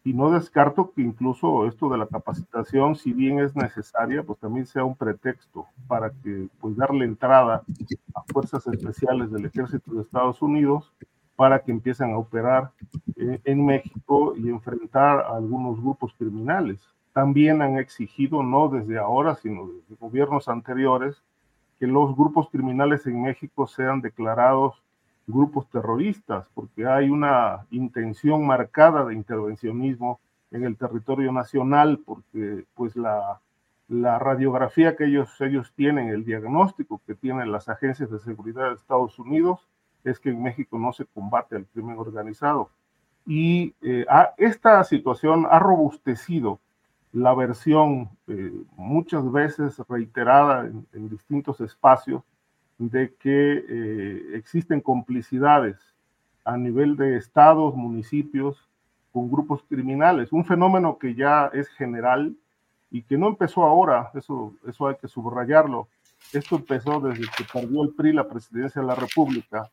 Y no descarto que incluso esto de la capacitación, si bien es necesaria, pues también sea un pretexto para que pues darle entrada a fuerzas especiales del ejército de Estados Unidos para que empiecen a operar eh, en México y enfrentar a algunos grupos criminales. También han exigido, no desde ahora, sino desde gobiernos anteriores, que los grupos criminales en México sean declarados grupos terroristas, porque hay una intención marcada de intervencionismo en el territorio nacional, porque pues la, la radiografía que ellos, ellos tienen, el diagnóstico que tienen las agencias de seguridad de Estados Unidos, es que en México no se combate al crimen organizado. Y eh, esta situación ha robustecido la versión eh, muchas veces reiterada en distintos espacios de que eh, existen complicidades a nivel de estados, municipios, con grupos criminales, un fenómeno que ya es general y que no empezó ahora, eso, eso hay que subrayarlo. Esto empezó desde que perdió el PRI la presidencia de la República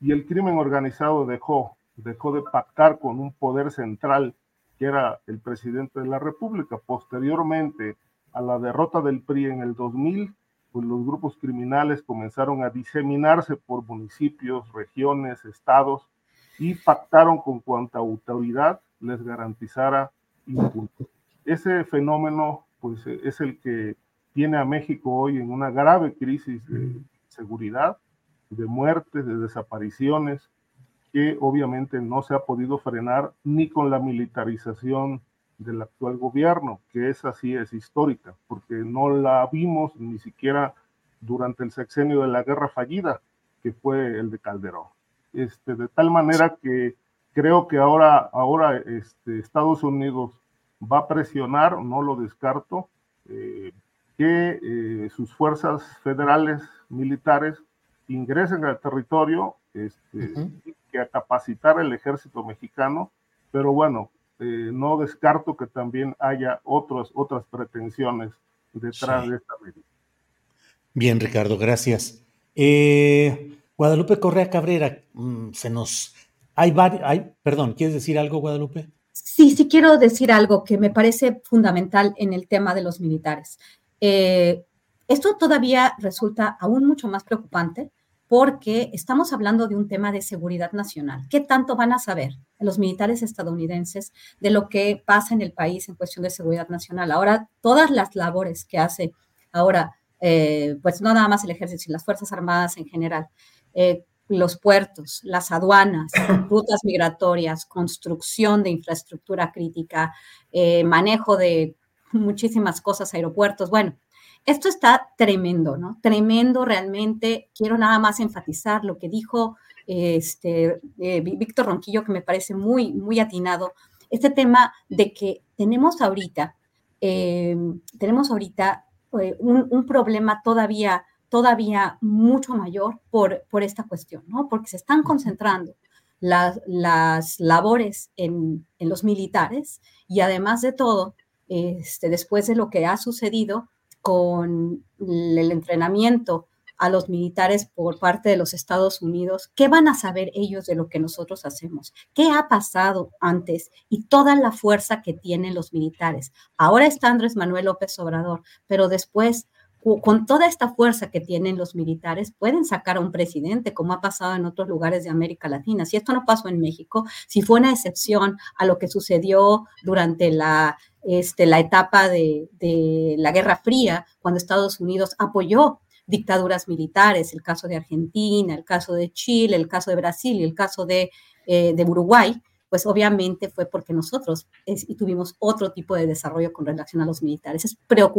y el crimen organizado dejó, dejó de pactar con un poder central que era el presidente de la República. Posteriormente a la derrota del PRI en el 2000, pues los grupos criminales comenzaron a diseminarse por municipios, regiones, estados y pactaron con cuanta autoridad les garantizara impunidad. Ese fenómeno pues es el que tiene a México hoy en una grave crisis de seguridad, de muertes, de desapariciones, que obviamente no se ha podido frenar ni con la militarización del actual gobierno, que esa sí es histórica, porque no la vimos ni siquiera durante el sexenio de la guerra fallida, que fue el de Calderón. Este, de tal manera que creo que ahora, ahora este, Estados Unidos va a presionar, no lo descarto, eh, que eh, sus fuerzas federales militares ingresen al territorio, este, que a capacitar el ejército mexicano, pero bueno, eh, no descarto que también haya otros, otras pretensiones detrás de esta medida. Bien, Ricardo, gracias. Eh, Guadalupe Correa Cabrera, mm, se nos... Hay, hay, perdón, ¿quieres decir algo, Guadalupe? Sí, sí quiero decir algo que me parece fundamental en el tema de los militares. Eh, esto todavía resulta aún mucho más preocupante porque estamos hablando de un tema de seguridad nacional. ¿Qué tanto van a saber los militares estadounidenses de lo que pasa en el país en cuestión de seguridad nacional? Ahora, todas las labores que hace ahora, eh, pues no nada más el ejército, sino las Fuerzas Armadas en general, eh, los puertos, las aduanas, rutas migratorias, construcción de infraestructura crítica, eh, manejo de muchísimas cosas, aeropuertos, bueno, esto está tremendo, ¿no? Tremendo realmente. Quiero nada más enfatizar lo que dijo este, eh, Víctor Ronquillo, que me parece muy, muy atinado. Este tema de que tenemos ahorita, eh, tenemos ahorita eh, un, problema todavía, todavía mucho mayor por, por esta cuestión, ¿no? Porque se están concentrando las, las labores en, en, los militares y además de todo, este, después de lo que ha sucedido, con el entrenamiento a los militares por parte de los Estados Unidos, ¿qué van a saber ellos de lo que nosotros hacemos? ¿Qué ha pasado antes y toda la fuerza que tienen los militares? Ahora está Andrés Manuel López Obrador, pero después con toda esta fuerza que tienen los militares, pueden sacar a un presidente, como ha pasado en otros lugares de América Latina. Si esto no pasó en México, si fue una excepción a lo que sucedió durante la, este, la etapa de, la Guerra Fría, cuando Estados Unidos apoyó dictaduras militares, el caso de Argentina, el caso de Chile, el caso de Brasil y el caso de, eh, de Uruguay, pues obviamente fue porque nosotros y tuvimos otro tipo de desarrollo con relación a los militares. Es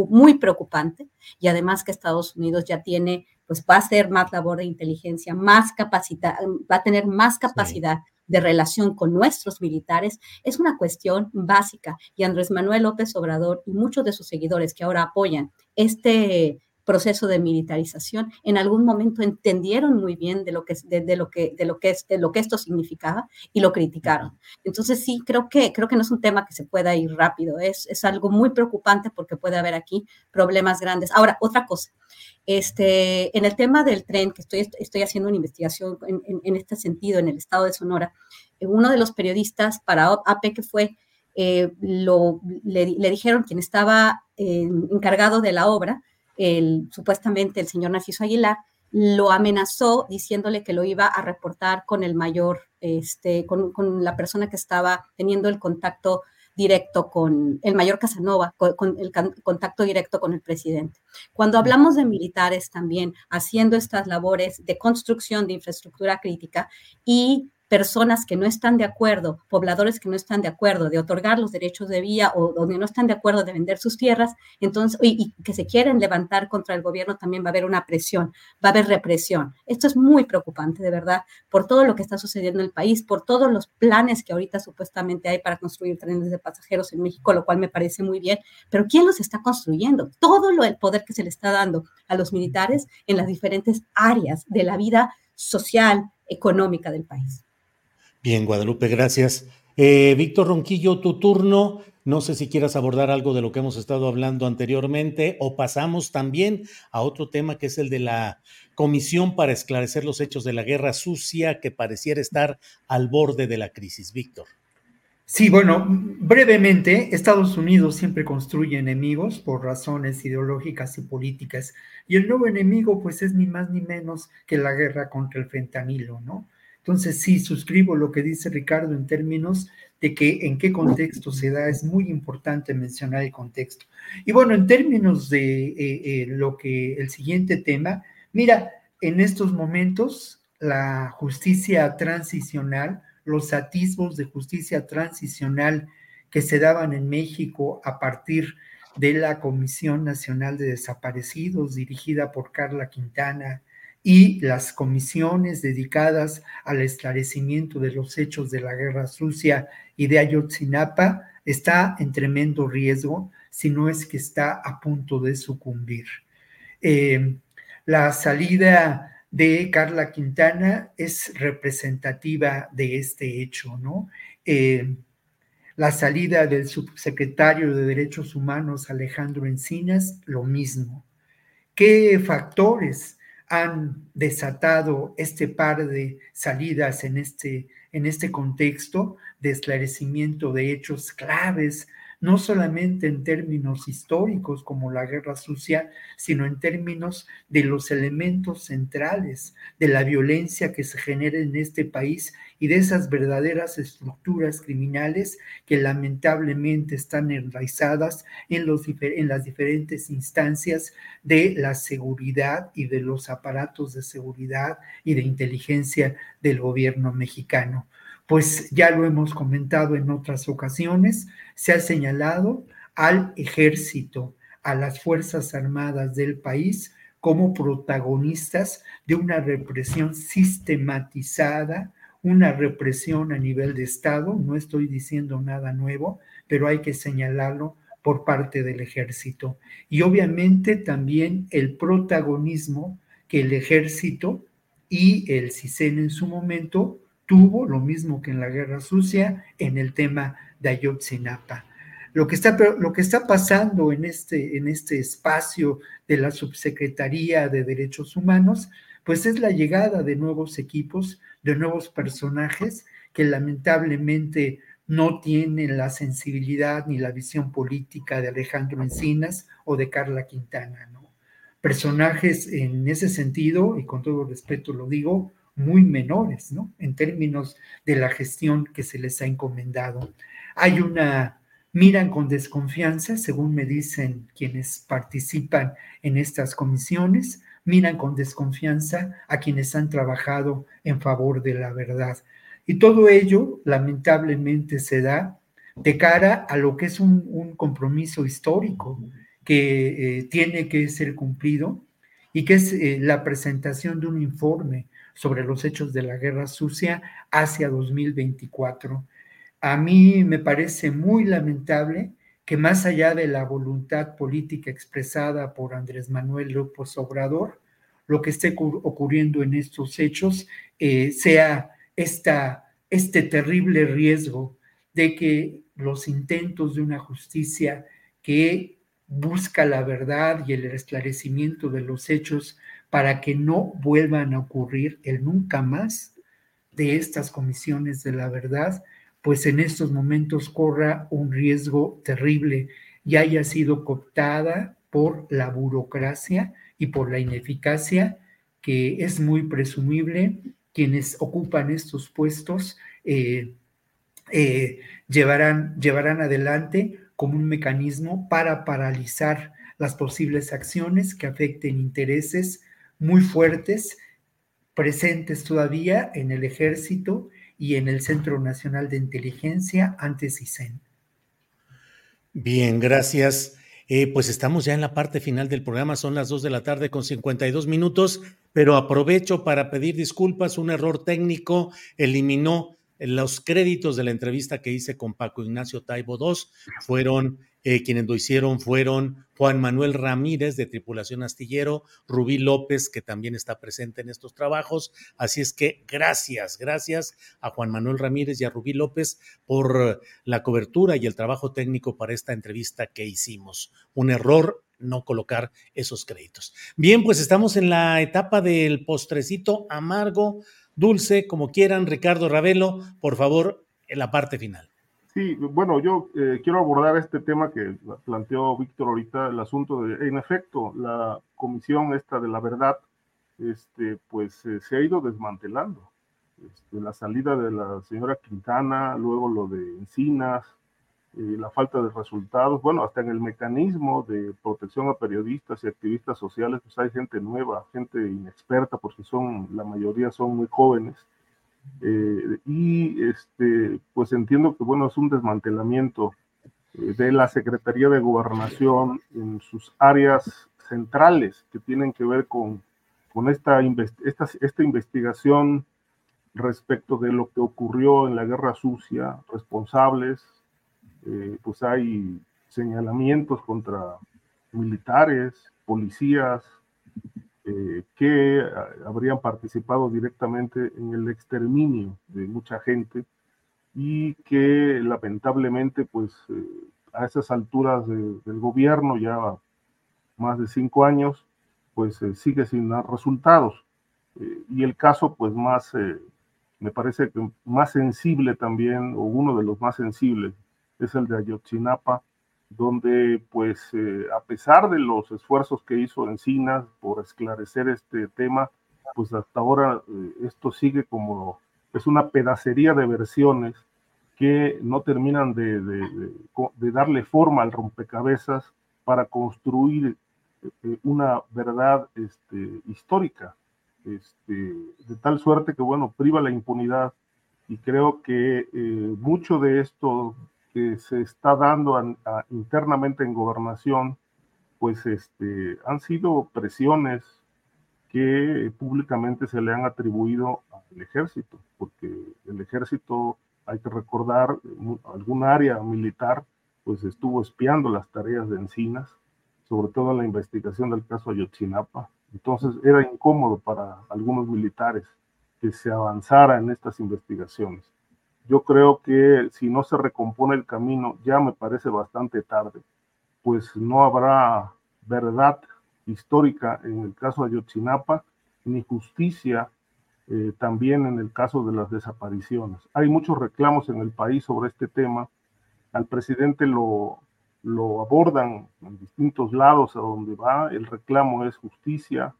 muy preocupante y además que Estados Unidos ya tiene, pues va a hacer más labor de inteligencia, más capacidad, va a tener más capacidad. de relación con nuestros militares es una cuestión básica y Andrés Manuel López Obrador y muchos de sus seguidores que ahora apoyan este proceso de militarización, en algún momento entendieron muy bien de lo que, de, lo que, de lo que, es, de lo que esto significaba y lo criticaron. Entonces sí, creo que, creo que no es un tema que se pueda ir rápido, es, es algo muy preocupante porque puede haber aquí problemas grandes. Ahora, otra cosa, este, en el tema del tren, que estoy, estoy haciendo una investigación en, en, este sentido en el estado de Sonora, uno de los periodistas para AP que fue eh, lo, le, dijeron quien estaba eh, encargado de la obra, supuestamente el señor Narciso Aguilar, lo amenazó diciéndole que lo iba a reportar con el mayor, este, con la persona que estaba teniendo el contacto directo con el mayor Casanova, con, el contacto directo con el presidente. Cuando hablamos de militares también haciendo estas labores de construcción de infraestructura crítica y personas que no están de acuerdo, pobladores que no están de acuerdo de otorgar los derechos de vía o donde no están de acuerdo de vender sus tierras, entonces, y, que se quieren levantar contra el gobierno, también va a haber una presión, va a haber represión. Esto es muy preocupante, de verdad, por todo lo que está sucediendo en el país, por todos los planes que ahorita supuestamente hay para construir trenes de pasajeros en México, lo cual me parece muy bien, pero ¿quién los está construyendo? Todo lo, el poder que se le está dando a los militares en las diferentes áreas de la vida social, económica del país. Bien, Guadalupe, gracias. Eh, Víctor Ronquillo, tu turno. No sé si quieras abordar algo de lo que hemos estado hablando anteriormente o pasamos también a otro tema que es el de la Comisión para esclarecer los hechos de la guerra sucia que pareciera estar al borde de la crisis. Víctor. Sí, bueno, brevemente, Estados Unidos siempre construye enemigos por razones ideológicas y políticas y el nuevo enemigo pues es ni más ni menos que la guerra contra el fentanilo, ¿no? Entonces, sí, suscribo lo que dice Ricardo en términos de que en qué contexto se da, es muy importante mencionar el contexto. Y bueno, en términos de eh, eh, lo que el siguiente tema, mira, en estos momentos la justicia transicional, los atisbos de justicia transicional que se daban en México a partir de la Comisión Nacional de Desaparecidos, dirigida por Carla Quintana, y las comisiones dedicadas al esclarecimiento de los hechos de la guerra sucia y de Ayotzinapa está en tremendo riesgo, si no es que está a punto de sucumbir. Eh, la salida de Carla Quintana es representativa de este hecho, ¿no? Eh, la salida del subsecretario de Derechos Humanos, Alejandro Encinas, lo mismo. ¿Qué factores han desatado este par de salidas en este, en este contexto de esclarecimiento de hechos claves no solamente en términos históricos como la guerra sucia, sino en términos de los elementos centrales de la violencia que se genera en este país y de esas verdaderas estructuras criminales que lamentablemente están enraizadas en, los, en las diferentes instancias de la seguridad y de los aparatos de seguridad y de inteligencia del gobierno mexicano. Pues ya lo hemos comentado en otras ocasiones, se ha señalado al ejército, a las Fuerzas Armadas del país como protagonistas de una represión sistematizada, una represión a nivel de Estado, no estoy diciendo nada nuevo, pero hay que señalarlo por parte del ejército. Y obviamente también el protagonismo que el ejército y el CISEN en su momento tuvo, lo mismo que en la Guerra Sucia, en el tema de Ayotzinapa. Lo que está, lo que está pasando en este, en este espacio de la Subsecretaría de Derechos Humanos, pues es la llegada de nuevos equipos, de nuevos personajes que lamentablemente no tienen la sensibilidad ni la visión política de Alejandro Encinas o de Carla Quintana, ¿no? Personajes en ese sentido, y con todo respeto lo digo, muy menores, ¿no? En términos de la gestión que se les ha encomendado. Hay una, miran con desconfianza, según me dicen quienes participan en estas comisiones, miran con desconfianza a quienes han trabajado en favor de la verdad. Y todo ello, lamentablemente, se da de cara a lo que es un, compromiso histórico que eh, tiene que ser cumplido y que es eh, la presentación de un informe sobre los hechos de la guerra sucia hacia 2024. A mí me parece muy lamentable que más allá de la voluntad política expresada por Andrés Manuel López Obrador, lo que esté ocurriendo en estos hechos eh, sea esta, este terrible riesgo de que los intentos de una justicia que busca la verdad y el esclarecimiento de los hechos para que no vuelvan a ocurrir el nunca más de estas comisiones de la verdad, pues en estos momentos corra un riesgo terrible y haya sido cooptada por la burocracia y por la ineficacia que es muy presumible quienes ocupan estos puestos eh, eh, llevarán, llevarán adelante como un mecanismo para paralizar las posibles acciones que afecten intereses muy fuertes presentes todavía en el ejército y en el Centro Nacional de Inteligencia, antes CISEN. Bien, gracias. Eh, pues estamos ya en la parte final del programa, son las 2 de la tarde con 52 minutos, pero aprovecho para pedir disculpas, un error técnico eliminó los créditos de la entrevista que hice con Paco Ignacio Taibo II, fueron eh, quienes lo hicieron fueron Juan Manuel Ramírez de Tripulación Astillero, Rubí López, que también está presente en estos trabajos. Así es que gracias, gracias a Juan Manuel Ramírez y a Rubí López por la cobertura y el trabajo técnico para esta entrevista que hicimos. Un error no colocar esos créditos. Bien, pues estamos en la etapa del postrecito amargo, dulce, como quieran. Ricardo Ravelo, por favor, en la parte final. Sí, bueno, yo eh, quiero abordar este tema que planteó Víctor ahorita, el asunto de, en efecto, la comisión esta de la verdad, este, pues eh, se ha ido desmantelando. Este, la salida de la señora Quintana, luego lo de Encinas, eh, la falta de resultados, bueno, hasta en el mecanismo de protección a periodistas y activistas sociales, pues hay gente nueva, gente inexperta, porque son, la mayoría son muy jóvenes eh, y este, pues entiendo que bueno, es un desmantelamiento eh, de la Secretaría de Gobernación en sus áreas centrales que tienen que ver con, con esta, esta, esta investigación respecto de lo que ocurrió en la Guerra Sucia, responsables, eh, pues hay señalamientos contra militares, policías, eh, que ah, habrían participado directamente en el exterminio de mucha gente y que lamentablemente pues eh, a esas alturas del gobierno ya más de cinco años pues eh, sigue sin dar resultados. Y el caso pues más me parece que más sensible también o uno de los más sensibles es el de Ayotzinapa donde pues eh, a pesar de los esfuerzos que hizo Encinas por esclarecer este tema, pues hasta ahora eh, esto sigue como, es una pedacería de versiones que no terminan de, darle forma al rompecabezas para construir eh, una verdad este, histórica, este, de tal suerte que, bueno, priva la impunidad. Y creo que mucho de esto que se está dando internamente en gobernación, pues este, han sido presiones que públicamente se le han atribuido al ejército, porque el ejército, hay que recordar, algún área militar, pues estuvo espiando las tareas de Encinas, sobre todo en la investigación del caso Ayotzinapa. Entonces era incómodo para algunos militares que se avanzara en estas investigaciones. Yo creo que si no se recompone el camino, ya me parece bastante tarde, pues no habrá verdad histórica en el caso de Ayotzinapa, ni justicia eh, también en el caso de las desapariciones. Hay muchos reclamos en el país sobre este tema. Al presidente lo, lo abordan en distintos lados a donde va. El reclamo es justicia,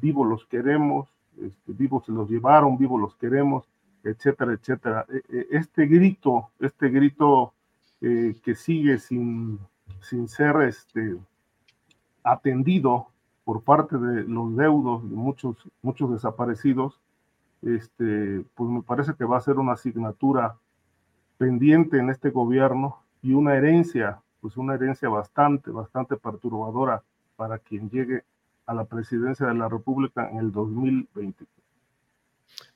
vivos los queremos, este, vivos se los llevaron, vivos los queremos etcétera, etcétera. E, e, este grito, este grito eh, que sigue sin, sin ser este, atendido por parte de los deudos de muchos, muchos desaparecidos, este, pues me parece que va a ser una asignatura pendiente en este gobierno y una herencia, pues una herencia bastante, bastante perturbadora para quien llegue a la presidencia de la República en el 2020.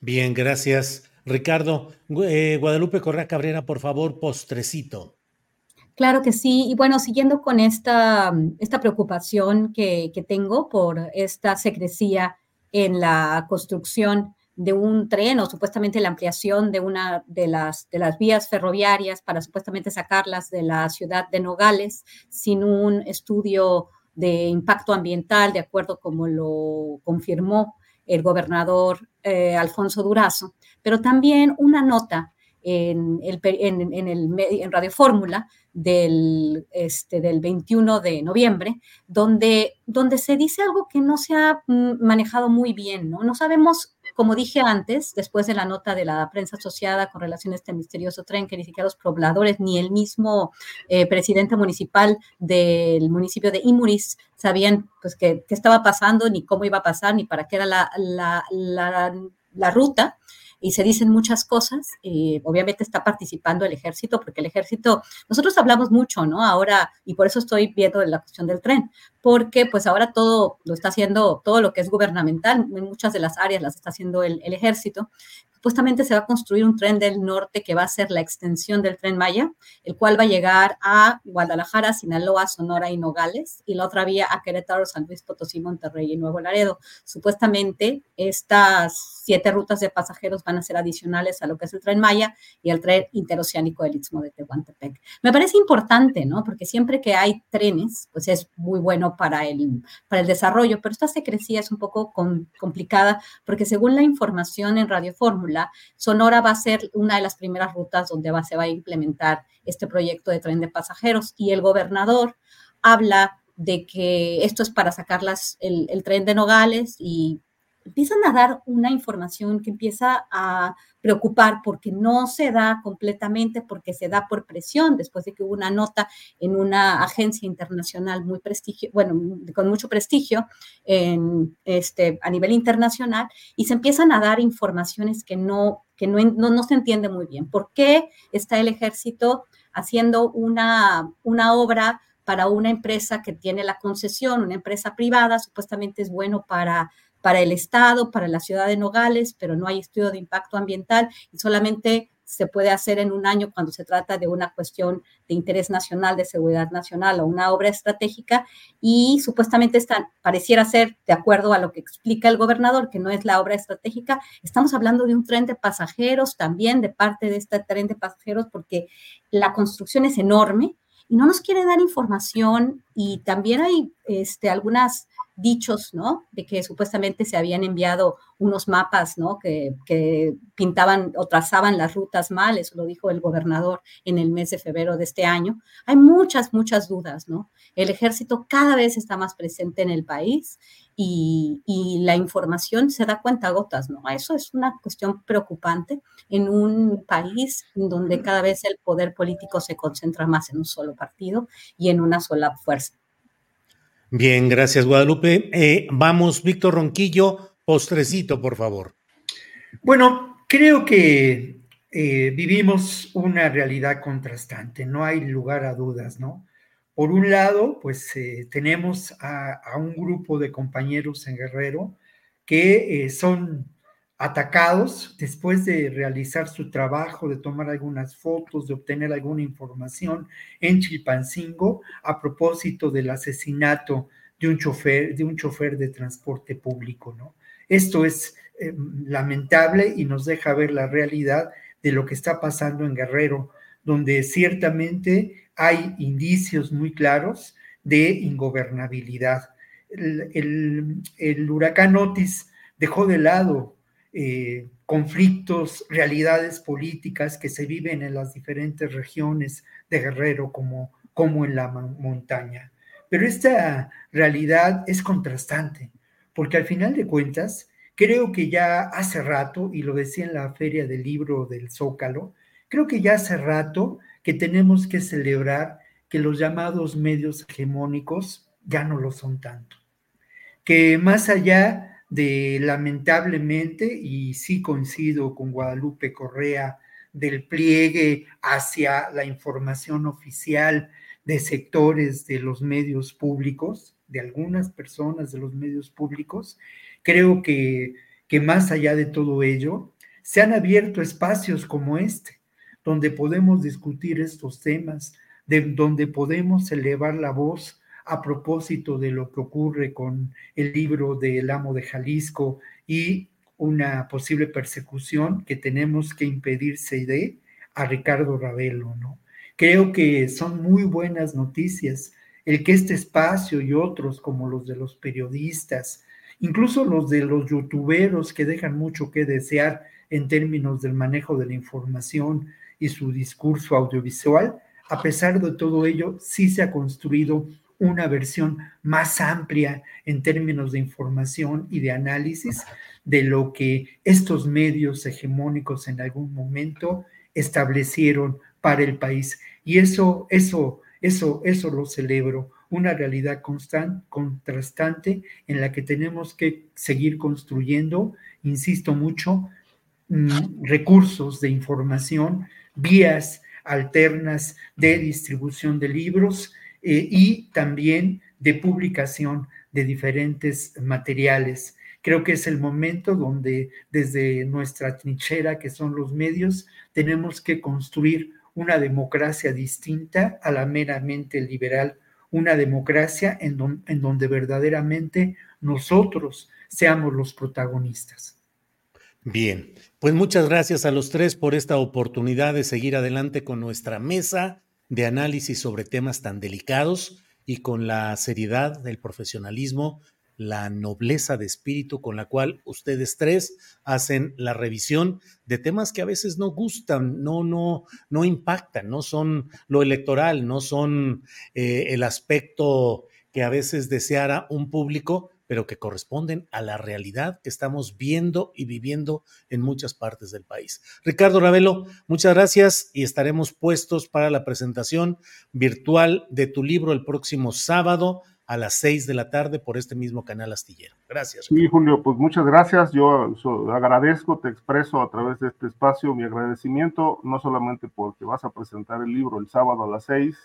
Bien, gracias. Ricardo, eh, Guadalupe Correa Cabrera, por favor, postrecito. Claro que sí. Y bueno, siguiendo con esta, esta preocupación que, que, tengo por esta secrecía en la construcción de un tren o supuestamente la ampliación de una de las, de las vías ferroviarias para supuestamente sacarlas de la ciudad de Nogales sin un estudio de impacto ambiental, de acuerdo como lo confirmó el gobernador eh, Alfonso Durazo, pero también una nota en, el, en, en, el, Radio Fórmula del, este, del 21 de noviembre, donde, donde se dice algo que no se ha mm, manejado muy bien, ¿no? No sabemos como dije antes, después de la nota de la prensa asociada con relación a este misterioso tren, que ni siquiera los pobladores ni el mismo eh, presidente municipal del municipio de Imuris sabían pues qué estaba pasando, ni cómo iba a pasar, ni para qué era la, la, la ruta y se dicen muchas cosas. Eh, obviamente está participando el ejército, porque el ejército, nosotros hablamos mucho, ¿no? Ahora, y por eso estoy viendo la cuestión del tren, porque pues ahora todo lo está haciendo, todo lo que es gubernamental, en muchas de las áreas las está haciendo el, el ejército, supuestamente se va a construir un tren del norte que va a ser la extensión del tren Maya, el cual va a llegar a Guadalajara, Sinaloa, Sonora y Nogales, y la otra vía a Querétaro, San Luis Potosí, Monterrey y Nuevo Laredo. Supuestamente estas siete rutas de pasajeros van a ser adicionales a lo que es el tren Maya y el tren interoceánico del Istmo de Tehuantepec. Me parece importante, ¿no? Porque siempre que hay trenes, pues es muy bueno para el, para el desarrollo, pero esta secrecía es un poco complicada porque según la información en Radio Fórmula, Sonora va a ser una de las primeras rutas donde va, se va a implementar este proyecto de tren de pasajeros. Y el gobernador habla de que esto es para sacar el, el tren de Nogales y empiezan a dar una información que empieza a preocupar porque no se da completamente, porque se da por presión, después de que hubo una nota en una agencia internacional muy prestigio, bueno, con mucho prestigio en, este, a nivel internacional, y se empiezan a dar informaciones que no, que no, no, no se entiende muy bien. ¿Por qué está el ejército haciendo una, una obra para una empresa que tiene la concesión, una empresa privada, supuestamente es bueno para para el Estado, para la ciudad de Nogales, pero no hay estudio de impacto ambiental y solamente se puede hacer en un año cuando se trata de una cuestión de interés nacional, de seguridad nacional o una obra estratégica. Y supuestamente está, pareciera ser, de acuerdo a lo que explica el gobernador, que no es la obra estratégica, estamos hablando de un tren de pasajeros también, de parte de este tren de pasajeros, porque la construcción es enorme y no nos quiere dar información y también hay este, algunas dichos, ¿no? De que supuestamente se habían enviado unos mapas, ¿no? Que, pintaban o trazaban las rutas mal, eso lo dijo el gobernador en el mes de febrero de este año. Hay muchas, muchas dudas, ¿no? El ejército cada vez está más presente en el país y, y la información se da cuenta gotas, ¿no? Eso es una cuestión preocupante en un país donde cada vez el poder político se concentra más en un solo partido y en una sola fuerza. Bien, gracias Guadalupe. Eh, vamos, Víctor Ronquillo, postrecito, por favor. Bueno, creo que eh, vivimos una realidad contrastante, no hay lugar a dudas, ¿no? Por un lado, pues eh, tenemos a, un grupo de compañeros en Guerrero que son atacados después de realizar su trabajo, de tomar algunas fotos, de obtener alguna información en Chilpancingo a propósito del asesinato de un chofer, de un chofer de transporte público, ¿no? Esto es eh, lamentable y nos deja ver la realidad de lo que está pasando en Guerrero, donde ciertamente hay indicios muy claros de ingobernabilidad. El, el huracán Otis dejó de lado eh, conflictos, realidades políticas que se viven en las diferentes regiones de Guerrero como, como en la montaña. Pero esta realidad es contrastante, porque al final de cuentas, creo que ya hace rato, y lo decía en la feria del libro del Zócalo, creo que ya hace rato que tenemos que celebrar que los llamados medios hegemónicos ya no lo son tanto. Que más allá de lamentablemente, y sí coincido con Guadalupe Correa, del pliegue hacia la información oficial de sectores de los medios públicos, de algunas personas de los medios públicos, creo que, que más allá de todo ello, se han abierto espacios como este, donde podemos discutir estos temas, de, donde podemos elevar la voz a propósito de lo que ocurre con el libro del amo de Jalisco y una posible persecución que tenemos que impedirse de a Ricardo Ravelo, ¿no? Creo que son muy buenas noticias el que este espacio y otros como los de los periodistas, incluso los de los youtuberos que dejan mucho que desear en términos del manejo de la información y su discurso audiovisual, a pesar de todo ello, sí se ha construido una versión más amplia en términos de información y de análisis de lo que estos medios hegemónicos en algún momento establecieron para el país. Y eso, eso, eso, eso lo celebro, una realidad constante, contrastante en la que tenemos que seguir construyendo, insisto mucho, mm, recursos de información, vías alternas de distribución de libros eh, y también de publicación de diferentes materiales. Creo que es el momento donde desde nuestra trinchera, que son los medios, tenemos que construir una democracia distinta a la meramente liberal, una democracia en, en donde verdaderamente nosotros seamos los protagonistas. Bien, pues muchas gracias a los tres por esta oportunidad de seguir adelante con nuestra mesa de análisis sobre temas tan delicados y con la seriedad, el profesionalismo, la nobleza de espíritu con la cual ustedes tres hacen la revisión de temas que a veces no gustan, no, no, no impactan, no son lo electoral, no son eh, el aspecto que a veces deseara un público, pero que corresponden a la realidad que estamos viendo y viviendo en muchas partes del país. Ricardo Ravelo, muchas gracias y estaremos puestos para la presentación virtual de tu libro el próximo sábado a las seis de la tarde por este mismo canal astillero. Gracias. Sí, Julio, pues muchas gracias. Yo agradezco, te expreso a través de este espacio mi agradecimiento, no solamente porque vas a presentar el libro el sábado a las seis,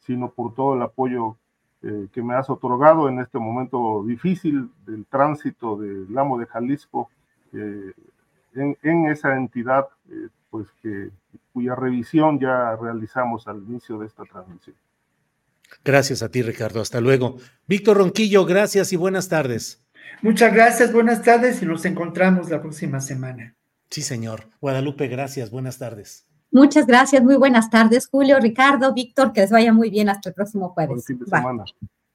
sino por todo el apoyo eh, que me has otorgado en este momento difícil del tránsito del amo de Jalisco eh, en, esa entidad, eh, pues que cuya revisión ya realizamos al inicio de esta transmisión. Gracias a ti, Ricardo. Hasta luego. Víctor Ronquillo, gracias y buenas tardes. Muchas gracias, buenas tardes y nos encontramos la próxima semana. Sí, señor. Guadalupe, gracias, buenas tardes. Muchas gracias, muy buenas tardes, Julio, Ricardo, Víctor, que les vaya muy bien hasta el próximo jueves.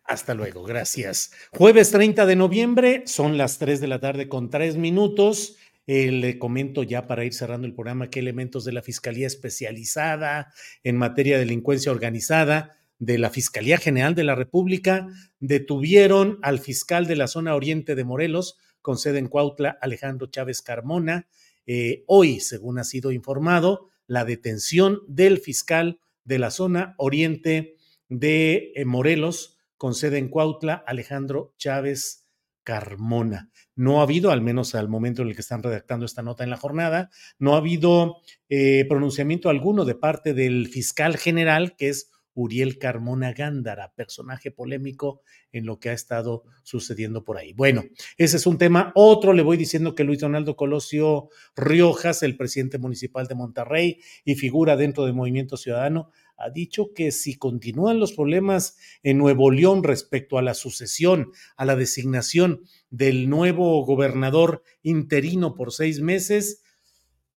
Hasta luego, gracias. Jueves 30 de noviembre, son las 3 de la tarde con 3 minutos. Eh, le comento ya para ir cerrando el programa qué elementos de la Fiscalía Especializada en materia de delincuencia organizada de la Fiscalía General de la República detuvieron al fiscal de la zona oriente de Morelos, con sede en Cuautla, Alejandro Chávez Carmona. Eh, hoy, según ha sido informado, la detención del fiscal de la zona oriente de eh, Morelos, con sede en Cuautla, Alejandro Chávez Carmona. No ha habido, al menos al momento en el que están redactando esta nota en la jornada, no ha habido eh, pronunciamiento alguno de parte del fiscal general, que es Uriel Carmona Gándara, personaje polémico en lo que ha estado sucediendo por ahí. Bueno, ese es un tema. Otro, le voy diciendo que Luis Donaldo Colosio Riojas, el presidente municipal de Monterrey y figura dentro del Movimiento Ciudadano, ha dicho que si continúan los problemas en Nuevo León respecto a la sucesión, a la designación del nuevo gobernador interino por seis meses,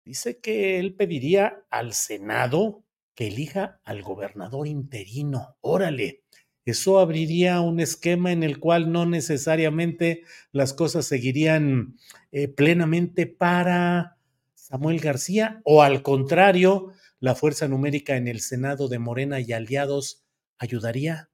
dice que él pediría al Senado que elija al gobernador interino. Órale, eso abriría un esquema en el cual no necesariamente las cosas seguirían eh, plenamente para Samuel García o al contrario, la fuerza numérica en el Senado de Morena y aliados ayudaría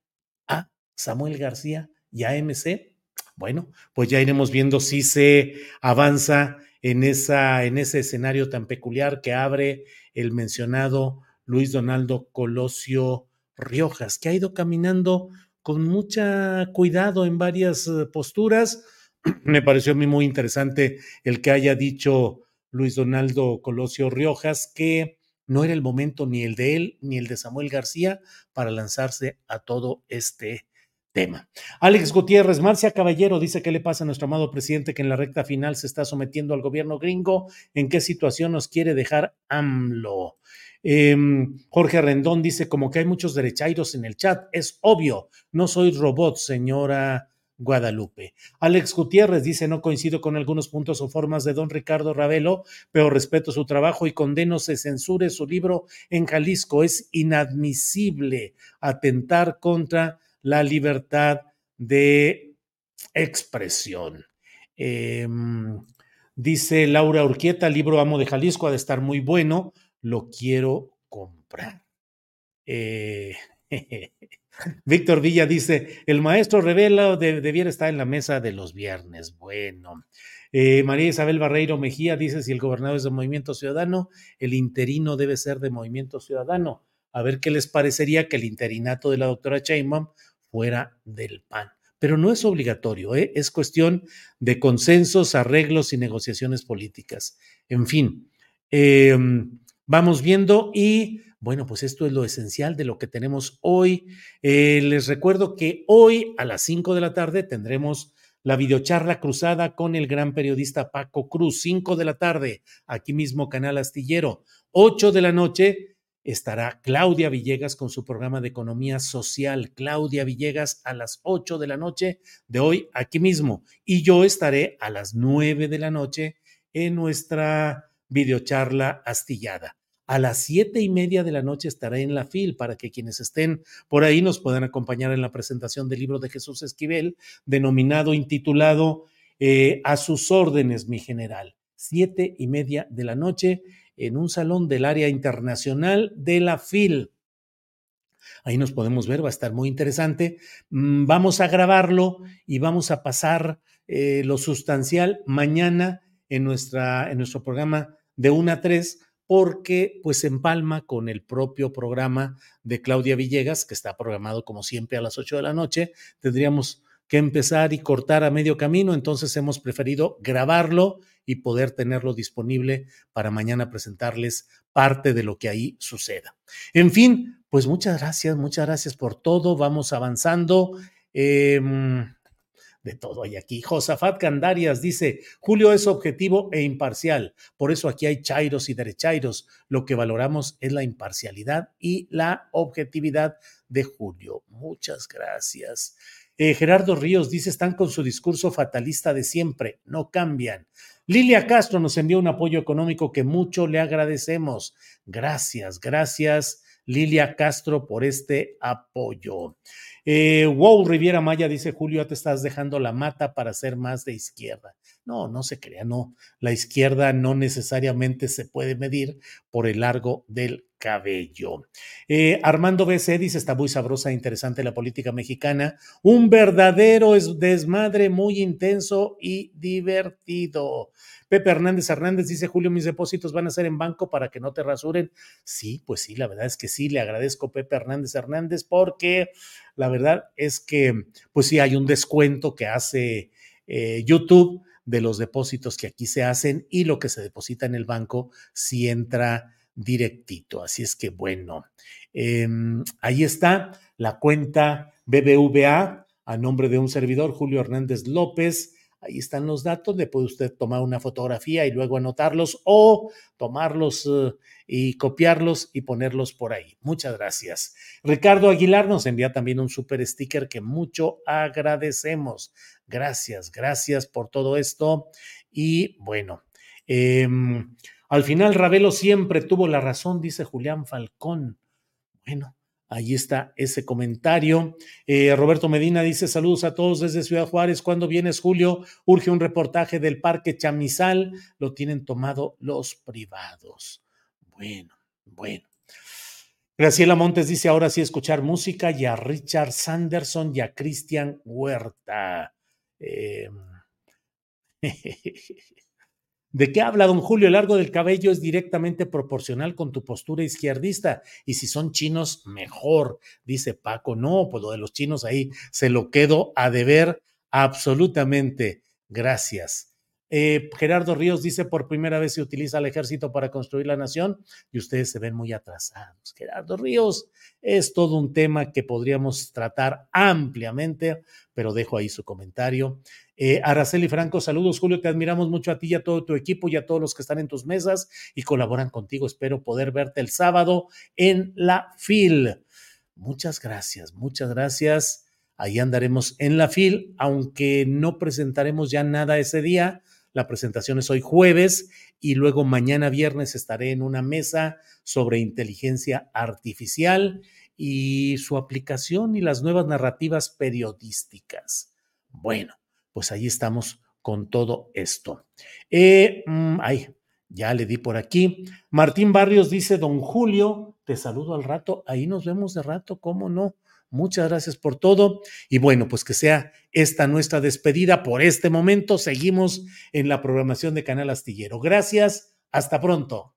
a Samuel García y a MC. Bueno, pues ya iremos viendo si se avanza en, esa, en ese escenario tan peculiar que abre el mencionado Luis Donaldo Colosio Riojas, que ha ido caminando con mucha cuidado en varias eh, posturas. Me pareció a mí muy interesante el que haya dicho Luis Donaldo Colosio Riojas que no era el momento ni el de él ni el de Samuel García para lanzarse a todo este tema. Alex Gutiérrez, Marcia Caballero dice qué le pasa a nuestro amado presidente que en la recta final se está sometiendo al gobierno gringo, en qué situación nos quiere dejar AMLO. Em, Jorge Rendón dice como que hay muchos derechairos en el chat. Es obvio, no soy robot, señora Guadalupe. Alex Gutiérrez dice, no coincido con algunos puntos o formas de don Ricardo Ravelo, pero respeto su trabajo y condeno se censure su libro en Jalisco. Es inadmisible atentar contra la libertad de expresión. Em, Dice Laura Urquieta, libro Amo de Jalisco, ha de estar muy bueno, lo quiero comprar. Eh, Víctor Villa dice, el maestro revela de, debiera estar en la mesa de los viernes. Bueno. Eh, María Isabel Barreiro Mejía dice, si el gobernador es de Movimiento Ciudadano, el interino debe ser de Movimiento Ciudadano. A ver qué les parecería que el interinato de la doctora Sheinbaum fuera del PAN. Pero no es obligatorio, ¿eh? es cuestión de consensos, arreglos y negociaciones políticas. En fin, eh, vamos viendo y bueno, pues esto es lo esencial de lo que tenemos hoy. Eh, les recuerdo que hoy a las 5 de la tarde tendremos la videocharla cruzada con el gran periodista Paco Cruz, 5 de la tarde, aquí mismo Canal Astillero. 8 de la noche estará Claudia Villegas con su programa de economía social. Claudia Villegas a las 8 de la noche de hoy, aquí mismo. Y yo estaré a las 9 de la noche en nuestra videocharla astillada. A las siete y media de la noche estaré en la FIL para que quienes estén por ahí nos puedan acompañar en la presentación del libro de Jesús Esquivel, denominado, intitulado eh, A sus órdenes, mi general. Siete y media de la noche en un salón del área internacional de la FIL. Ahí nos podemos ver, va a estar muy interesante. Mm, vamos a grabarlo y vamos a pasar eh, lo sustancial mañana en, nuestra, en nuestro programa de 1 a 3 porque pues empalma con el propio programa de Claudia Villegas, que está programado como siempre a las 8 de la noche. Tendríamos que empezar y cortar a medio camino, entonces hemos preferido grabarlo y poder tenerlo disponible para mañana presentarles parte de lo que ahí suceda. En fin, pues muchas gracias, muchas gracias por todo, vamos avanzando. Eh, de todo hay aquí. Josafat Candarias dice, Julio es objetivo e imparcial, por eso aquí hay chairos y derechairos. Lo que valoramos es la imparcialidad y la objetividad de Julio. Muchas gracias. Eh, Gerardo Ríos dice, están con su discurso fatalista de siempre, no cambian. Lilia Castro nos envió un apoyo económico que mucho le agradecemos. Gracias, gracias Lilia Castro por este apoyo. Eh, wow, Riviera Maya dice Julio, te estás dejando la mata para ser más de izquierda. No, no se crea, no. La izquierda no necesariamente se puede medir por el largo del cabello. Eh, Armando BC dice, está muy sabrosa e interesante la política mexicana. Un verdadero desmadre muy intenso y divertido. Pepe Hernández Hernández dice, Julio, mis depósitos van a ser en banco para que no te rasuren. Sí, pues sí, la verdad es que sí, le agradezco Pepe Hernández Hernández porque la verdad es que, pues sí, hay un descuento que hace eh, YouTube de los depósitos que aquí se hacen y lo que se deposita en el banco si entra directito. Así es que bueno, em, ahí está la cuenta BBVA a nombre de un servidor, Julio Hernández López. Ahí están los datos, le puede usted tomar una fotografía y luego anotarlos o tomarlos eh, y copiarlos y ponerlos por ahí. Muchas gracias. Ricardo Aguilar nos envía también un super sticker que mucho agradecemos. Gracias, gracias por todo esto. Y bueno, em, al final Ravelo siempre tuvo la razón, dice Julián Falcón. Bueno, Ahí está ese comentario. Eh, Roberto Medina dice: Saludos a todos desde Ciudad Juárez. ¿Cuándo vienes, Julio? Urge un reportaje del Parque Chamizal. Lo tienen tomado los privados. Bueno, bueno. Graciela Montes dice: Ahora sí escuchar música y a Richard Sanderson y a Cristian Huerta. Eh, ¿De qué habla don Julio? El largo del cabello es directamente proporcional con tu postura izquierdista. Y si son chinos, mejor, dice Paco. No, pues lo de los chinos ahí se lo quedo a deber absolutamente. Gracias. Eh, Gerardo Ríos dice, por primera vez se utiliza el ejército para construir la nación y ustedes se ven muy atrasados. Gerardo Ríos es todo un tema que podríamos tratar ampliamente, pero dejo ahí su comentario. Eh, Araceli Franco, saludos Julio, te admiramos mucho a ti y a todo tu equipo y a todos los que están en tus mesas y colaboran contigo. Espero poder verte el sábado en la FIL. Muchas gracias, muchas gracias. Ahí andaremos en la FIL, aunque no presentaremos ya nada ese día. La presentación es hoy jueves y luego mañana viernes estaré en una mesa sobre inteligencia artificial y su aplicación y las nuevas narrativas periodísticas. Bueno, pues ahí estamos con todo esto. Eh, mm, ay, ya le di por aquí. Martín Barrios dice, don Julio, te saludo al rato, ahí nos vemos de rato, ¿cómo no? Muchas gracias por todo. Y bueno, pues que sea esta nuestra despedida por este momento. Seguimos en la programación de Canal Astillero. Gracias. Hasta pronto.